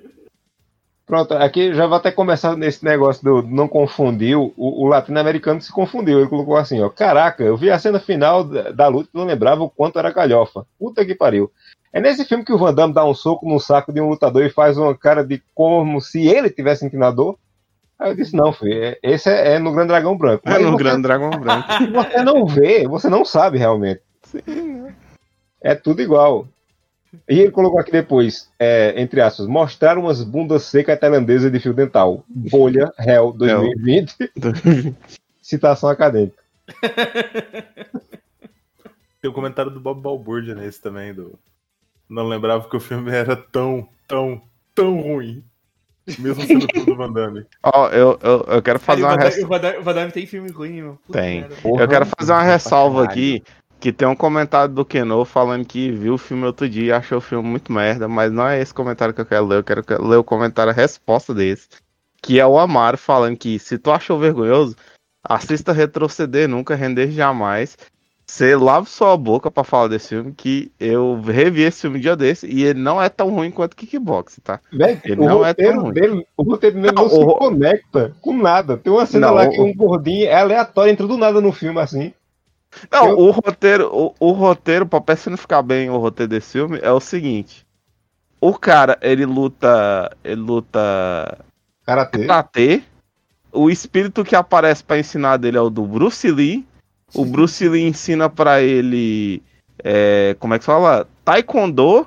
Pronto, aqui já vai até começar nesse negócio do não confundir. O, o latino-americano se confundiu. Ele colocou assim: ó, caraca, eu vi a cena final da, da luta e não lembrava o quanto era galhofa. Puta que pariu. É nesse filme que o Van Damme dá um soco no saco de um lutador e faz uma cara de como se ele tivesse inclinador. Aí eu disse: não, filho, é- esse é, é no Grande Dragão Branco. É no você- Grande Dragão <laughs> Branco. você não vê, você não sabe realmente. É tudo igual. E ele colocou aqui depois, é, entre aspas, mostrar umas bundas secas tailandesas de fio dental. Bolha, réu, 2020. <laughs> Citação acadêmica. Tem o comentário do Bob Balbúrdia nesse também, do. Não lembrava que o filme era tão, tão, tão ruim. Mesmo sendo filme do Van Damme. <laughs> Ó, eu, eu, eu quero fazer uma Van Damme, res- o, Van Damme, tem filme ruim, meu. Puta Tem. merda. Eu quero fazer uma ressalva aqui, que tem um comentário do Keno falando que viu o filme outro dia e achou o filme muito merda, mas não é esse comentário que eu quero ler, eu quero que- ler o comentário a resposta desse, que é o Amaro falando que se tu achou vergonhoso, assista Retroceder Nunca, Render Jamais, você lava sua boca pra falar desse filme, que eu revi esse filme um dia desse e ele não é tão ruim quanto Kickbox, tá? Velho, Ele o não é tão ruim. dele, o roteiro dele não, Não, se o- conecta com nada. Tem uma cena Não, lá que um gordinho é aleatório, entra do nada no filme assim. Não, Eu- o roteiro, o, o roteiro, pra personificar bem o roteiro desse filme, é o seguinte. O cara, ele luta. Ele luta Karatê. karatê. O espírito que aparece pra ensinar dele é o do Bruce Lee. O Bruce Lee ensina pra ele. é, como é que fala? Taekwondo.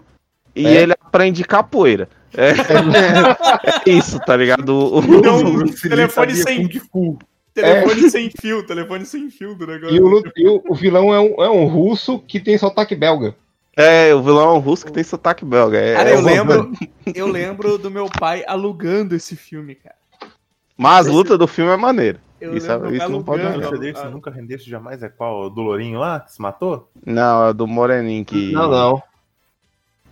E É. ele aprende capoeira. É, é <laughs> isso, tá ligado? O- o- Então, O Bruce telefone sem- Fu. Telefone sem fio, telefone sem fio do negócio. E, o, e o- o vilão é um, é um russo que tem sotaque belga. É, o vilão é um russo que tem sotaque belga. É, Cara, é eu lembro, eu lembro do meu pai alugando esse filme, cara. Mas a luta do filme é maneira. Eu Isso lembro é- isso não pode alugando. Nunca desse, a- nunca rendesse jamais é qual? O do Lourinho lá, que se matou? Não, é do Moreninho que. Não, não.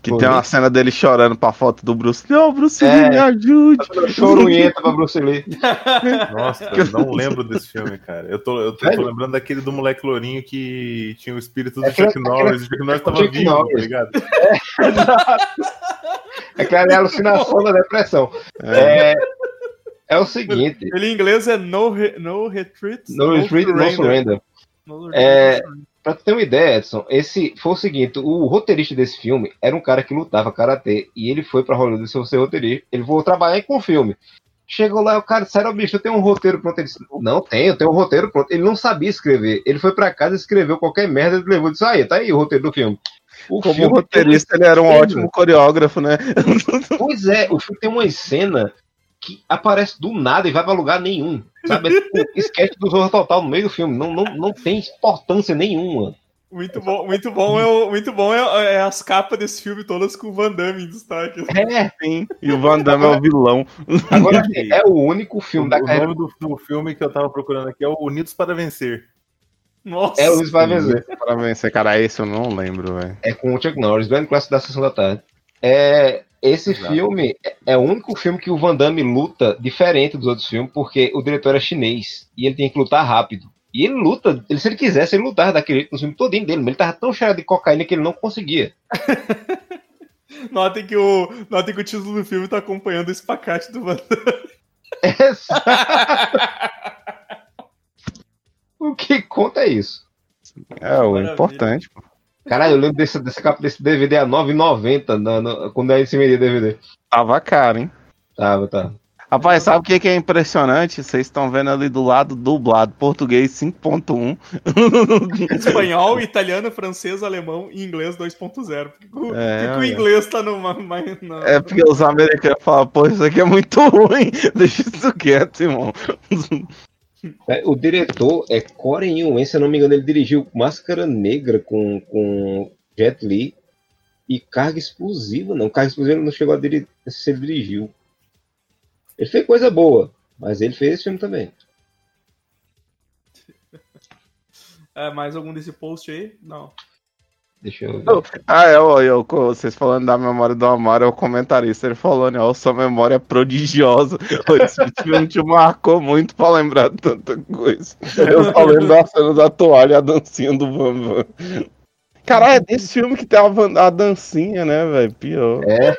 Que Foi tem uma cena dele chorando pra foto do Bruce. Não, Bruce É. Lee, me ajude. Chorunheta pra Bruce Lee. <laughs> Nossa, eu não lembro desse filme, cara. Eu tô, eu tô, tô lembrando daquele do moleque lourinho que tinha o espírito do É Chuck Norris. O Chuck Norris tava Chuck vivo, Norris. tá ligado? É <laughs> é a alucinação da depressão. É, é o seguinte. Ele em inglês é No, re, no Retreat. No retreat, no surrender. No É, retreat, surrender. Pra tu ter uma ideia, Edson, esse foi o seguinte: o roteirista desse filme era um cara que lutava karatê e ele foi pra Hollywood ser ser roteirista. Ele foi trabalhar com o filme. Chegou lá, o cara, sério, bicho, eu tenho um roteiro pronto. Ele disse, não, tenho, eu tenho um roteiro pronto. Ele não sabia escrever. Ele foi pra casa, escreveu qualquer merda, ele levou e disse, aí, tá aí o roteiro do filme. O Como filme roteirista, ele era um ótimo coreógrafo, né? Pois é, o filme tem uma cena que aparece do nada e vai pra lugar nenhum. Sabe? É tipo <laughs> esquete do Zorro Total no meio do filme. Não, não, não tem importância nenhuma. Muito bom, muito bom, é, o- muito bom é, é as capas desse filme todas com o Van Damme em destaque. É, Sim. E o Van Damme é o vilão. agora assim, é o único filme o da carreira. nome do, do filme que eu tava procurando aqui é o Unidos para Vencer. Nossa. É o Luiz vai vencer. Pra vencer, cara, esse eu não lembro, velho. É com o Chuck Norris, grande clássico da sessão da tarde. É, esse Exato. filme é- é o único filme que o Van Damme luta diferente dos outros filmes, porque o diretor é chinês e ele tem que lutar rápido. E ele luta, ele, se ele quisesse, ele lutava daquele jeito no filme todinho dele, mas ele tava tão cheio de cocaína que ele não conseguia. <laughs> Notem que, o, notem que o título do filme tá acompanhando o espacate do Van Damme. <laughs> o que conta é isso. É, o Maravilha. importante, pô. Caralho, eu lembro desse, desse capa desse DVD a R$ 9,90 na- na- quando aí se vendia DVD. Tava caro, hein? Tava, tá. Rapaz, sabe o que, que é impressionante? Vocês estão vendo ali do lado dublado, português 5.1. <laughs> Espanhol, italiano, francês, alemão e inglês 2.0. Por que, que o- É, que o olha. inglês tá numa. mais- na- É porque os americanos falam, pô, isso aqui é muito <laughs> ruim. Deixa isso quieto, irmão. É, O diretor é Corey Yuen, se eu não me engano, ele dirigiu Máscara Negra com, com Jet Li e Carga Explosiva. Não, Carga Explosiva não chegou a dirigir, se ele dirigiu. Ele fez coisa boa, mas ele fez esse filme também. É, mais algum desse post aí? Não. Deixa eu ver. Ah, é, ó, eu, vocês falando da memória do Amaro, é o comentarista, ele falou, né, ó, sua memória é prodigiosa. <laughs> Esse filme te marcou muito pra lembrar de tanta coisa. Eu só lembro da cena da toalha e a dancinha do Bambam. Caralho, é desse filme que tem a, a dancinha, né, velho? Pior. É,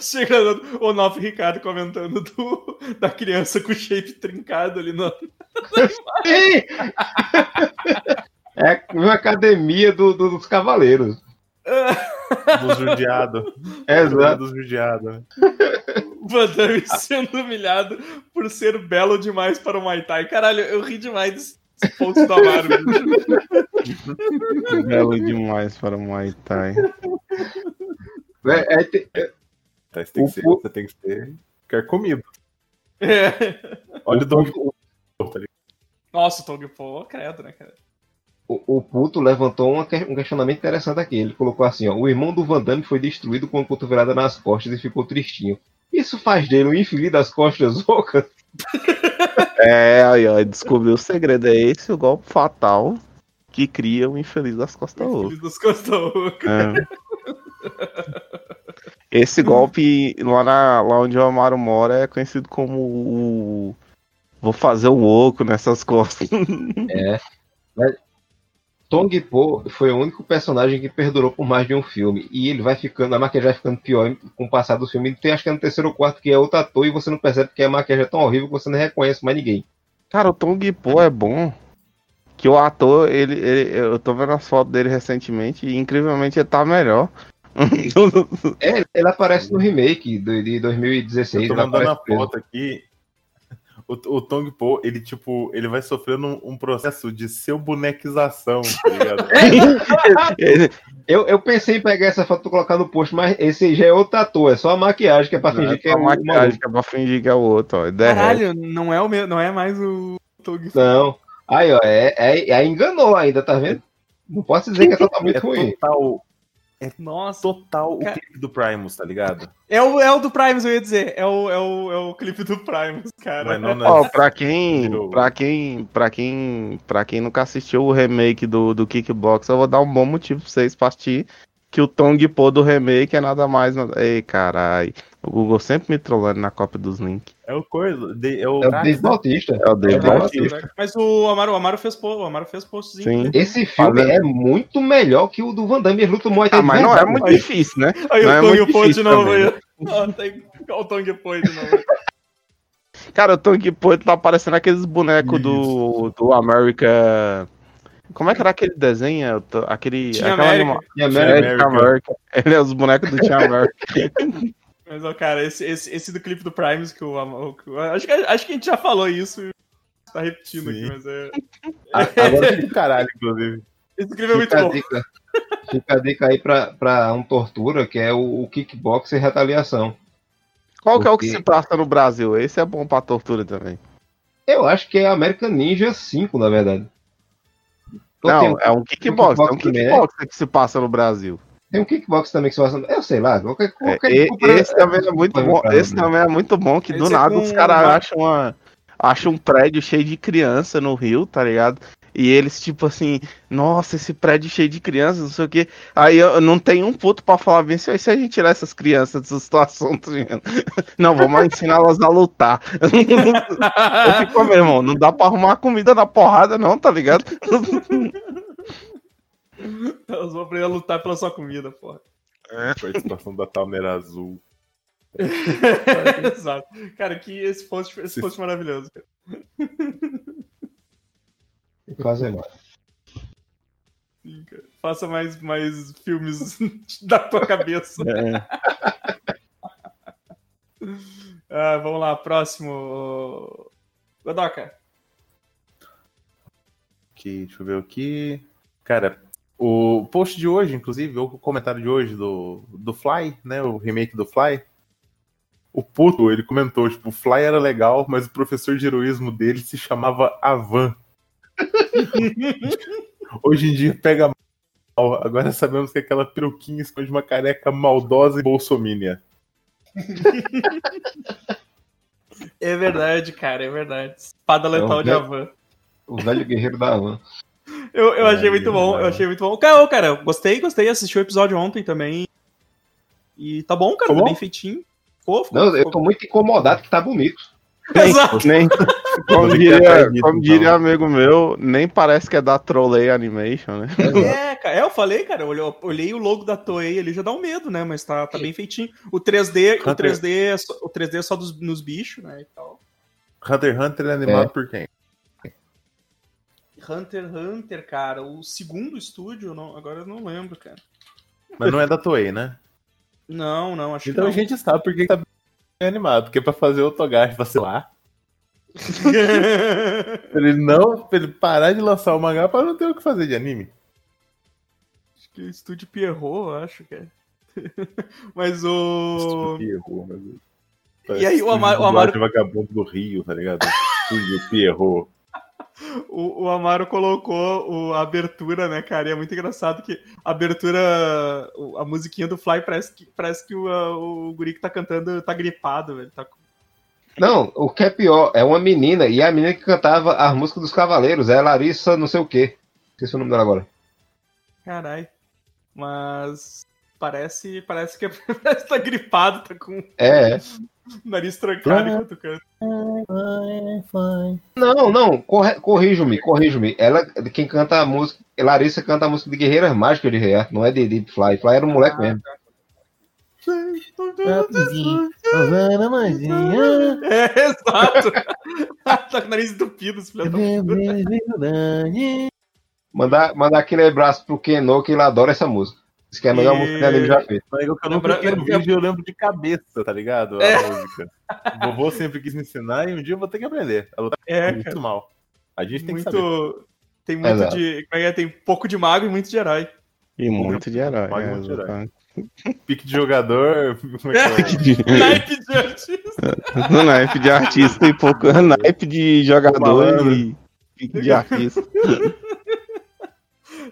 Chega o Novo Ricardo comentando do, da criança com o shape trincado ali no. Sim! <laughs> é uma academia do- do- dos cavaleiros. <laughs> Dos judiados. É, exato. Dos judiados. Van Damme sendo humilhado por ser belo demais para o Muay Thai. Caralho, eu ri demais desse post do Amaro. bicho. <laughs> Belo demais para o Muay Thai. É, é, te- Tá, você, tem que ser, O- você tem que ser. Quer comido. É. Olha o Dom o, tá ligado? Nossa, o Tong Po, credo, né, cara? O, o puto levantou uma um questionamento interessante aqui. Ele colocou assim: ó, o irmão do Van Damme foi destruído com a cotovelada nas costas e ficou tristinho. Isso faz dele um infeliz das costas ocas? <laughs> É, aí, ó, descobriu o segredo. É esse o golpe fatal que cria o infeliz das costas ocas. Filho dos Costa Oca. É. Esse golpe lá, na, lá onde o Amaro mora é conhecido como o. Vou fazer um oco nessas costas. É. <laughs> Mas Tong Po foi o único personagem que perdurou por mais de um filme. E ele vai ficando, a maquiagem vai ficando pior com o passar do filme. Tem acho que é no terceiro ou quarto que é outro ator e você não percebe que a maquiagem é tão horrível que você não reconhece mais ninguém. Cara, o Tong Po é bom. Que o ator, ele, ele- eu tô vendo as fotos dele recentemente e incrivelmente ele tá melhor. <laughs> É, ele aparece no remake do- de 2016. Eu tô mandando a foto aqui. O, o Tong Po, ele, tipo, ele vai sofrendo um, um processo de seu bonequização, tá ligado? Ele- <laughs> Eu, eu pensei em pegar essa foto e colocar no post, mas esse já é outro ator, é só a maquiagem que é pra fingir que é a o maquiagem que é pra fingir que é o outro, ó. Caralho, não é, o meu, não é mais o Tong Po. Não. Aí, ó, é, é, é- enganou ainda, tá vendo? Não posso dizer que é totalmente É ruim. total, Nossa. total o Cara- clipe do Primus, tá ligado? É o, é o do Primus, eu ia dizer. É o, é o, é o clipe do Primus, cara. Mas não, não pra quem, pra quem, pra quem, pra quem nunca assistiu o remake do, do Kickbox, eu vou dar um bom motivo pra vocês assistir, que o Tong Po do remake é nada mais, ei, carai, o Google sempre me trollando na cópia dos links. É o coisa. de- é o, É o Dave Bautista. É o Dave É, Bautista. Mas o Amaro, o Amaro fez, o Amaro fez postzinho. Sim. né? Esse filme Fazendo- é muito melhor que o do Van Damme. Ele luta Muay Thai Ah, mas não é muito difícil, né? Aí Não é <laughs> o Tong muito Po de difícil novo aí. Tem o Tong Po de novo. Cara, o Tong Po ele tá parecendo aqueles bonecos do, do America... Como é que era aquele desenho? Aquele... Tinha aquela América. anima- a Tinha Mary- É, Team America. Ele é os bonecos do Team America. <laughs> Mas, ó, cara, esse, esse, esse do clipe do Primes que o, o- que acho, que, acho que a gente já falou isso. e Tá repetindo Sim. aqui, mas é. <laughs> A- Agora caralho, inclusive. Esse clipe é muito bom. dica, fica a dica aí pra, pra um tortura, que é o, o kickbox e retaliação. Qual que é o que Porque- se passa no Brasil? Esse é bom pra tortura também. Eu acho que é American Ninja 5, na verdade. Não, tem, é um kickbox. kickbox É um também, kickbox que se passa no Brasil. Tem um kickbox também que se passa. Eu sei lá, qualquer, É, qualquer culpa- esse também é muito bom. Esse também é muito bom, que do Esse é nada com os caras acham uma. Acham um prédio cheio de criança no Rio, tá ligado? E eles, tipo assim, nossa, esse prédio cheio de crianças, não sei o quê. Aí eu não tenho um puto pra falar bem se, se a gente tirar essas crianças dessa situação, tá ligado? Não, vamos ensiná-las a lutar. <laughs> Eu fico, meu irmão, não dá pra arrumar comida na porrada, não, tá ligado? <laughs> <laughs> Elas vão aprender a lutar pela sua comida, porra. Participação da Talneira Azul. <laughs> Exato. Cara, que esse post, esse post maravilhoso. cara. Tem que fazer mais. Sim, cara. Faça mais, mais filmes <laughs> da tua cabeça. Ah, vamos lá, próximo. Godoka. Que, deixa eu ver aqui. Cara, o post de hoje, inclusive, ou o comentário de hoje do, do Fly, né? O remake do Fly. O puto, ele comentou, tipo, o Fly era legal, mas o professor de heroísmo dele se chamava Avan. <laughs> Hoje em dia pega mal. Agora sabemos que aquela peruquinha esconde uma careca maldosa e bolsomínia. <laughs> É verdade, cara, é verdade. Espada letal É um de velho- Avan. O velho guerreiro da Havan. Eu, eu achei muito bom, eu achei muito bom. Cara, cara, gostei, gostei. Assisti o episódio ontem também. E tá bom, cara, tá bom? bem feitinho. Ficou, Não, eu tô muito incomodado que tá bonito. <laughs> Exato. Nem, <laughs> como diria, como diria amigo meu, nem parece que é da Trolley Animation, né? É, cara, é, eu falei, cara, eu olhei, eu olhei o logo da Toei ali, já dá um medo, né? Mas tá, tá bem feitinho. O 3D, o Hunter- 3D, é só- o 3D é só dos, nos bichos, né? E tal. Hunter x Hunter é animado É. por quem? Hunter x Hunter, cara, o segundo estúdio, não, agora eu não lembro, cara. Mas não é da Toei, né? Não, não, acho Então que a gente sabe por que tá bem animado, porque é pra fazer o Togashi vacilar. <laughs> Pra ele não, pra ele parar de lançar o mangá pra não ter o que fazer de anime. acho que o estúdio Pierrot, acho que é. <laughs> Mas o. Estúdio Pierrot, meu Deus. E aí, o Amaro- o Amaro- vagabundo do Rio, tá ligado? Estúdio Pierrot. O, o Amaro colocou o- a abertura, né, cara? E é muito engraçado que a abertura, a musiquinha do Fly parece que, parece que o, a- o guri que tá cantando tá gripado, velho. Tá... Não, o que é pior, é uma menina, e é a menina que cantava as músicas dos Cavaleiros, é a Larissa não sei o quê. Esqueci o nome dela agora. Caralho. Mas parece, parece que <laughs> parece que tá gripado, tá com o É, é. nariz trancado enquanto canta. Não, não, corrijo-me, corrijo-me. Ela, quem canta a música, Larissa canta a música de Guerreiras Mágicas de Rei, não é de Deep Fly. Fly era um moleque mesmo. É, exato. <laughs> tá com o nariz entupido, esse filho da puta. Mandar, mandar aquele abraço pro Keno, que ele adora essa música. Diz que é a melhor E- música que ele já fez. Mas eu Lembra- cliquei no lembra- vídeo eu lembro de cabeça, tá ligado? A É. música. O vovô sempre quis me ensinar e um dia eu vou ter que aprender. A lutar É, muito cara. mal. A gente tem que saber. Muito. Tem muito Exato. de. Como é que é? Tem pouco de mago e muito de herói. E muito de herói. Pode é, muito de herói. Pique de jogador. Como é que é? <laughs> De- Naipe de artista. No naipe de artista e pouco naipe de jogador e pique de artista.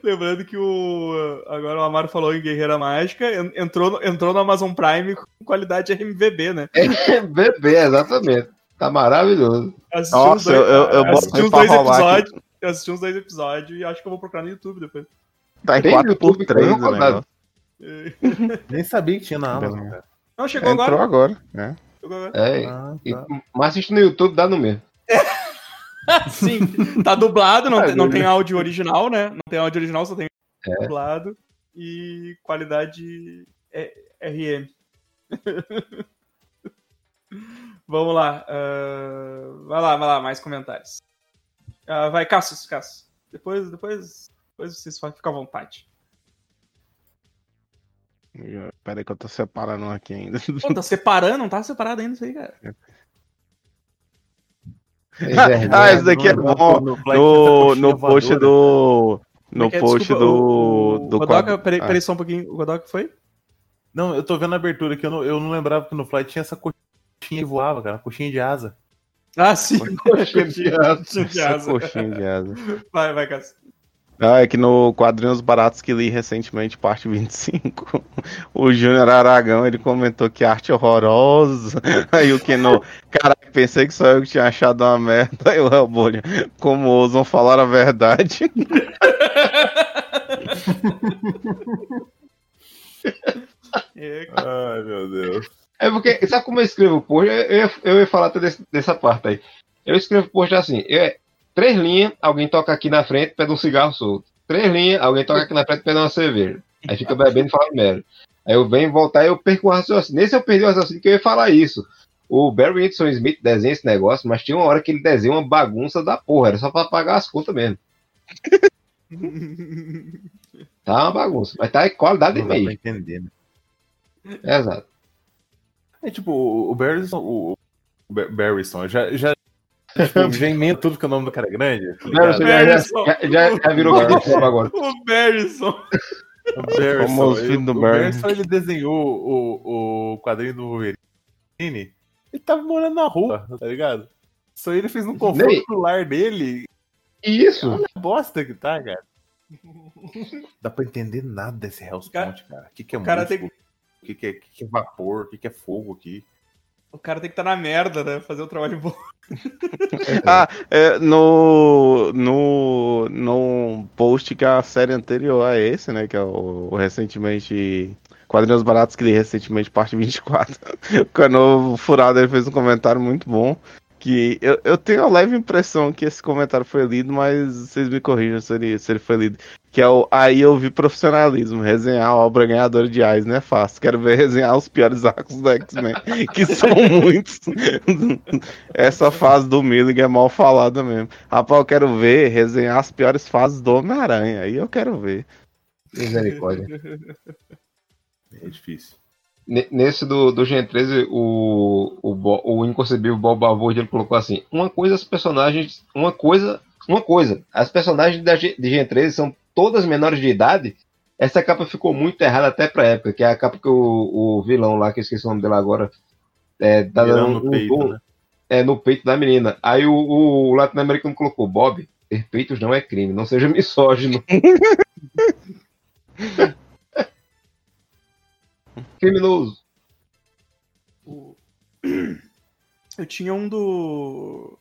Lembrando que o. Agora o Amaro falou em Guerreira Mágica, en- entrou, no- entrou no Amazon Prime com qualidade RMVB, né? <laughs> Bebê, exatamente. Tá maravilhoso. Assisti Nossa, uns dois, eu- eu- eu assisti uns dois aqui. episódios. Eu assisti uns dois episódios e acho que eu vou procurar no YouTube depois. Tá em Tem 4x3 YouTube, o não, negócio. <laughs> Nem sabia que tinha na Amazon, cara. Não, chegou Entrou agora. agora, né? Chegou agora. É, Ah, e- tá. mas assiste no YouTube, dá no mesmo. <laughs> <laughs> Sim, tá dublado, não, tem, não tem áudio original, né? Não tem áudio original, só tem É. dublado. E qualidade é- RM. <laughs> Vamos lá. ah, vai lá, vai lá, mais comentários. Ah, vai, Cassius, Cassius. Depois, depois, depois vocês ficam à vontade. Pera aí que eu tô separando aqui ainda. Pô, tá separando? Não tá separado ainda isso aí, cara. Ah, esse daqui é bom. no No, no post voadora. do. No é que é? post Desculpa, do. do Godoka, quadro- peraí, Ah. peraí só um pouquinho. O Godoka foi? Não, eu tô vendo a abertura aqui, eu não, eu não lembrava que no Flight tinha essa coxinha que voava, cara, coxinha de asa. Ah, sim. Coxinha de asa. Coxinha de Essa asa. coxinha de asa. Vai, vai, Cássio. Ah, é que no Quadrinhos Baratos que li recentemente, parte 25, <laughs> o Júnior Aragão, ele comentou que arte horrorosa. <laughs> Aí o Keno, cara, pensei que só eu que tinha achado uma merda. Aí o Hellbolha, como ousam falar a verdade. <laughs> Ai, meu Deus. É porque, sabe como eu escrevo o post? Eu, eu, ia- eu ia falar até desse- dessa parte aí. Eu escrevo o post assim: é, três linhas, alguém toca aqui na frente, pede um cigarro solto. Três linhas, alguém toca aqui na frente, pede uma cerveja. Aí fica bebendo e falando merda. Aí eu venho voltar e eu perco o raciocínio. Nesse eu perdi o raciocínio que eu ia falar isso. O Barry Whitson Smith desenha esse negócio, mas tinha uma hora que ele desenha uma bagunça da porra. Era só pra pagar as contas mesmo. Tá uma bagunça. Mas tá em qualidade de Não dá pra meio. entender, né? Exato. É tipo, o, Barrison, o, o Bar- Barrison, já, já, tipo, <laughs> já emenda tudo que o nome do cara é grande. tá ligado? já, já, já, virou que agora. O Barryson. O Barrison, Famoso ele- filho do o. Barrison, ele desenhou o, o quadrinho do Wolverine. Ele tava morando na rua, tá ligado? Isso aí ele fez no conforto Nem- do lar dele. Isso. Olha a bosta que tá, cara. <laughs> Dá pra entender nada desse Hellspawn, cara. O que, que é o cara tem- O que, que, é, o que, que é vapor? O que, que é fogo aqui? O cara tem que estar na merda, né? Fazer o trabalho bom. <laughs> Ah, é, no, no, no post que a série anterior a esse, né, que é o, o recentemente Quadrinhos Baratos que li recentemente, parte 24, <laughs> o Cano Furado ele fez um comentário muito bom, que eu, eu tenho a leve impressão que esse comentário foi lido, mas vocês me corrijam se ele, se ele foi lido, que é o Aí eu vi profissionalismo, resenhar a obra ganhadora de Ais, não é fácil, quero ver resenhar os piores arcos do X-Men, <laughs> que são muitos. <laughs> Essa fase do Milligan é mal falada mesmo. Rapaz, eu quero ver resenhar as piores fases do Homem-Aranha. Aí eu quero ver. Misericórdia. <laughs> É difícil. Ne- Nesse do, do Gen 13, o, o, Bo- o inconcebível Bob Bavold, ele colocou assim: uma coisa, as personagens. Uma coisa. Uma coisa. As personagens da, de Gen 13 são todas menores de idade. Essa capa ficou muito errada até pra época, que é a capa que o, o vilão lá, que eu esqueci o nome dele agora, é, tá dando no um- peito, um- né? é, no peito da menina. Aí o, o latino-americano colocou: Bob, ter peitos não é crime, não seja <laughs> misógino. <laughs> Criminoso. O- <clears throat> Eu tinha um do.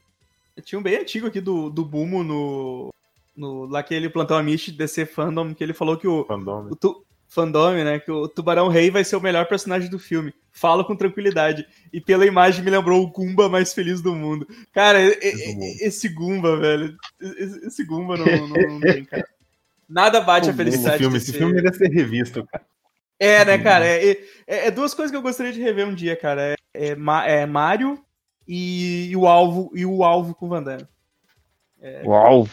Eu tinha um bem antigo aqui do, do Bumo no. no lá que ele plantou a Mish DC Fandom, que ele falou que o, Fandom. o tu, Fandom, né? Que o Tubarão Rei vai ser o melhor personagem do filme. Falo com tranquilidade. E pela imagem me lembrou o Goomba mais feliz do mundo. Cara, e- e- mundo. esse Goomba, velho. Esse, esse Goomba não, não, não tem, cara. <laughs> Nada bate a Esse felicidade. filme, esse filme merece ser revisto, cara. É, né, cara? É, é- é duas coisas que eu gostaria de rever um dia, cara. É, é, é Mario e, e o alvo e o alvo com o Van Damme. O alvo.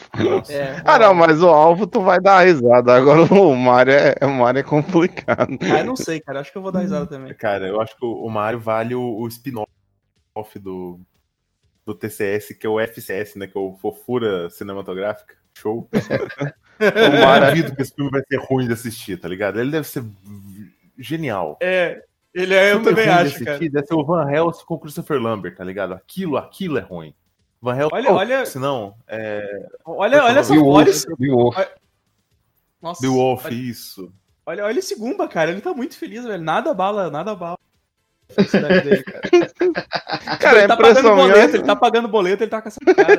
É, Ah, não, mas o alvo tu vai dar risada. Agora o Mario é, o Mario é complicado. Ah, eu não sei, cara. Acho que eu vou dar risada também. Cara, eu acho que o o Mario vale o, o spin-off do, do TCS, que é o FCS, né? Que é o Fofura Cinematográfica. Show. <laughs> Eu <laughs> Mario- duvido que esse filme vai ser ruim de assistir, tá ligado? Ele deve ser genial. É, ele é, eu Filme também de acho, assistir cara. Deve ser o Van Helsing com o Christopher Lambert, tá ligado? Aquilo, aquilo é ruim. Van Helsing, Olha- olha- senão, é... Olha, olha essa Beowulf, olha, esse- Beowulf. Nossa, Beowulf, olha, isso. olha, olha esse Gumba, cara. Ele tá muito feliz, velho. Nada bala, nada bala. dele, cara. Cara, ele é tá pagando impressão boleto, ele tá pagando boleto, ele tá com essa cara.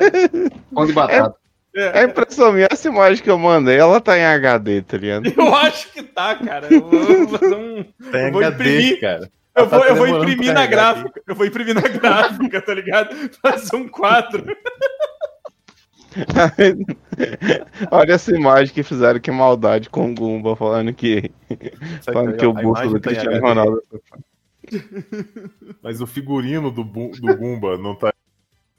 Pão de batata. É, É impressão minha, essa imagem que eu mandei, ela tá em HD, tá ligado? eu acho que tá, cara. Eu vou fazer um. Tá em Eu vou HD, imprimir. cara. Eu Tá vou, eu vou demorando imprimir na carregar gráfica. Eu vou imprimir na gráfica, tá ligado? Fazer um quadro. <laughs> Olha essa imagem que fizeram, que maldade com o Gumba, falando que, falando que que o a busto do tá Cristiano Ronaldo. Mas o figurino do, do Goomba não tá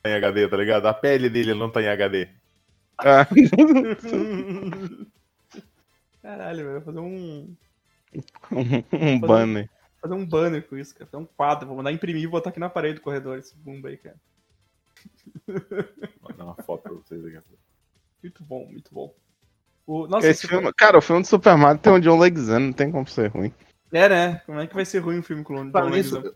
em HD, tá ligado? A pele dele não tá em HD. Ah, <laughs> Caralho, velho. Fazer um. um banner. Fazer um banner com isso, cara. Fazer um quadro. Vou mandar imprimir e botar aqui na parede do corredor esse bumbo aí, cara. Vou dar uma foto pra vocês aqui. Muito bom, muito bom. O, nossa, Esse filme, cara, o filme do Super Mario tem o John Leguizamo, não tem como ser ruim. É, né? Como é que vai ser ruim um filme com o John Leguizamo?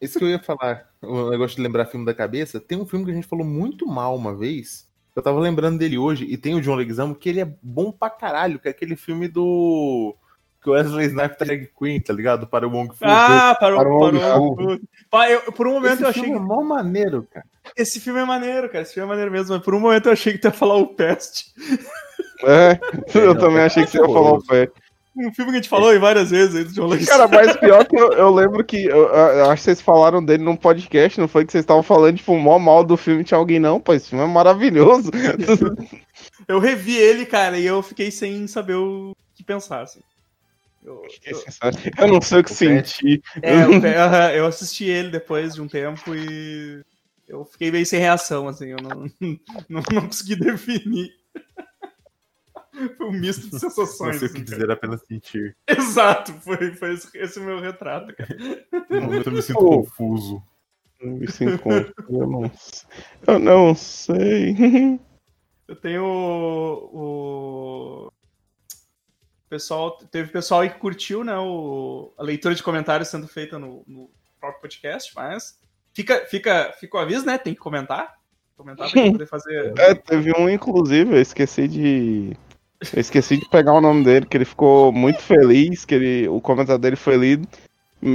esse que eu ia falar, o negócio de lembrar filme da cabeça, tem um filme que a gente falou muito mal uma vez, eu tava lembrando dele hoje, e tem o John Leguizamo, que ele é bom pra caralho, que é aquele filme do... que o Wesley Snipes tá drag queen, tá ligado? Para o Wong Fu. Ah, Para o parou. Wong Pá, eu- por um momento Esse eu achei filme que é mó maneiro, cara. esse filme é maneiro, cara. Esse filme é maneiro mesmo, mas por um momento eu achei que tu ia falar o Pest. É, eu não, também é achei que você ia falar o pé. Um filme que a gente falou aí várias vezes aí do John. Cara, mas <laughs> pior que eu, eu lembro que. Eu, eu acho que vocês falaram dele num podcast, não foi que vocês estavam falando, tipo, mó mal do filme tinha alguém, não, pô, esse filme é maravilhoso. <laughs> Eu revi ele, cara, e eu fiquei sem saber o que pensar, assim. Eu, eu- Eu não sei o que sentir. é, eu, eu assisti ele depois de um tempo e eu fiquei meio sem reação, assim, eu não, <laughs> não, não consegui definir. <laughs> Foi um misto de Não sensações. sei o que assim, cara. dizer, apenas sentir. <laughs> Exato, foi, foi esse, esse o meu retrato, cara. No momento eu me sinto <laughs> Oh. confuso. Eu me sinto confuso, eu não sei. Eu não sei. Eu tenho o. o pessoal, teve pessoal aí que curtiu, né, o, a leitura de comentários sendo feita no, no próprio podcast, mas fica, fica, fica o aviso, né? Tem que comentar. Comentar pra poder fazer. É, teve um, inclusive, eu esqueci de. Eu esqueci de pegar o nome dele, que ele ficou muito feliz, que ele, o comentário dele foi lido.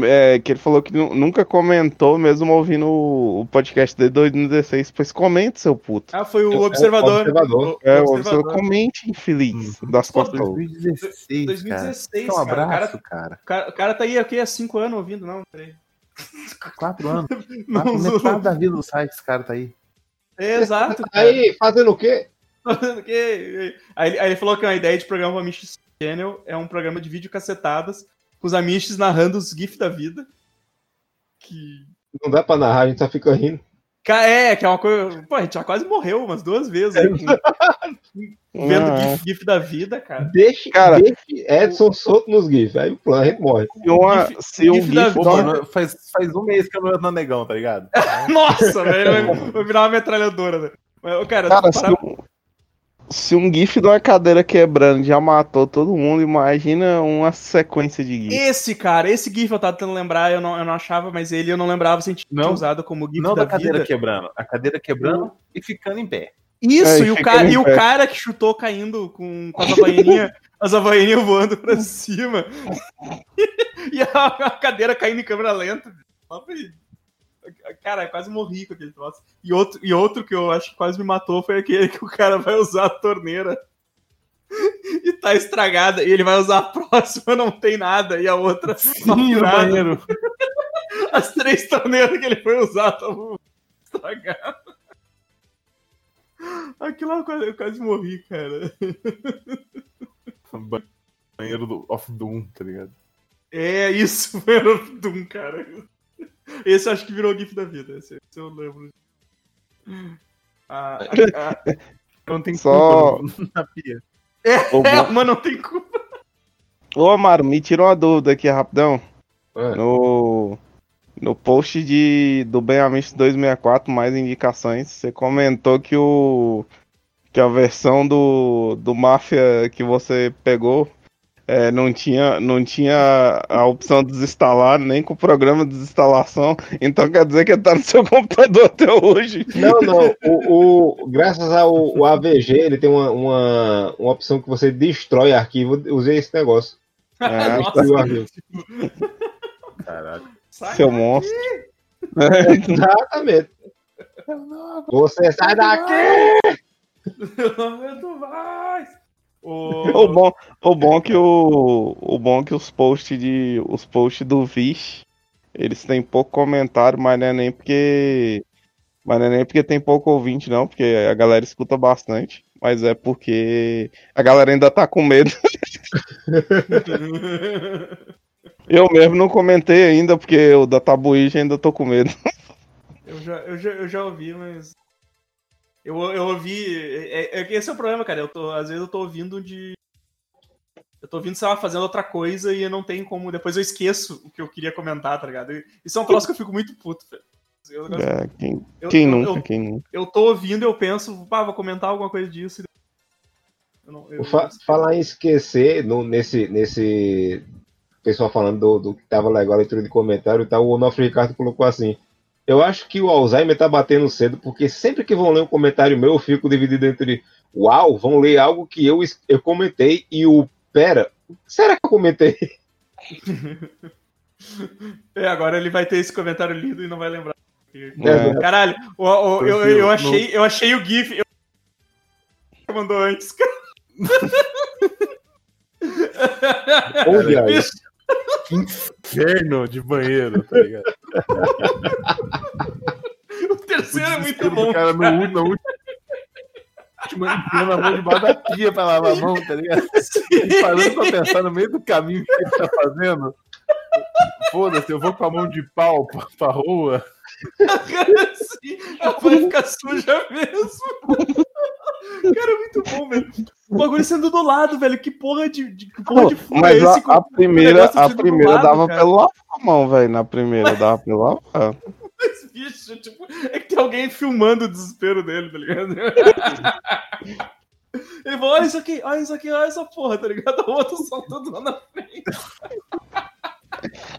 é, que ele falou que nu- nunca comentou, mesmo ouvindo o, o podcast de 2016. Pois comente, seu puto. Ah, foi o É, o observador. observador. O- É, o observador, comente, infeliz. Das Pô, costas. 2016, 2016, cara. Um abraço, cara. O cara, o cara tá aí aqui há cinco anos ouvindo, não, peraí. Quatro anos. <laughs> Não, Quatro, não, metade da vida do site esse cara tá aí. é, exato. cara. Aí, fazendo o quê? Fazendo o quê? Aí, ele- aí ele falou que a ideia de programa Amish Channel é um programa de vídeo cacetadas com os Amishes narrando os GIFs da vida. Que. Não dá pra narrar, a gente só fica rindo. É, que é uma coisa. Pô, a gente já quase morreu umas duas vezes aí, <laughs> vendo Ah, GIF, GIF da vida, cara. Deixe, Cara- deixe Edson solto nos GIFs. Aí o a gente morre. se, uma, GIF- se um GIF da GIF Pô, mano, faz, faz um mês que eu não ando na negão, tá ligado? <laughs> Nossa, velho, vai- vai virar uma metralhadora, né? Mas, ô, cara, Cara, para- se um, se um GIF de uma cadeira quebrando já matou todo mundo, imagina uma sequência de GIF. esse, cara, esse GIF eu tava tentando lembrar, eu não, eu não achava, mas ele eu não lembrava se tinha Não. usado como GIF Não da, da cadeira vida. quebrando. A cadeira quebrando e ficando em pé. Isso, É, e, o cara, em e o cara que chutou caindo com, com as havaianinhas <laughs> as havaianinhas voando pra cima. <laughs> e a, a cadeira caindo em câmera lenta. Só pra- Cara, eu quase morri com aquele troço. E outro, e outro que eu acho que quase me matou foi aquele que o cara vai usar a torneira <laughs> e tá estragada. E ele vai usar a próxima, não tem nada. E a outra, Sim, maturada. banheiro. <laughs> As três torneiras que ele foi usar estavam estragadas. Aquilo eu quase, eu quase morri, cara. <laughs> Banheiro do Off Doom, tá ligado? É isso, foi o Doom, cara. Esse eu acho que virou o GIF da vida. Esse, esse eu lembro. Ah, a- a- Não tem Só- culpa na pia. Ô, é, mas não tem culpa. Ô, Amaro, me tira uma dúvida aqui rapidão. É. No, no post de, do Bem Amish 264, mais indicações, você comentou que o que a versão do, do Mafia que você pegou é, não, tinha, não tinha a opção de desinstalar, nem com o programa de desinstalação. Então quer dizer que tá no seu <laughs> computador até hoje. Não, não. O, o- graças ao o AVG, ele tem uma, uma, uma opção que você destrói arquivo. Eu Usei esse negócio. É, <laughs> Destruiu o arquivo. Caralho. Sai seu daqui, monstro. Exatamente. Você sai daqui! Eu não aguento mais. O... <laughs> O bom, o bom que o, o bom que os posts de os posts do Vish, eles têm pouco comentário, mas não é nem porque mas não é nem porque tem pouco ouvinte não, porque a galera escuta bastante, mas é porque a galera ainda tá com medo. <laughs> Eu mesmo não comentei ainda porque o da Tabuíja ainda tô com medo. Eu já, eu, já, eu já ouvi, mas. Eu, eu ouvi. É, é, esse é o problema, cara. Eu tô, às vezes eu tô ouvindo de. Eu tô ouvindo, sei lá, fazendo outra coisa e eu não tenho como. Depois eu esqueço o que eu queria comentar, tá ligado? Isso é um troço que eu fico muito puto, velho. Eu, É, quem, eu- quem eu- nunca, eu- quem nunca. eu tô ouvindo, eu penso, pá, vou comentar alguma coisa disso. Eu não, eu, Fa- falar em esquecer, no- nesse, nesse pessoal falando do, do que tava legal a leitura de comentário, tá, o Onofre Ricardo colocou assim. Eu acho que o Alzheimer tá batendo cedo, porque sempre que vão ler um comentário meu, eu fico dividido entre uau, vão ler algo que eu, eu comentei e o pera, será que eu comentei? <laughs> É, agora ele vai ter esse comentário lido e não vai lembrar. É. Caralho, o- o- eu, Tranquilo, eu, achei, eu achei o GIF. Eu... <laughs> mandou antes, cara. Olha aí. Bicho, Que inferno de banheiro, tá ligado? <laughs> o terceiro é muito Desespero do bom. cara no, ú- na última. Enfiando a mão debaixo da pia pra lavar a mão, tá ligado? E parando pra pensar no meio do caminho que ele tá fazendo. Foda-se, eu vou com a mão de pau pra, pra rua. <laughs> Cara, ela vai ficar suja mesmo. <laughs> Cara, é muito bom, velho. O bagulho sendo do lado, velho. Que porra de, de, que porra de Mas é esse? a, a primeira, a primeira lado, dava cara? pelo lavar mão, velho. Na primeira dava pelo lavar. <laughs> Esse bicho, tipo, é que tem alguém filmando o desespero dele, tá ligado? <laughs> Ele falou, olha isso aqui, olha isso aqui, olha essa porra, tá ligado? O outro saltando lá na frente.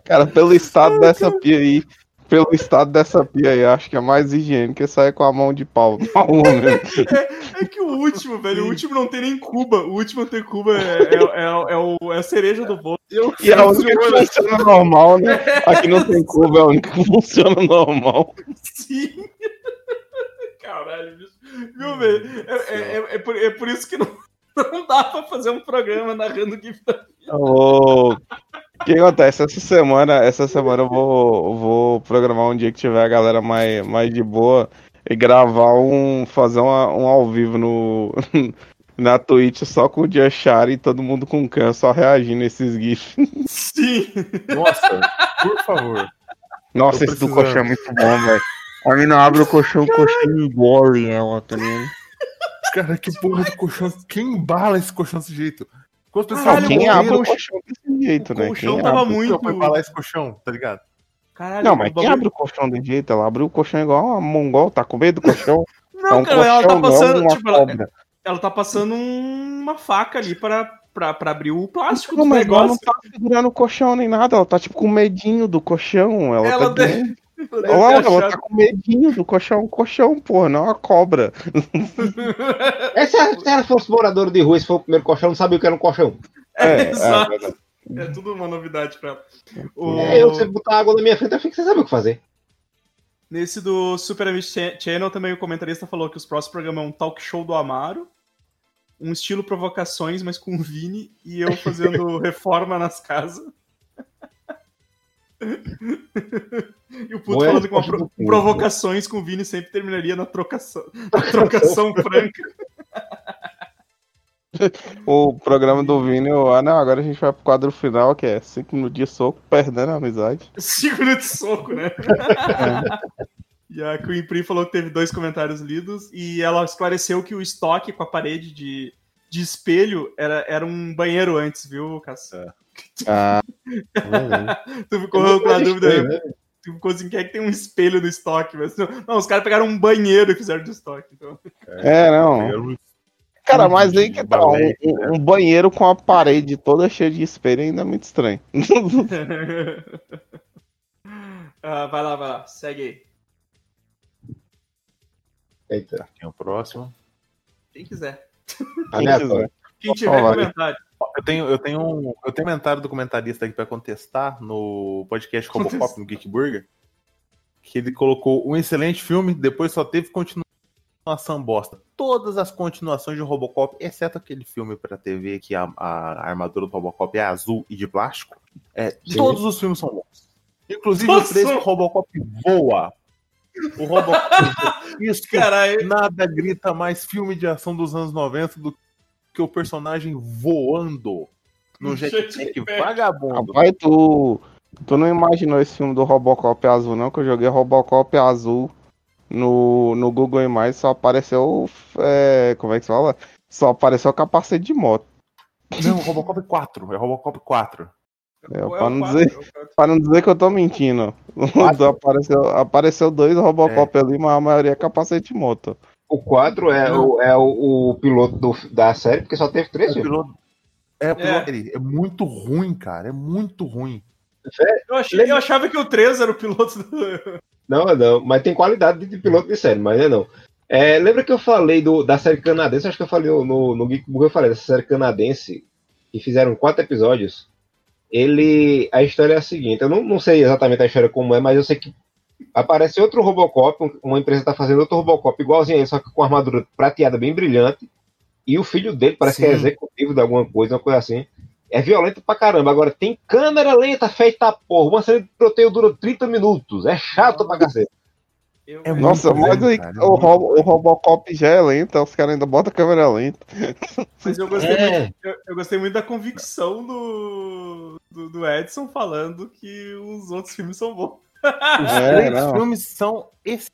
Cara, pelo estado dessa pia aí, pelo estado dessa pia aí, acho que é mais higiênico é sair com a mão de pau rua mesmo. <laughs> É que o último, velho, o último não tem nem Cuba. O último a ter Cuba é, é, é, é o- é a cereja do bolo. E a única que funciona normal, né? Aqui não tem curva, é a única que funciona normal. Sim. Caralho, bicho. Viu, velho? É, é, é, é por, é por isso que não, <laughs> não dá pra fazer um programa narrando o GIF da Ô, O que acontece? Essa semana, essa semana eu vou, vou programar um dia que tiver a galera mais, mais de boa e gravar um. fazer uma- um ao vivo no, <laughs> na Twitch só com o Diachari e todo mundo com câncer só reagindo a esses GIFs. Sim. Nossa, por favor. Nossa, esse do colchão é muito bom, velho. A mina abre o colchão, o colchão engole ela, tá ligado? Cara, que porra de colchão. Quem embala esse colchão desse jeito? Pessoas Caralho, Quem o abre o colchão- colchão desse jeito, o né? colchão Quem tava abre? muito- Foi embalar esse colchão, tá ligado? Caralho, Não, mas o quem bagulho- abre o colchão desse jeito? Ela abriu o colchão igual uma mongol, tá com medo do colchão? <laughs> Não, é um cara, ela tá colchão, não é passando. uma Tipo, ela, cobra. ela tá passando um- uma faca ali pra, pra, pra abrir o plástico Não, do mas ela não negócio. tá segurando o colchão nem nada, ela tá tipo com medinho do colchão. Ela, Ela tá deve Olha ela tá com medinho do colchão. Colchão, porra, não é uma cobra. <laughs> É, se, ela, se ela fosse moradora de rua, esse foi o primeiro colchão, não sabia o que era um colchão. É, Exato. é verdade. É tudo uma novidade pra ela. O- É, eu, você botar água na minha frente, eu fico sem saber o que fazer. Nesse do Super Amish Cha- Channel também o comentarista falou que os próximos programas é um talk show do Amaro, um estilo provocações, mas com o Vini e eu fazendo <laughs> reforma nas casas. E o Puto Não é falando resposta pro- Puto. provocações com o Vini sempre terminaria na trocação, <laughs> na trocação <laughs> franca. O programa do Vini, eu- ah não, agora a gente vai pro quadro final, que é 5 minutos de soco, perdendo a amizade. <laughs> Cinco minutos de soco, né? E a Queen Pri falou que teve dois comentários lidos e ela esclareceu que o estoque com a parede de, de espelho era, era um banheiro antes, viu, Cássio? Ah, Tu ficou É com a dúvida, estranho, né? tu ficou assim, quem é que tem um espelho no estoque? Mas, não, não, os caras pegaram um banheiro e fizeram de estoque. Então. é, não. Eu- Cara, mas aí que tá, um, Balé, um- um banheiro com a parede toda cheia de espelho ainda é muito estranho. <laughs> Ah, vai lá, vai lá, segue aí. Eita, Quem é o próximo? Quem quiser. aleatório. Quem tiver comentário. Eu tenho, eu tenho um, eu tenho um comentário do comentarista aqui pra contestar no podcast <laughs> Robocop no Geek Burger. Que ele colocou um excelente filme, depois só teve continuação bosta. Todas as continuações de Robocop, exceto aquele filme pra TV que a, a armadura do Robocop é azul e de plástico, é, todos os filmes são bons. Inclusive Todos o três que são- o Robocop voa. O Robocop. <laughs> Isso Caralho. Nada grita mais filme de ação dos anos 90 do que o personagem voando no <laughs> jetpack vagabundo. Rapaz, tu, tu não imaginou esse filme do Robocop azul, não? Que eu joguei Robocop azul no, no Google Imagens, só apareceu. é, como é que se fala? Só apareceu capacete de moto. Não, Robocop 4. É Robocop 4. É, Ou é pra, não quatro, dizer, é quatro. pra não dizer que eu tô mentindo. <laughs> apareceu, apareceu dois Robocop ali, mas a maioria é capacete moto. O 4 é, o, é o, o piloto do- da série, porque só teve três É, piloto, é, piloto dele. é muito ruim, cara. É muito ruim. Eu, achei, eu achava que o 3 era o piloto do. Não, não, mas tem qualidade de piloto de série, mas é não. É, lembra que eu falei do, da série canadense? Acho que eu falei no, no, no Geek Burger, eu falei dessa série canadense, que fizeram quatro episódios. Ele. A história é a seguinte: eu não, não sei exatamente a história como é, mas eu sei que aparece outro Robocop, um- uma empresa tá fazendo outro Robocop igualzinho a ele, só que com armadura prateada bem brilhante. E o filho dele parece que é Sim. executivo de alguma coisa, uma coisa assim. É violento pra caramba. Agora tem câmera lenta feita a porra. Uma cena de tiroteio dura 30 minutos. É chato pra cacete. É Nossa, mas aí, é o, muito Robo- o Robocop já é lento, os caras ainda botam a câmera lenta. Mas eu gostei, É. muito, eu, eu gostei muito da convicção do, do, do Edson falando que os outros filmes são bons. Os É, três não. filmes são esse.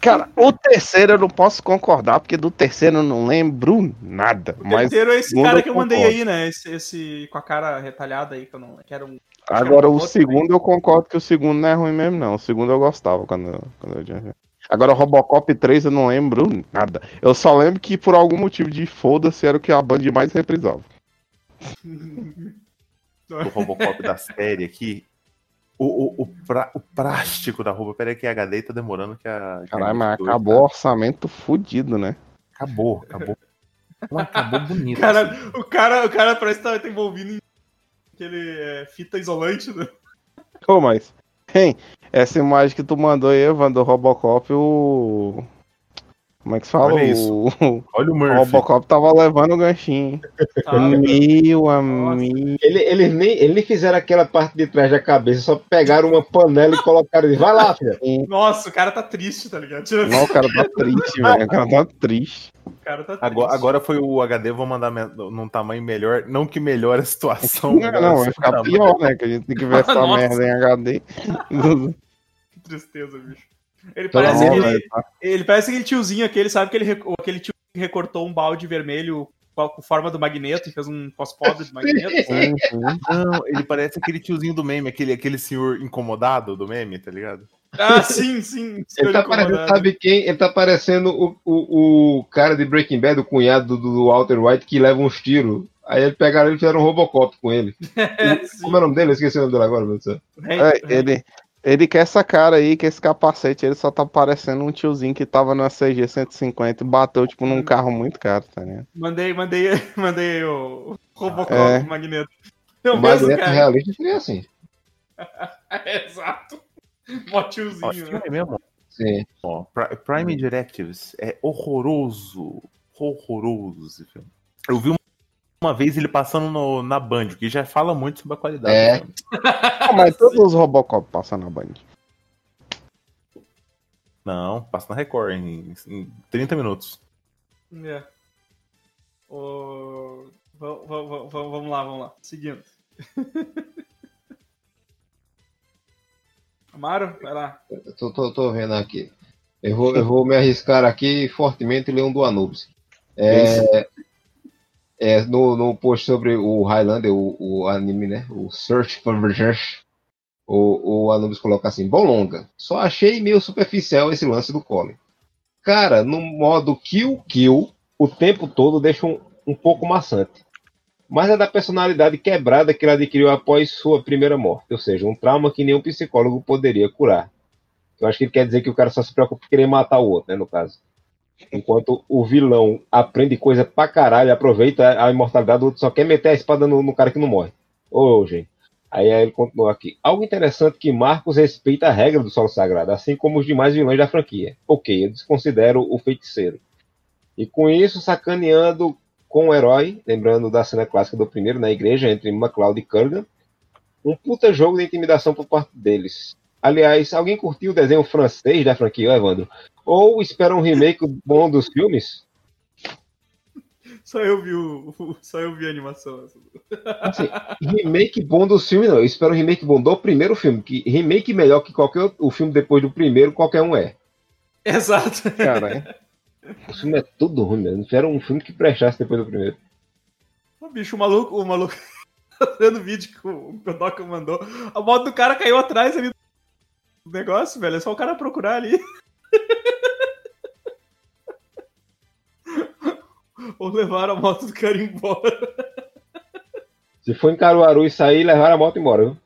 Cara, o terceiro eu não posso concordar, porque do terceiro eu não lembro nada. O Mas terceiro é esse cara que eu mandei concordo. aí, né? Esse, esse com a cara retalhada aí, que eu não. Que era um. agora o outro segundo eu concordo que o segundo não é ruim mesmo, não. O segundo eu gostava quando, eu- quando eu tinha. Agora o Robocop 3 eu não lembro nada. Eu só lembro que por algum motivo de foda-se era o que a Band mais reprisava. do <laughs> Robocop da série aqui. O, o, o, pra- o plástico da roupa. Pera aí que a HD tá demorando que a. Caralho, mas editora acabou o orçamento fudido, né? tá- Acabou, acabou. Não acabou bonito. Cara, assim. o, cara, o cara parece que tá envolvido em aquele é, fita isolante. Né? Ô, mas. Hein, essa imagem que tu mandou aí, Evan, do Robocop, o. Como é que se fala? Olha isso. O... <laughs> Olha o o Murphy. Robocop tava levando o ganchinho. hein? <laughs> Tá? Meu amigo. Ele, eles, nem, eles nem fizeram aquela parte de trás da cabeça, só pegaram uma panela e colocaram. Vai lá, filha. <laughs> Nossa, o cara tá triste, tá ligado? Não, o cara tá triste, velho. O cara tá triste. O cara tá. Agora, agora foi o HD, vou mandar num tamanho melhor. Não que melhore a situação. Não, não, vai ficar Não, pior, né? Que a gente tem que ver essa merda em HD. Que tristeza, bicho. Ele parece, Não, aquele, velho, tá- ele parece aquele tiozinho aquele, sabe? Aquele, reco- aquele tio que recortou um balde vermelho com forma do magneto e fez um pós-pobre do magneto. Sim, <laughs> sim. Não, ele parece aquele tiozinho do meme, aquele, aquele senhor incomodado do meme, tá ligado? Ah, sim, sim. Ele tá parecendo, sabe quem? Ele tá parecendo o, o, o cara de Breaking Bad, o cunhado do, do Walter White, que leva uns tiros. Aí eles pegaram ele e fizeram um Robocop com ele. <laughs> Como é o nome dele? Eu esqueci o nome dele agora, meu Deus do céu. É, ele, ele quer essa cara aí, que esse capacete, ele só tá parecendo um tiozinho que tava na CG 150 e bateu, tipo, num carro muito caro, tá ligado? Mandei, mandei, <laughs> mandei o Robocop É. do magneto. É o mesmo, Magneto cara. realista seria assim. <laughs> Exato. Mó Ó, tiozinho. né? filme é mesmo. Sim. Ó, Pri- Prime Directives é horroroso. Horroroso esse filme. Eu vi uma vez ele passando no- na Band, o que já fala muito sobre a qualidade É. do filme. Ah, mas todos os Robocop passam na Band. Não, passa na Record em, em 30 minutos. É. O... va- va- va- va- Vamos lá, vamos lá. Seguindo. <laughs> Amaro, vai lá. Tô, tô, tô vendo aqui. Eu vou, eu vou me arriscar aqui fortemente e ler um do Anubis. É, é, no, no post sobre o Highlander, o, o anime, né? O Search for Vengeance, o, o Anubis coloca assim: Bom longa, só achei meio superficial esse lance do Colin. Cara, no modo kill, kill, o tempo todo deixa um, um pouco maçante. Mas é da personalidade quebrada que ele adquiriu após sua primeira morte, ou seja, um trauma que nenhum psicólogo poderia curar. Eu acho que ele quer dizer que o cara só se preocupa em querer matar o outro, né, no caso. Enquanto o vilão aprende coisa pra caralho, aproveita a imortalidade, o outro só quer meter a espada no, no cara que não morre. Ô, gente. Aí, ele continua aqui. Algo interessante que Marcos respeita a regra do solo sagrado, assim como os demais vilões da franquia. Ok, eu desconsidero o feiticeiro. E com isso, sacaneando com o herói, lembrando da cena clássica do primeiro na igreja entre MacLeod e Kurgan, um puta jogo de intimidação por parte deles. Aliás, alguém curtiu o desenho francês da franquia, Evandro? Ou espera um remake bom dos filmes? Só eu vi o. o- Só eu vi a animação. Assim, remake bom dos filmes, não. Eu espero um remake bom do primeiro filme. Que remake melhor que qualquer outro, o filme depois do primeiro, qualquer um é. Exato. Cara, O filme é tudo ruim mesmo. Espero um filme que prestasse depois do primeiro. Ô, bicho, o maluco, o maluco tá vendo o vídeo que o Godoka mandou. A moto do cara caiu atrás ali negócio, velho. É só o cara procurar ali. <laughs> Ou levaram a moto do cara embora. Se for em Caruaru e sair, levaram a moto embora, viu?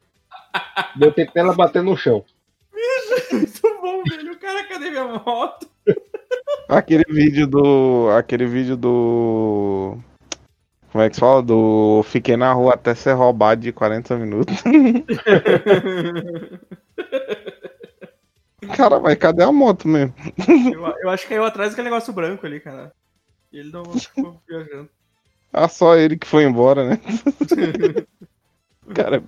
Deu tempo dela bater no chão. <laughs> Muito bom, velho. O cara, cadê minha moto? Aquele vídeo do. Aquele vídeo do. Como é que se fala? Do. Fiquei na rua até ser roubado de 40 minutos. <laughs> Cara, mas cadê a moto mesmo? Eu, eu acho que caiu atrás daquele negócio branco ali, cara. E ele não ficou viajando. Ah, só ele que foi embora, né? <laughs> Cara,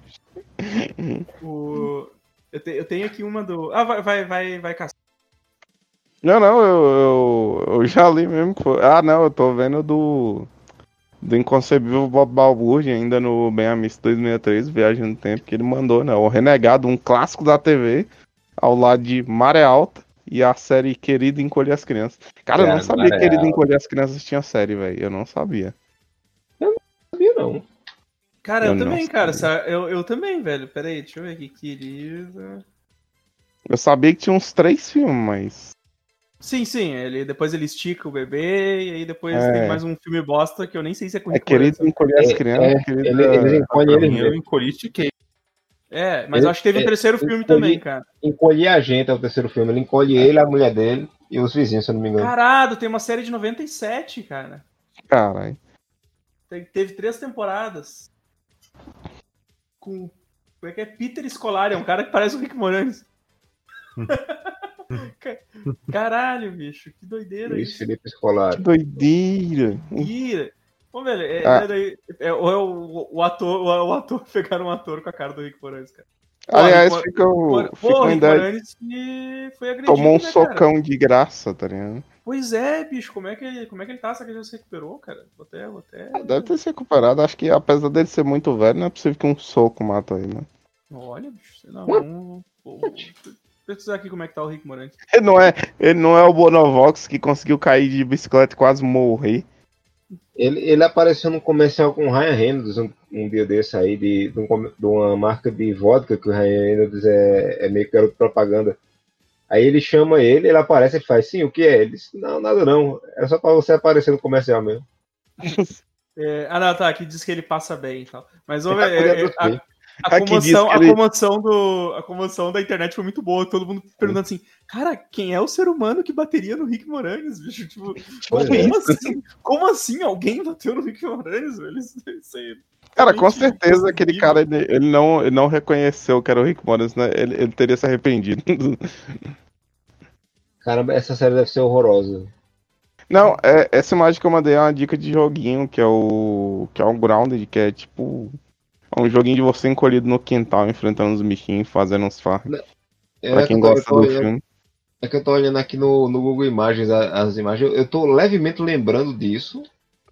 O... Eu, te- eu tenho aqui uma do. Ah, vai, vai, vai, vai caçar. Não, não, eu, eu, eu já li mesmo. foi- Ah, não, eu tô vendo do. Do Inconcebível Bob Balbúrdia, ainda no Bem Amisto 2003, Viagem no Tempo, que ele mandou, né? O Renegado, um clássico da TV, ao lado de Maré Alta e a série Querido Encolher as Crianças. Cara, eu não sabia Maré que Querido. Encolher as Crianças tinha série, velho. Eu não sabia. Não sabia, não. Cara, eu, Eu não também, cara. Eu, eu também, velho. Pera aí, deixa eu ver aqui. Querida. Eu sabia que tinha uns três filmes, mas. Sim, sim. Ele, depois ele estica o bebê, e aí depois É. tem mais um filme bosta que eu nem sei se é com É Querido. Encolher as É, Crianças. é, querido, ele- eles encolhem ele Eu encolhi e estiquei. É, mas Ele- eu acho que teve um é, terceiro ele filme também, cara. Encolher a gente é o terceiro filme. Ele encolhe ele, a mulher dele e os vizinhos, se eu não me engano. Caralho, tem uma série de 97, cara. Caralho. Tem- teve três temporadas. Com. Como é que é? Peter Scolari, é um cara que parece o Rick Moranis. Ca- <laughs> Caralho, bicho, que doideira Luiz isso. Felipe Escolar. Que doideira. Ira. Ô, velho, é, Ah. é daí- é- ou é o, o ator, ou é o ator pegaram um ator com a cara do Rick Moranis, cara. Pô, Aliás, Rick fica, o, fica Pô, uma Rick. Moranis que foi agredido, Tomou um né, cara? socão de graça, tá ligado? Pois é, bicho, como é que, como é que ele tá? Será que ele já se recuperou, cara? Vou até, vou até... Deve ter se recuperado. Acho que apesar dele ser muito velho, não é possível que um soco mata ele, né? Olha, bicho, sei lá, vamos... pesquisar aqui como é que tá o Rick Moranis. Ele não é, ele não é o Bonovox que conseguiu cair de bicicleta e quase morrer. Ele, ele apareceu num comercial com o Ryan Reynolds um, um dia desse aí, de, de, um de uma marca de vodka que o Ryan Reynolds é, é meio que garoto propaganda. Aí ele chama ele, ele aparece e faz, sim, o que é? Ele disse, não, nada não, é só pra você aparecer no comercial mesmo. <laughs> É, ah, não, tá, aqui diz que ele passa bem e tal. Mas, Ele tá cuidando é- dos a, comoção, a, ele- comoção do, a comoção da internet foi muito boa. Todo mundo perguntando assim, cara, quem é o ser humano que bateria no Rick Moranis, bicho? Tipo, como, é. assim? Como assim alguém bateu no Rick Moranis, velho? Aí. Cara, com certeza aquele cara, ele, ele não, ele não reconheceu que era o Rick Moranis, né? Ele, ele teria se arrependido. <laughs> Caramba, essa série deve ser horrorosa. Não, é, essa imagem que eu mandei é uma dica de joguinho, que é o. que é o Grounded, que é tipo. É um joguinho de você encolhido no quintal, enfrentando os bichinhos, fazendo uns fardos. É, Pra quem que eu tô- gosta do olhando- filme. É que eu tô olhando aqui no, no Google Imagens as imagens, eu, eu tô levemente lembrando disso.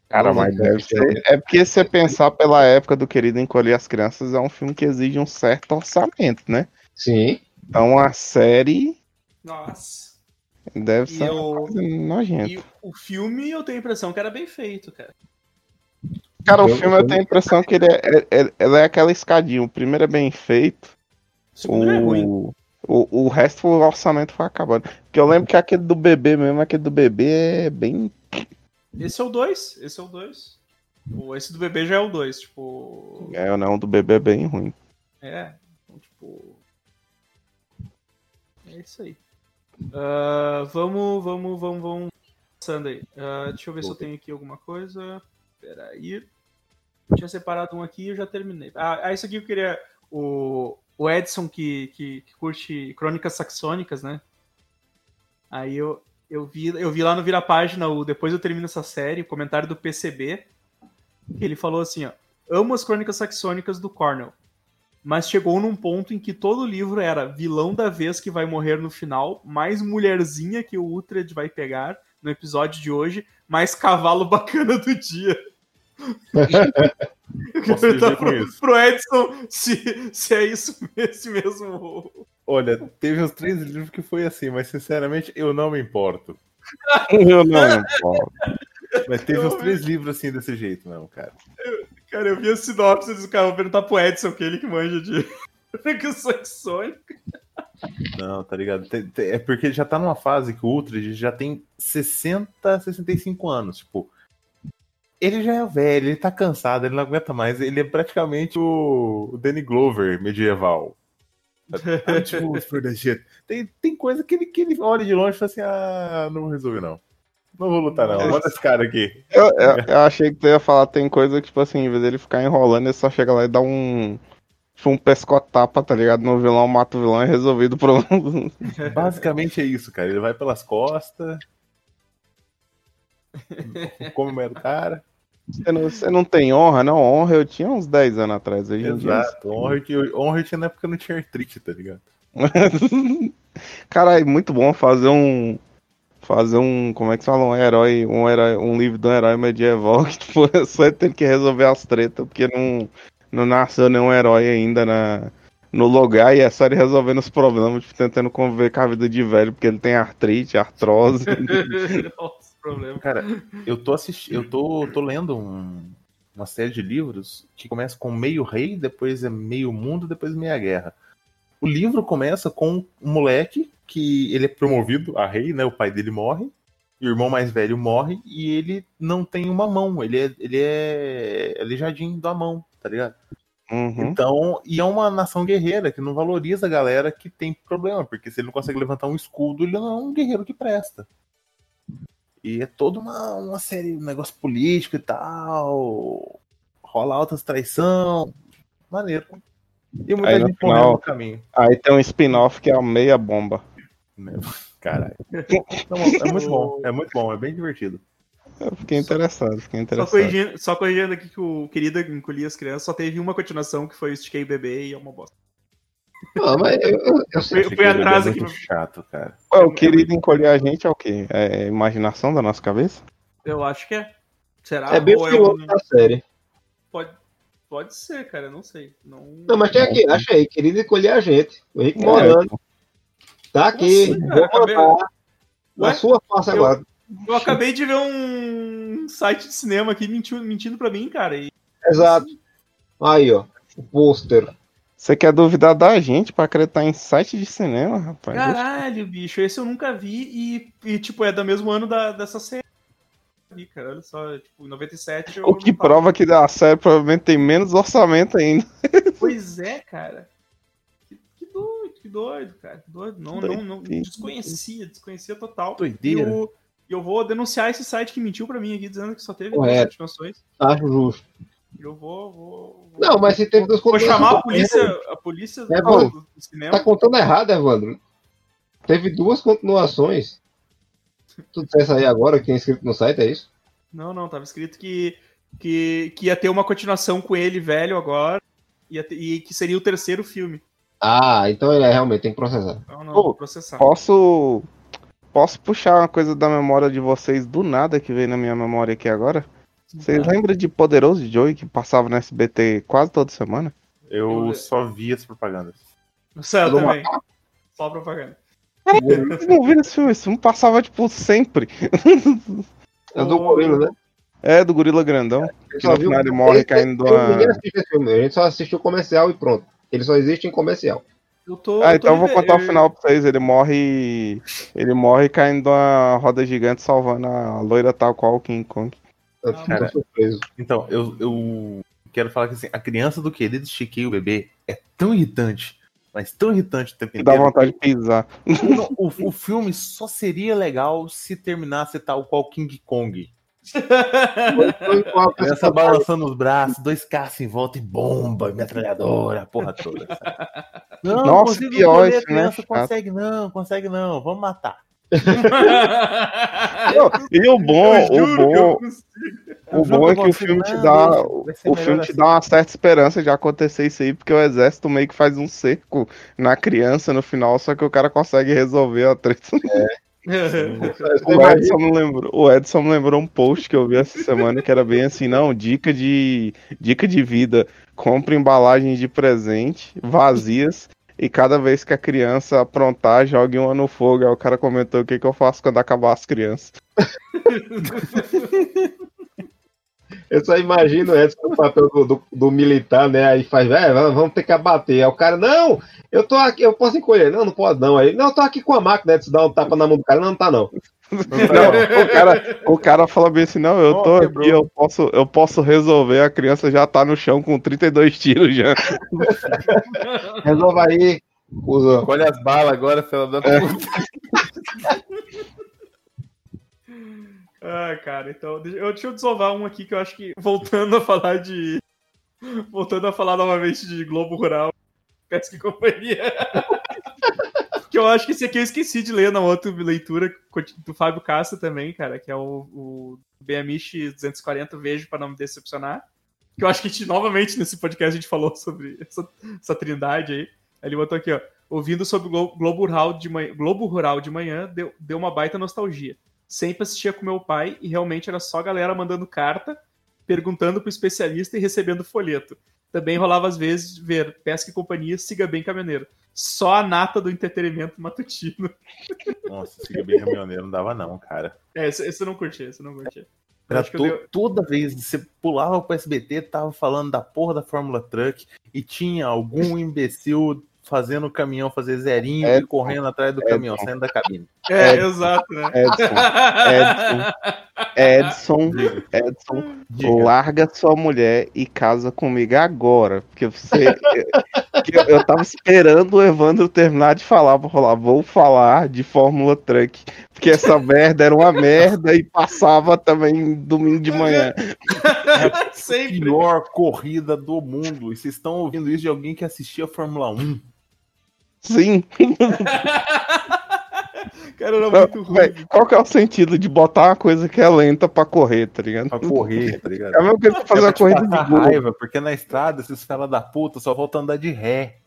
Cara, mas deve ser. É porque se você pensar pela época do Querido Encolher as Crianças, é um filme que exige um certo orçamento, né? Sim. Então a série Nossa. deve E ser eu- nojenta. E o filme eu tenho a impressão que era bem feito, cara. Cara, o eu- filme eu eu- tenho a impressão que ele é, é, é- ele é aquela escadinha. O primeiro é bem feito, O segundo já é ruim. o, o, o resto o orçamento foi acabando. Porque eu lembro que aquele do bebê mesmo, aquele do bebê é bem. Esse é o 2. Esse é o 2. Esse do bebê já é o 2. Tipo. É, não, o do bebê é bem ruim. É. Então, tipo. É isso aí. Ah, vamos, vamos, vamos, vamos. Passando aí. Ah, deixa eu ver se eu tenho aqui alguma coisa. Peraí. Eu tinha separado um aqui e eu já terminei. Ah, ah, isso aqui eu queria. O, o Edson, que, que, que curte crônicas saxônicas, né? Aí eu, eu, vi, eu vi lá no Vira Página, o Depois eu termino essa série, o comentário do PCB, que ele falou assim: ó, amo as crônicas saxônicas do Cornell mas chegou num ponto em que todo livro era vilão da vez que vai morrer no final, mais mulherzinha que o Uhtred vai pegar no episódio de hoje, mais cavalo bacana do dia. <laughs> Eu perguntar com pro, pro Edson se, se é isso <laughs> esse mesmo. Olha, teve uns três livros que foi assim, mas sinceramente eu não me importo. <laughs> Eu não importo. Mas teve Eu uns vi. três livros assim desse jeito mesmo, cara. Cara, eu vi a sinopse do cara, vou perguntar pro Edson, que é ele que manja de percussões sônicas. Não, tá ligado? É porque já tá numa fase que o Ultridge já tem 60, 65 anos. Tipo, ele já é velho, ele tá cansado, ele não aguenta mais. Ele é praticamente o, o Danny Glover medieval. <laughs> Tipo. Tem, tem coisa que ele, que ele olha de longe e fala assim: ah, não vou resolver não. Não vou lutar não. Manda esse cara aqui. Eu, eu- eu achei que tu ia falar, tem coisa que, tipo assim, em vez dele ficar enrolando, ele só chega lá e dá um. Tipo, um pescotapa, tá ligado? No vilão, mata o vilão e resolvido o problema. <laughs> Basicamente é isso, cara. Ele vai pelas costas. Come o do cara. Você não, você não tem honra, não? Honra eu tinha uns 10 anos atrás. Hoje em dia. Exato. Honra eu tinha- honra eu tinha na época que eu não tinha artrite, tá ligado? <laughs> Caralho, muito bom fazer um. Fazer um. Como é que se fala? Um herói. Um, herói, um livro de um herói medieval <laughs> que tipo, é <laughs> só ele tem que resolver as tretas, porque não, não nasceu nenhum herói ainda na, no lugar e é só ele resolvendo os problemas, tipo, tentando conviver com a vida de velho, porque ele tem artrite, artrose. Problema. Cara, eu tô assistindo. Eu tô, tô lendo um- uma série de livros que começa com meio rei, depois é meio mundo, depois meia guerra. O livro começa com um moleque que ele é promovido a rei, né? O pai dele morre, e o irmão mais velho morre, e ele não tem uma mão, ele é, ele é aleijadinho da mão, tá ligado? Uhum. Então, e é uma nação guerreira que não valoriza a galera que tem problema, porque se ele não consegue levantar um escudo, ele não é um guerreiro que presta. E é toda uma, uma série, um negócio político e tal. Rola altas traição. Maneiro. E muita Aí no gente final- no caminho. Aí tem um spin-off que é a meia bomba. Caralho. É muito <laughs> bom, é muito bom, é bem divertido. Eu fiquei interessado, fiquei Só interessado. corrigindo, só corrigindo aqui que o querido encolhia as crianças, só teve uma continuação que foi o Estiquei Bebê e é uma bosta. Não, mas eu, eu, eu sei. Fui, fui atrás é aqui. muito chato, cara. Ué, o querido encolher a gente é o quê? É imaginação da nossa cabeça? Eu acho que é. Será? É bem o piloto um- da série. Pode, pode ser, cara, eu não sei. Não... Não, mas tem aqui, acha aí, querido escolher a gente. O Henrique Morano. Tá aqui. Cara, vou acabei- mandar na sua face Eu- agora. Eu acabei de ver um site de cinema aqui mentindo, mentindo pra mim, cara. E... Exato. Aí, ó. O pôster. Você quer duvidar da gente pra acreditar em site de cinema, rapaz? Caralho, bicho, esse eu nunca vi e, e, tipo, é do mesmo ano da, dessa série. Cara, olha só, tipo, em 97 eu O que prova que a série provavelmente tem menos orçamento ainda. <laughs> Pois é, cara. Que, que doido, que doido, cara. Que doido. Não, não, não, desconhecia, desconhecia total. E Doideira. eu, e eu vou denunciar esse site que mentiu pra mim aqui, dizendo que só teve duas Correto. continuações. Acho justo. Eu vou, vou, vou- Não, mas se teve duas Vou chamar a polícia, a polícia É, do, do cinema. Tá contando errado, Evandro. Teve duas continuações. Tu dissesse aí agora que tem escrito no site, é isso? Não, não, tava escrito que, que, que ia ter uma continuação com ele velho agora ia ter- e que seria o terceiro filme. Ah, então ele é, realmente tem que processar. Não, não, Pô, vou processar. Posso. Posso puxar uma coisa da memória de vocês do nada que veio na minha memória aqui agora? Vocês lembram de Poderoso Joey que passava no SBT quase toda semana? Eu Eu- só vi as propagandas. Certo, Todo também. Só propaganda. Vocês não viram esse filme? Esse filme passava, tipo, sempre. <laughs> É do Gorila, né? É, do Gorila Grandão. Ele Que no final ele morre caindo esse- uma- Ninguém assiste esse filme, a gente só assiste o comercial e pronto. Ele só existe em comercial. Eu tô, Ah, eu tô então eu vou contar o eu- final pra vocês. Ele morre. Ele morre caindo uma roda gigante salvando a loira tal qual o King Kong. Eu cara. surpreso. Então, eu, eu quero falar que assim, a criança do querido Chiquei o bebê é tão irritante, mas tão irritante o tempo Que dá inteiro. vontade de pisar. Não, o, o filme só seria legal se terminasse tal qual King Kong. Criança balançando os braços, dois caças em volta e bomba, metralhadora, porra toda. Não, Nossa, consigo pior a criança né? consegue não, consegue não, vamos matar. Não, e o bom, o bom, o bom é que o filme te dá. O filme te dá uma certa esperança de acontecer isso aí, porque o exército meio que faz um cerco na criança no final, só que o cara consegue resolver a treta. <laughs> O Edson, me lembrou, o Edson me lembrou um post que eu vi essa semana que era bem assim, não, dica de dica de vida, compre embalagens de presente vazias e cada vez que a criança aprontar, jogue uma no fogo. Aí o cara comentou o que, que eu faço quando acabar as crianças. <laughs> Eu só imagino Edson no papel do, do, do militar, né? Aí faz, é, vamos ter que abater. Aí o cara, não, eu tô aqui, eu posso encolher. Não, não pode não. Aí, não, eu tô aqui com a máquina, Edson dá um tapa na mão do cara. Não, não tá não. Não, <laughs> o cara, o cara fala bem assim, não, eu tô Oh, aqui, eu posso, eu posso resolver, a criança já tá no chão com 32 tiros já. <laughs> Resolva aí, cuzão. Olha as balas agora, filha da puta. <laughs> Ah, cara, então. Deixa eu, deixa eu desovar um aqui que eu acho que. Voltando a falar de. Voltando a falar novamente de Globo Rural. Pesca e companhia. Que eu acho que esse aqui eu esqueci de ler na outra leitura do Fábio Castro também, cara, que é o, o BMX 240 Vejo para não me decepcionar. Que eu acho que a gente, novamente nesse podcast a gente falou sobre essa, essa trindade aí. Ele botou aqui, ó. Ouvindo sobre o Glo- Globo Rural de manhã, Globo Rural de manhã deu, deu uma baita nostalgia. Sempre assistia com meu pai e realmente era só galera mandando carta, perguntando pro especialista e recebendo folheto. Também rolava às vezes ver Pesca e Companhia, Siga Bem Caminhoneiro. Só a nata do entretenimento matutino. Nossa, siga bem caminhoneiro, não dava não, cara. É, esse, esse eu não curti, esse eu não curti. Era to- Toda vez que você pulava pro SBT, tava falando da porra da Fórmula Truck e tinha algum imbecil fazendo o caminhão fazer zerinho É, e correndo atrás do é, caminhão, saindo da cabine. É, É. exato, né? Edson, <laughs> Edson, Diga, Edson, diga. larga sua mulher e casa comigo agora. Porque você. que eu, eu tava esperando o Evandro terminar de falar pra falar, vou falar de Fórmula Truck. Porque essa merda era uma merda e passava também domingo de manhã. <laughs> Sempre. Pior corrida do mundo. E vocês estão ouvindo isso de alguém que assistia a Fórmula 1. Sim. <laughs> Cara, era muito ruim. Véi, qual que é o sentido de botar uma coisa que é lenta pra correr, tá ligado? Pra correr, tá ligado? É a mesma coisa que fazer uma te corrida de gol. raiva, porque na estrada, esses fela da puta só voltam a andar de ré.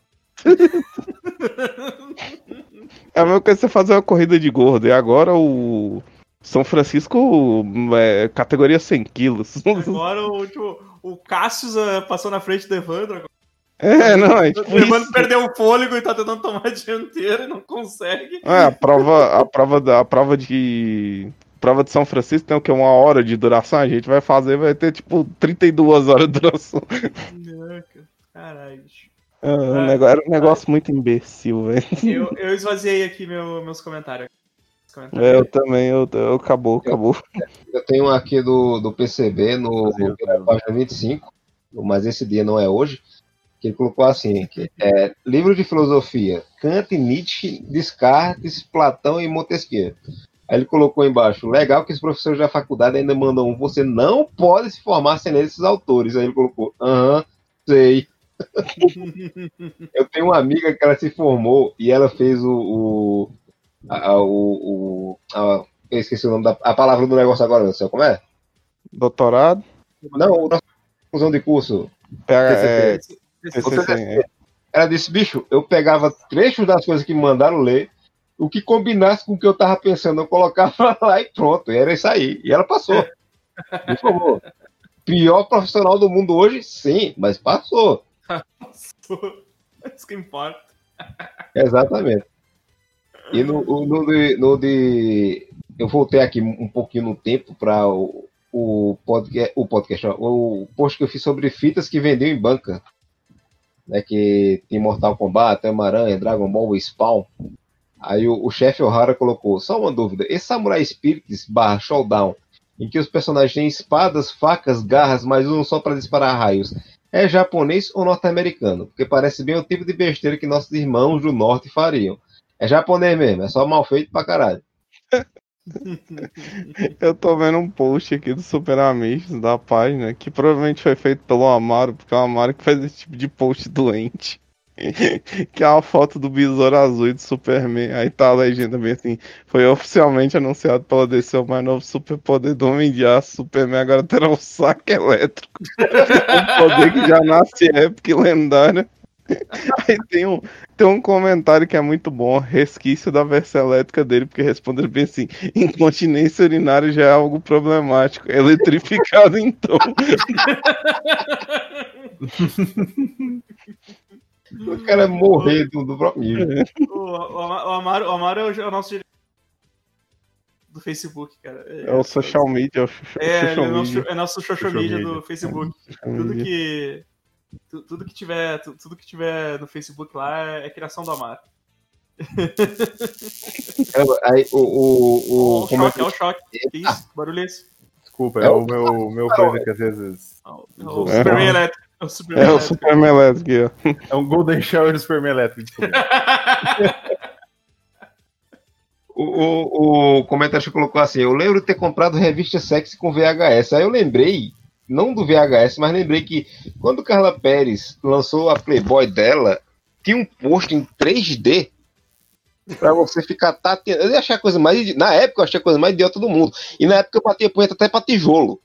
É a mesma coisa que você fazer uma corrida de gordo. E agora o São Francisco é categoria 100 quilos. Agora o, tipo, o Cassius ah, passou na frente do Evandro. É, não, é tipo O isso. perdeu o fôlego e tá tentando tomar a <laughs> dianteira e não consegue. É, a prova, a prova da a prova de prova de São Francisco tem o que uma hora de duração, a gente vai fazer vai ter tipo 32 horas de duração. Caralho, bicho. É, um nego- era um negócio muito imbecil, velho. Eu, eu esvaziei aqui meu- meus comentários. Os comentários. É, eu também, eu, eu acabou, acabou. Eu tenho um aqui do, do PCB no na página 25, mas esse dia não é hoje, que ele colocou assim, que é livro de filosofia, Kant, Nietzsche, Descartes, Platão e Montesquieu. Aí ele colocou embaixo, legal que os professores da faculdade ainda mandam um, você não pode se formar sem ler esses autores. Aí ele colocou, aham, sei. <laughs> Eu tenho uma amiga que ela se formou e ela fez o. o, a, o, o- a- eu esqueci o nome da a palavra do negócio agora, não sei como é? Doutorado, Não, o nosso conclusão de curso. é, Esse- TCC, é. Ela disse, bicho, eu pegava trechos das coisas que me mandaram ler, o que combinasse com o que eu tava pensando, eu colocava <laughs> lá e pronto, e era isso aí. E ela passou. <laughs> Me formou. Pior profissional do mundo hoje, sim, mas passou. Isso que importa. <laughs> Exatamente. E no, o- no, de, no de- Eu voltei aqui um pouquinho no tempo para o, o podcast, o podcast, o post que eu fiz sobre fitas que vendiam em banca. Né, que tem Mortal Kombat, Homem-Aranha, Dragon Ball, Spawn. Aí o, o chefe O'Hara colocou, só uma dúvida, esse Samurai Spirits barra Showdown, em que os personagens têm espadas, facas, garras, mas usam só para disparar raios, é japonês ou norte-americano? Porque parece bem o tipo de besteira que nossos irmãos do norte fariam. É japonês mesmo, é só mal feito pra caralho. <laughs> Eu tô vendo um post aqui do Super Amigos da página que provavelmente foi feito pelo Amaro, porque é o Amaro que faz esse tipo de post doente. <laughs> que é uma foto do besouro azul e do Superman. Aí tá a legenda bem assim: foi oficialmente anunciado pela DC o mais novo superpoder do Homem de Aço. Superman agora terá um saque elétrico. <laughs> um poder que já nasce épico e lendário. <laughs> Aí tem um, tem um comentário que é muito bom, resquício da versão elétrica dele, porque responde bem assim: incontinência urinária já é algo problemático. Eletrificado então. O cara morrer do, do próprio. O, o, o Amaro, o Amaro é o, é o nosso do Facebook, cara. É o social media, é o social É, ele é nosso, media. é nosso social, Social media, media. do Facebook. Tudo media. que. Tu- Tudo que tiver, tu- tudo que tiver no Facebook lá é, é criação do Amar. Aí o. o, o o como é choque, que- é o choque. Que isso? Que barulho é esse? Desculpa, é o meu, meu coisa que às vezes. É o- é o É. Superman elétrico. É o Superman É o elétrico. Superman. <laughs> É um Golden Shower do Superman elétrico. Desculpa. <laughs> O, o, o comentarista colocou assim: Eu lembro de ter comprado revista sexy com VHS. Aí eu lembrei, não do VHS, mas lembrei que quando Carla Pérez lançou a Playboy dela, tinha um post em 3D pra você ficar tateando. Eu achar a coisa mais. Na época eu achei a coisa mais idiota do mundo. E na época eu batia punheta até pra tijolo.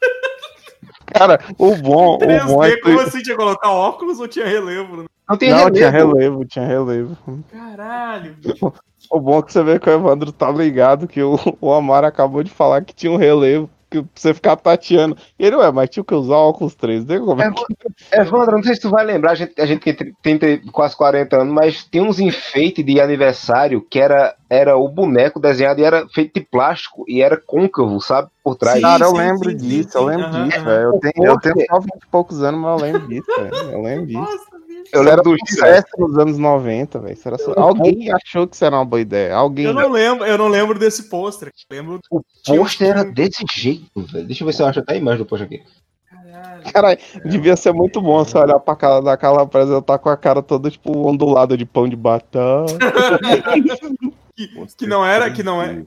<laughs> Cara, o bom, o bom é 3D, que. como assim? Tinha que colocar óculos ou tinha relevo? né? Não tem Não, relevo. tinha relevo, tinha relevo. Caralho, <laughs> bicho. O bom é que você vê que o Evandro tá ligado que o, o Amaro acabou de falar que tinha um relevo que pra você ficar tateando. E ele, ué, mas tinha que usar óculos 3D? Como é que... Evandro, não sei se tu vai lembrar, a gente, a gente que tem, tem quase 40 anos, mas tem uns enfeites de aniversário que era, era o boneco desenhado e era feito de plástico e era côncavo, sabe? Por trás. Sim, Cara, eu sim, lembro sim, disso, sim, eu sim. lembro disso, velho. Eu tenho, eu tenho só 20 e poucos anos, mas eu lembro disso, velho. Eu lembro disso. Nossa. Eu lembro do sucesso nos anos 90, velho. Alguém achou que isso era uma boa ideia. Alguém. Eu não lembro, eu não lembro desse pôster. Lembro. O pôster era desse jeito, velho. Deixa eu ver se eu acho até a imagem do pôster aqui. Caralho. Cara, devia ser muito bom você olhar pra cara da Carla e ela tá com a cara toda, tipo, ondulada de pão de batata. <laughs> Que, que não era, que não é,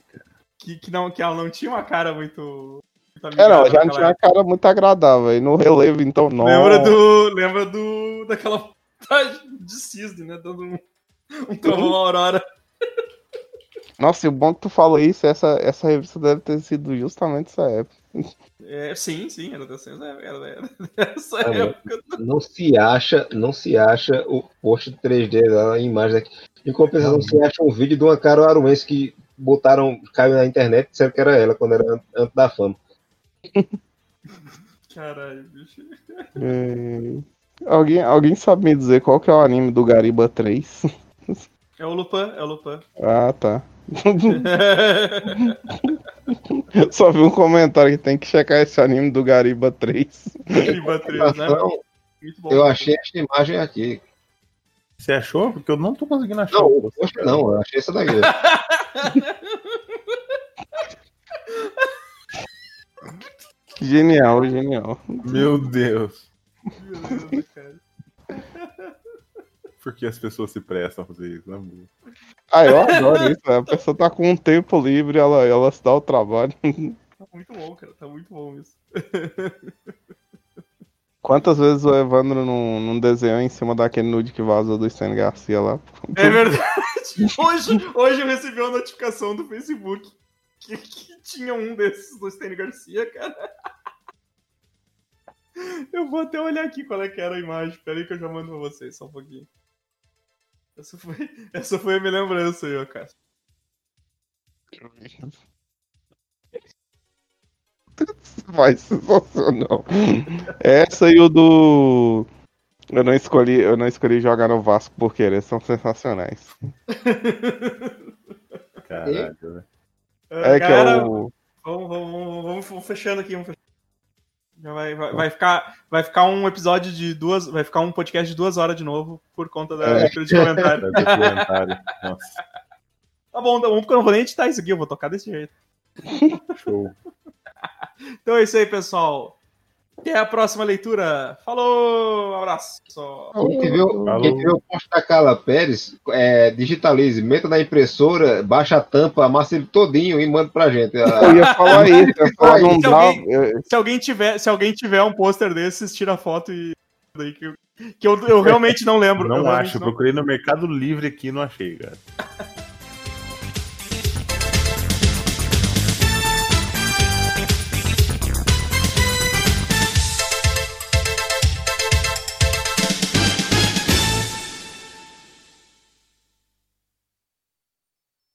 que, que não, que ela não tinha uma cara muito. muito É, não, já não tinha uma cara muito agradável. E no relevo, então, não. Lembra do. Lembra do. daquela de cisne, né? Dando um, um trovão aurora. Nossa, e o bom que tu falou isso, essa, essa revista deve ter sido justamente essa época. É, sim, sim, era dessa, era, era dessa Ah, época. Não se acha, não se acha o pôster 3D da imagem daqui. Em compensação, você acha um vídeo de uma caruaruense que botaram, caiu na internet e disseram que era ela quando era an- antes da fama. Caralho, bicho. É, Alguém, alguém sabe me dizer qual que é o anime do Gariba 3? <laughs> É o Lupin, é o Lupin. Ah, tá. <laughs> Só vi um comentário que tem que checar esse anime do Gariba 3. Gariba 3, né? Muito bom. eu achei essa imagem aqui. Você achou? Porque eu não tô conseguindo achar. Não, pôster não, eu achei essa daqui. <laughs> Genial, genial. Meu Deus. Beleza, cara. Por que as pessoas se prestam a fazer isso? Não, meu. Ah, eu adoro isso. né? A pessoa tá com um tempo livre, ela, ela se dá o trabalho. Tá muito bom, cara. Tá muito bom isso. Quantas vezes o Evandro não, não desenhou em cima daquele nude que vazou do Stan Garcia lá? É verdade. Hoje, hoje eu recebi uma notificação do Facebook que, que tinha um desses do Stênio Garcia, cara. <laughs> Eu vou até olhar aqui qual é que era a imagem. Pera aí que eu já mando pra vocês, só um pouquinho. Essa foi, <laughs> essa foi a minha lembrança aí, ó, cara. Vai, sensacional. Essa e o do. Eu não escolhi, eu não escolhi jogar no Vasco por querer, são sensacionais. Caralho, <laughs> velho. É que Galera, é o. Vamos, vamos, vamos, vamos, vamos fechando aqui, vamos fechando. Já vai, vai, vai, ficar, vai ficar um episódio de duas. Vai ficar um podcast de duas horas de novo por conta da É. leitura de comentário. Tá bom, tá bom, porque eu não vou nem editar isso aqui, eu vou tocar desse jeito. show. <laughs> Então é isso aí, pessoal. Até a próxima leitura. Falou! Abraço. Só. Quem tiver, o- Falou. quem tiver o post da Carla Pérez, é, digitalize, meta na impressora, baixa a tampa, amassa ele todinho e manda pra gente. Eu A- ia falar isso, eu ia falar, não Se dá. alguém- eu- Se alguém tiver, se alguém tiver um pôster desses, tira a foto e. Que eu, que eu, eu realmente não lembro. eu Não realmente acho. não- Procurei no Mercado Livre aqui e não achei, cara. <laughs>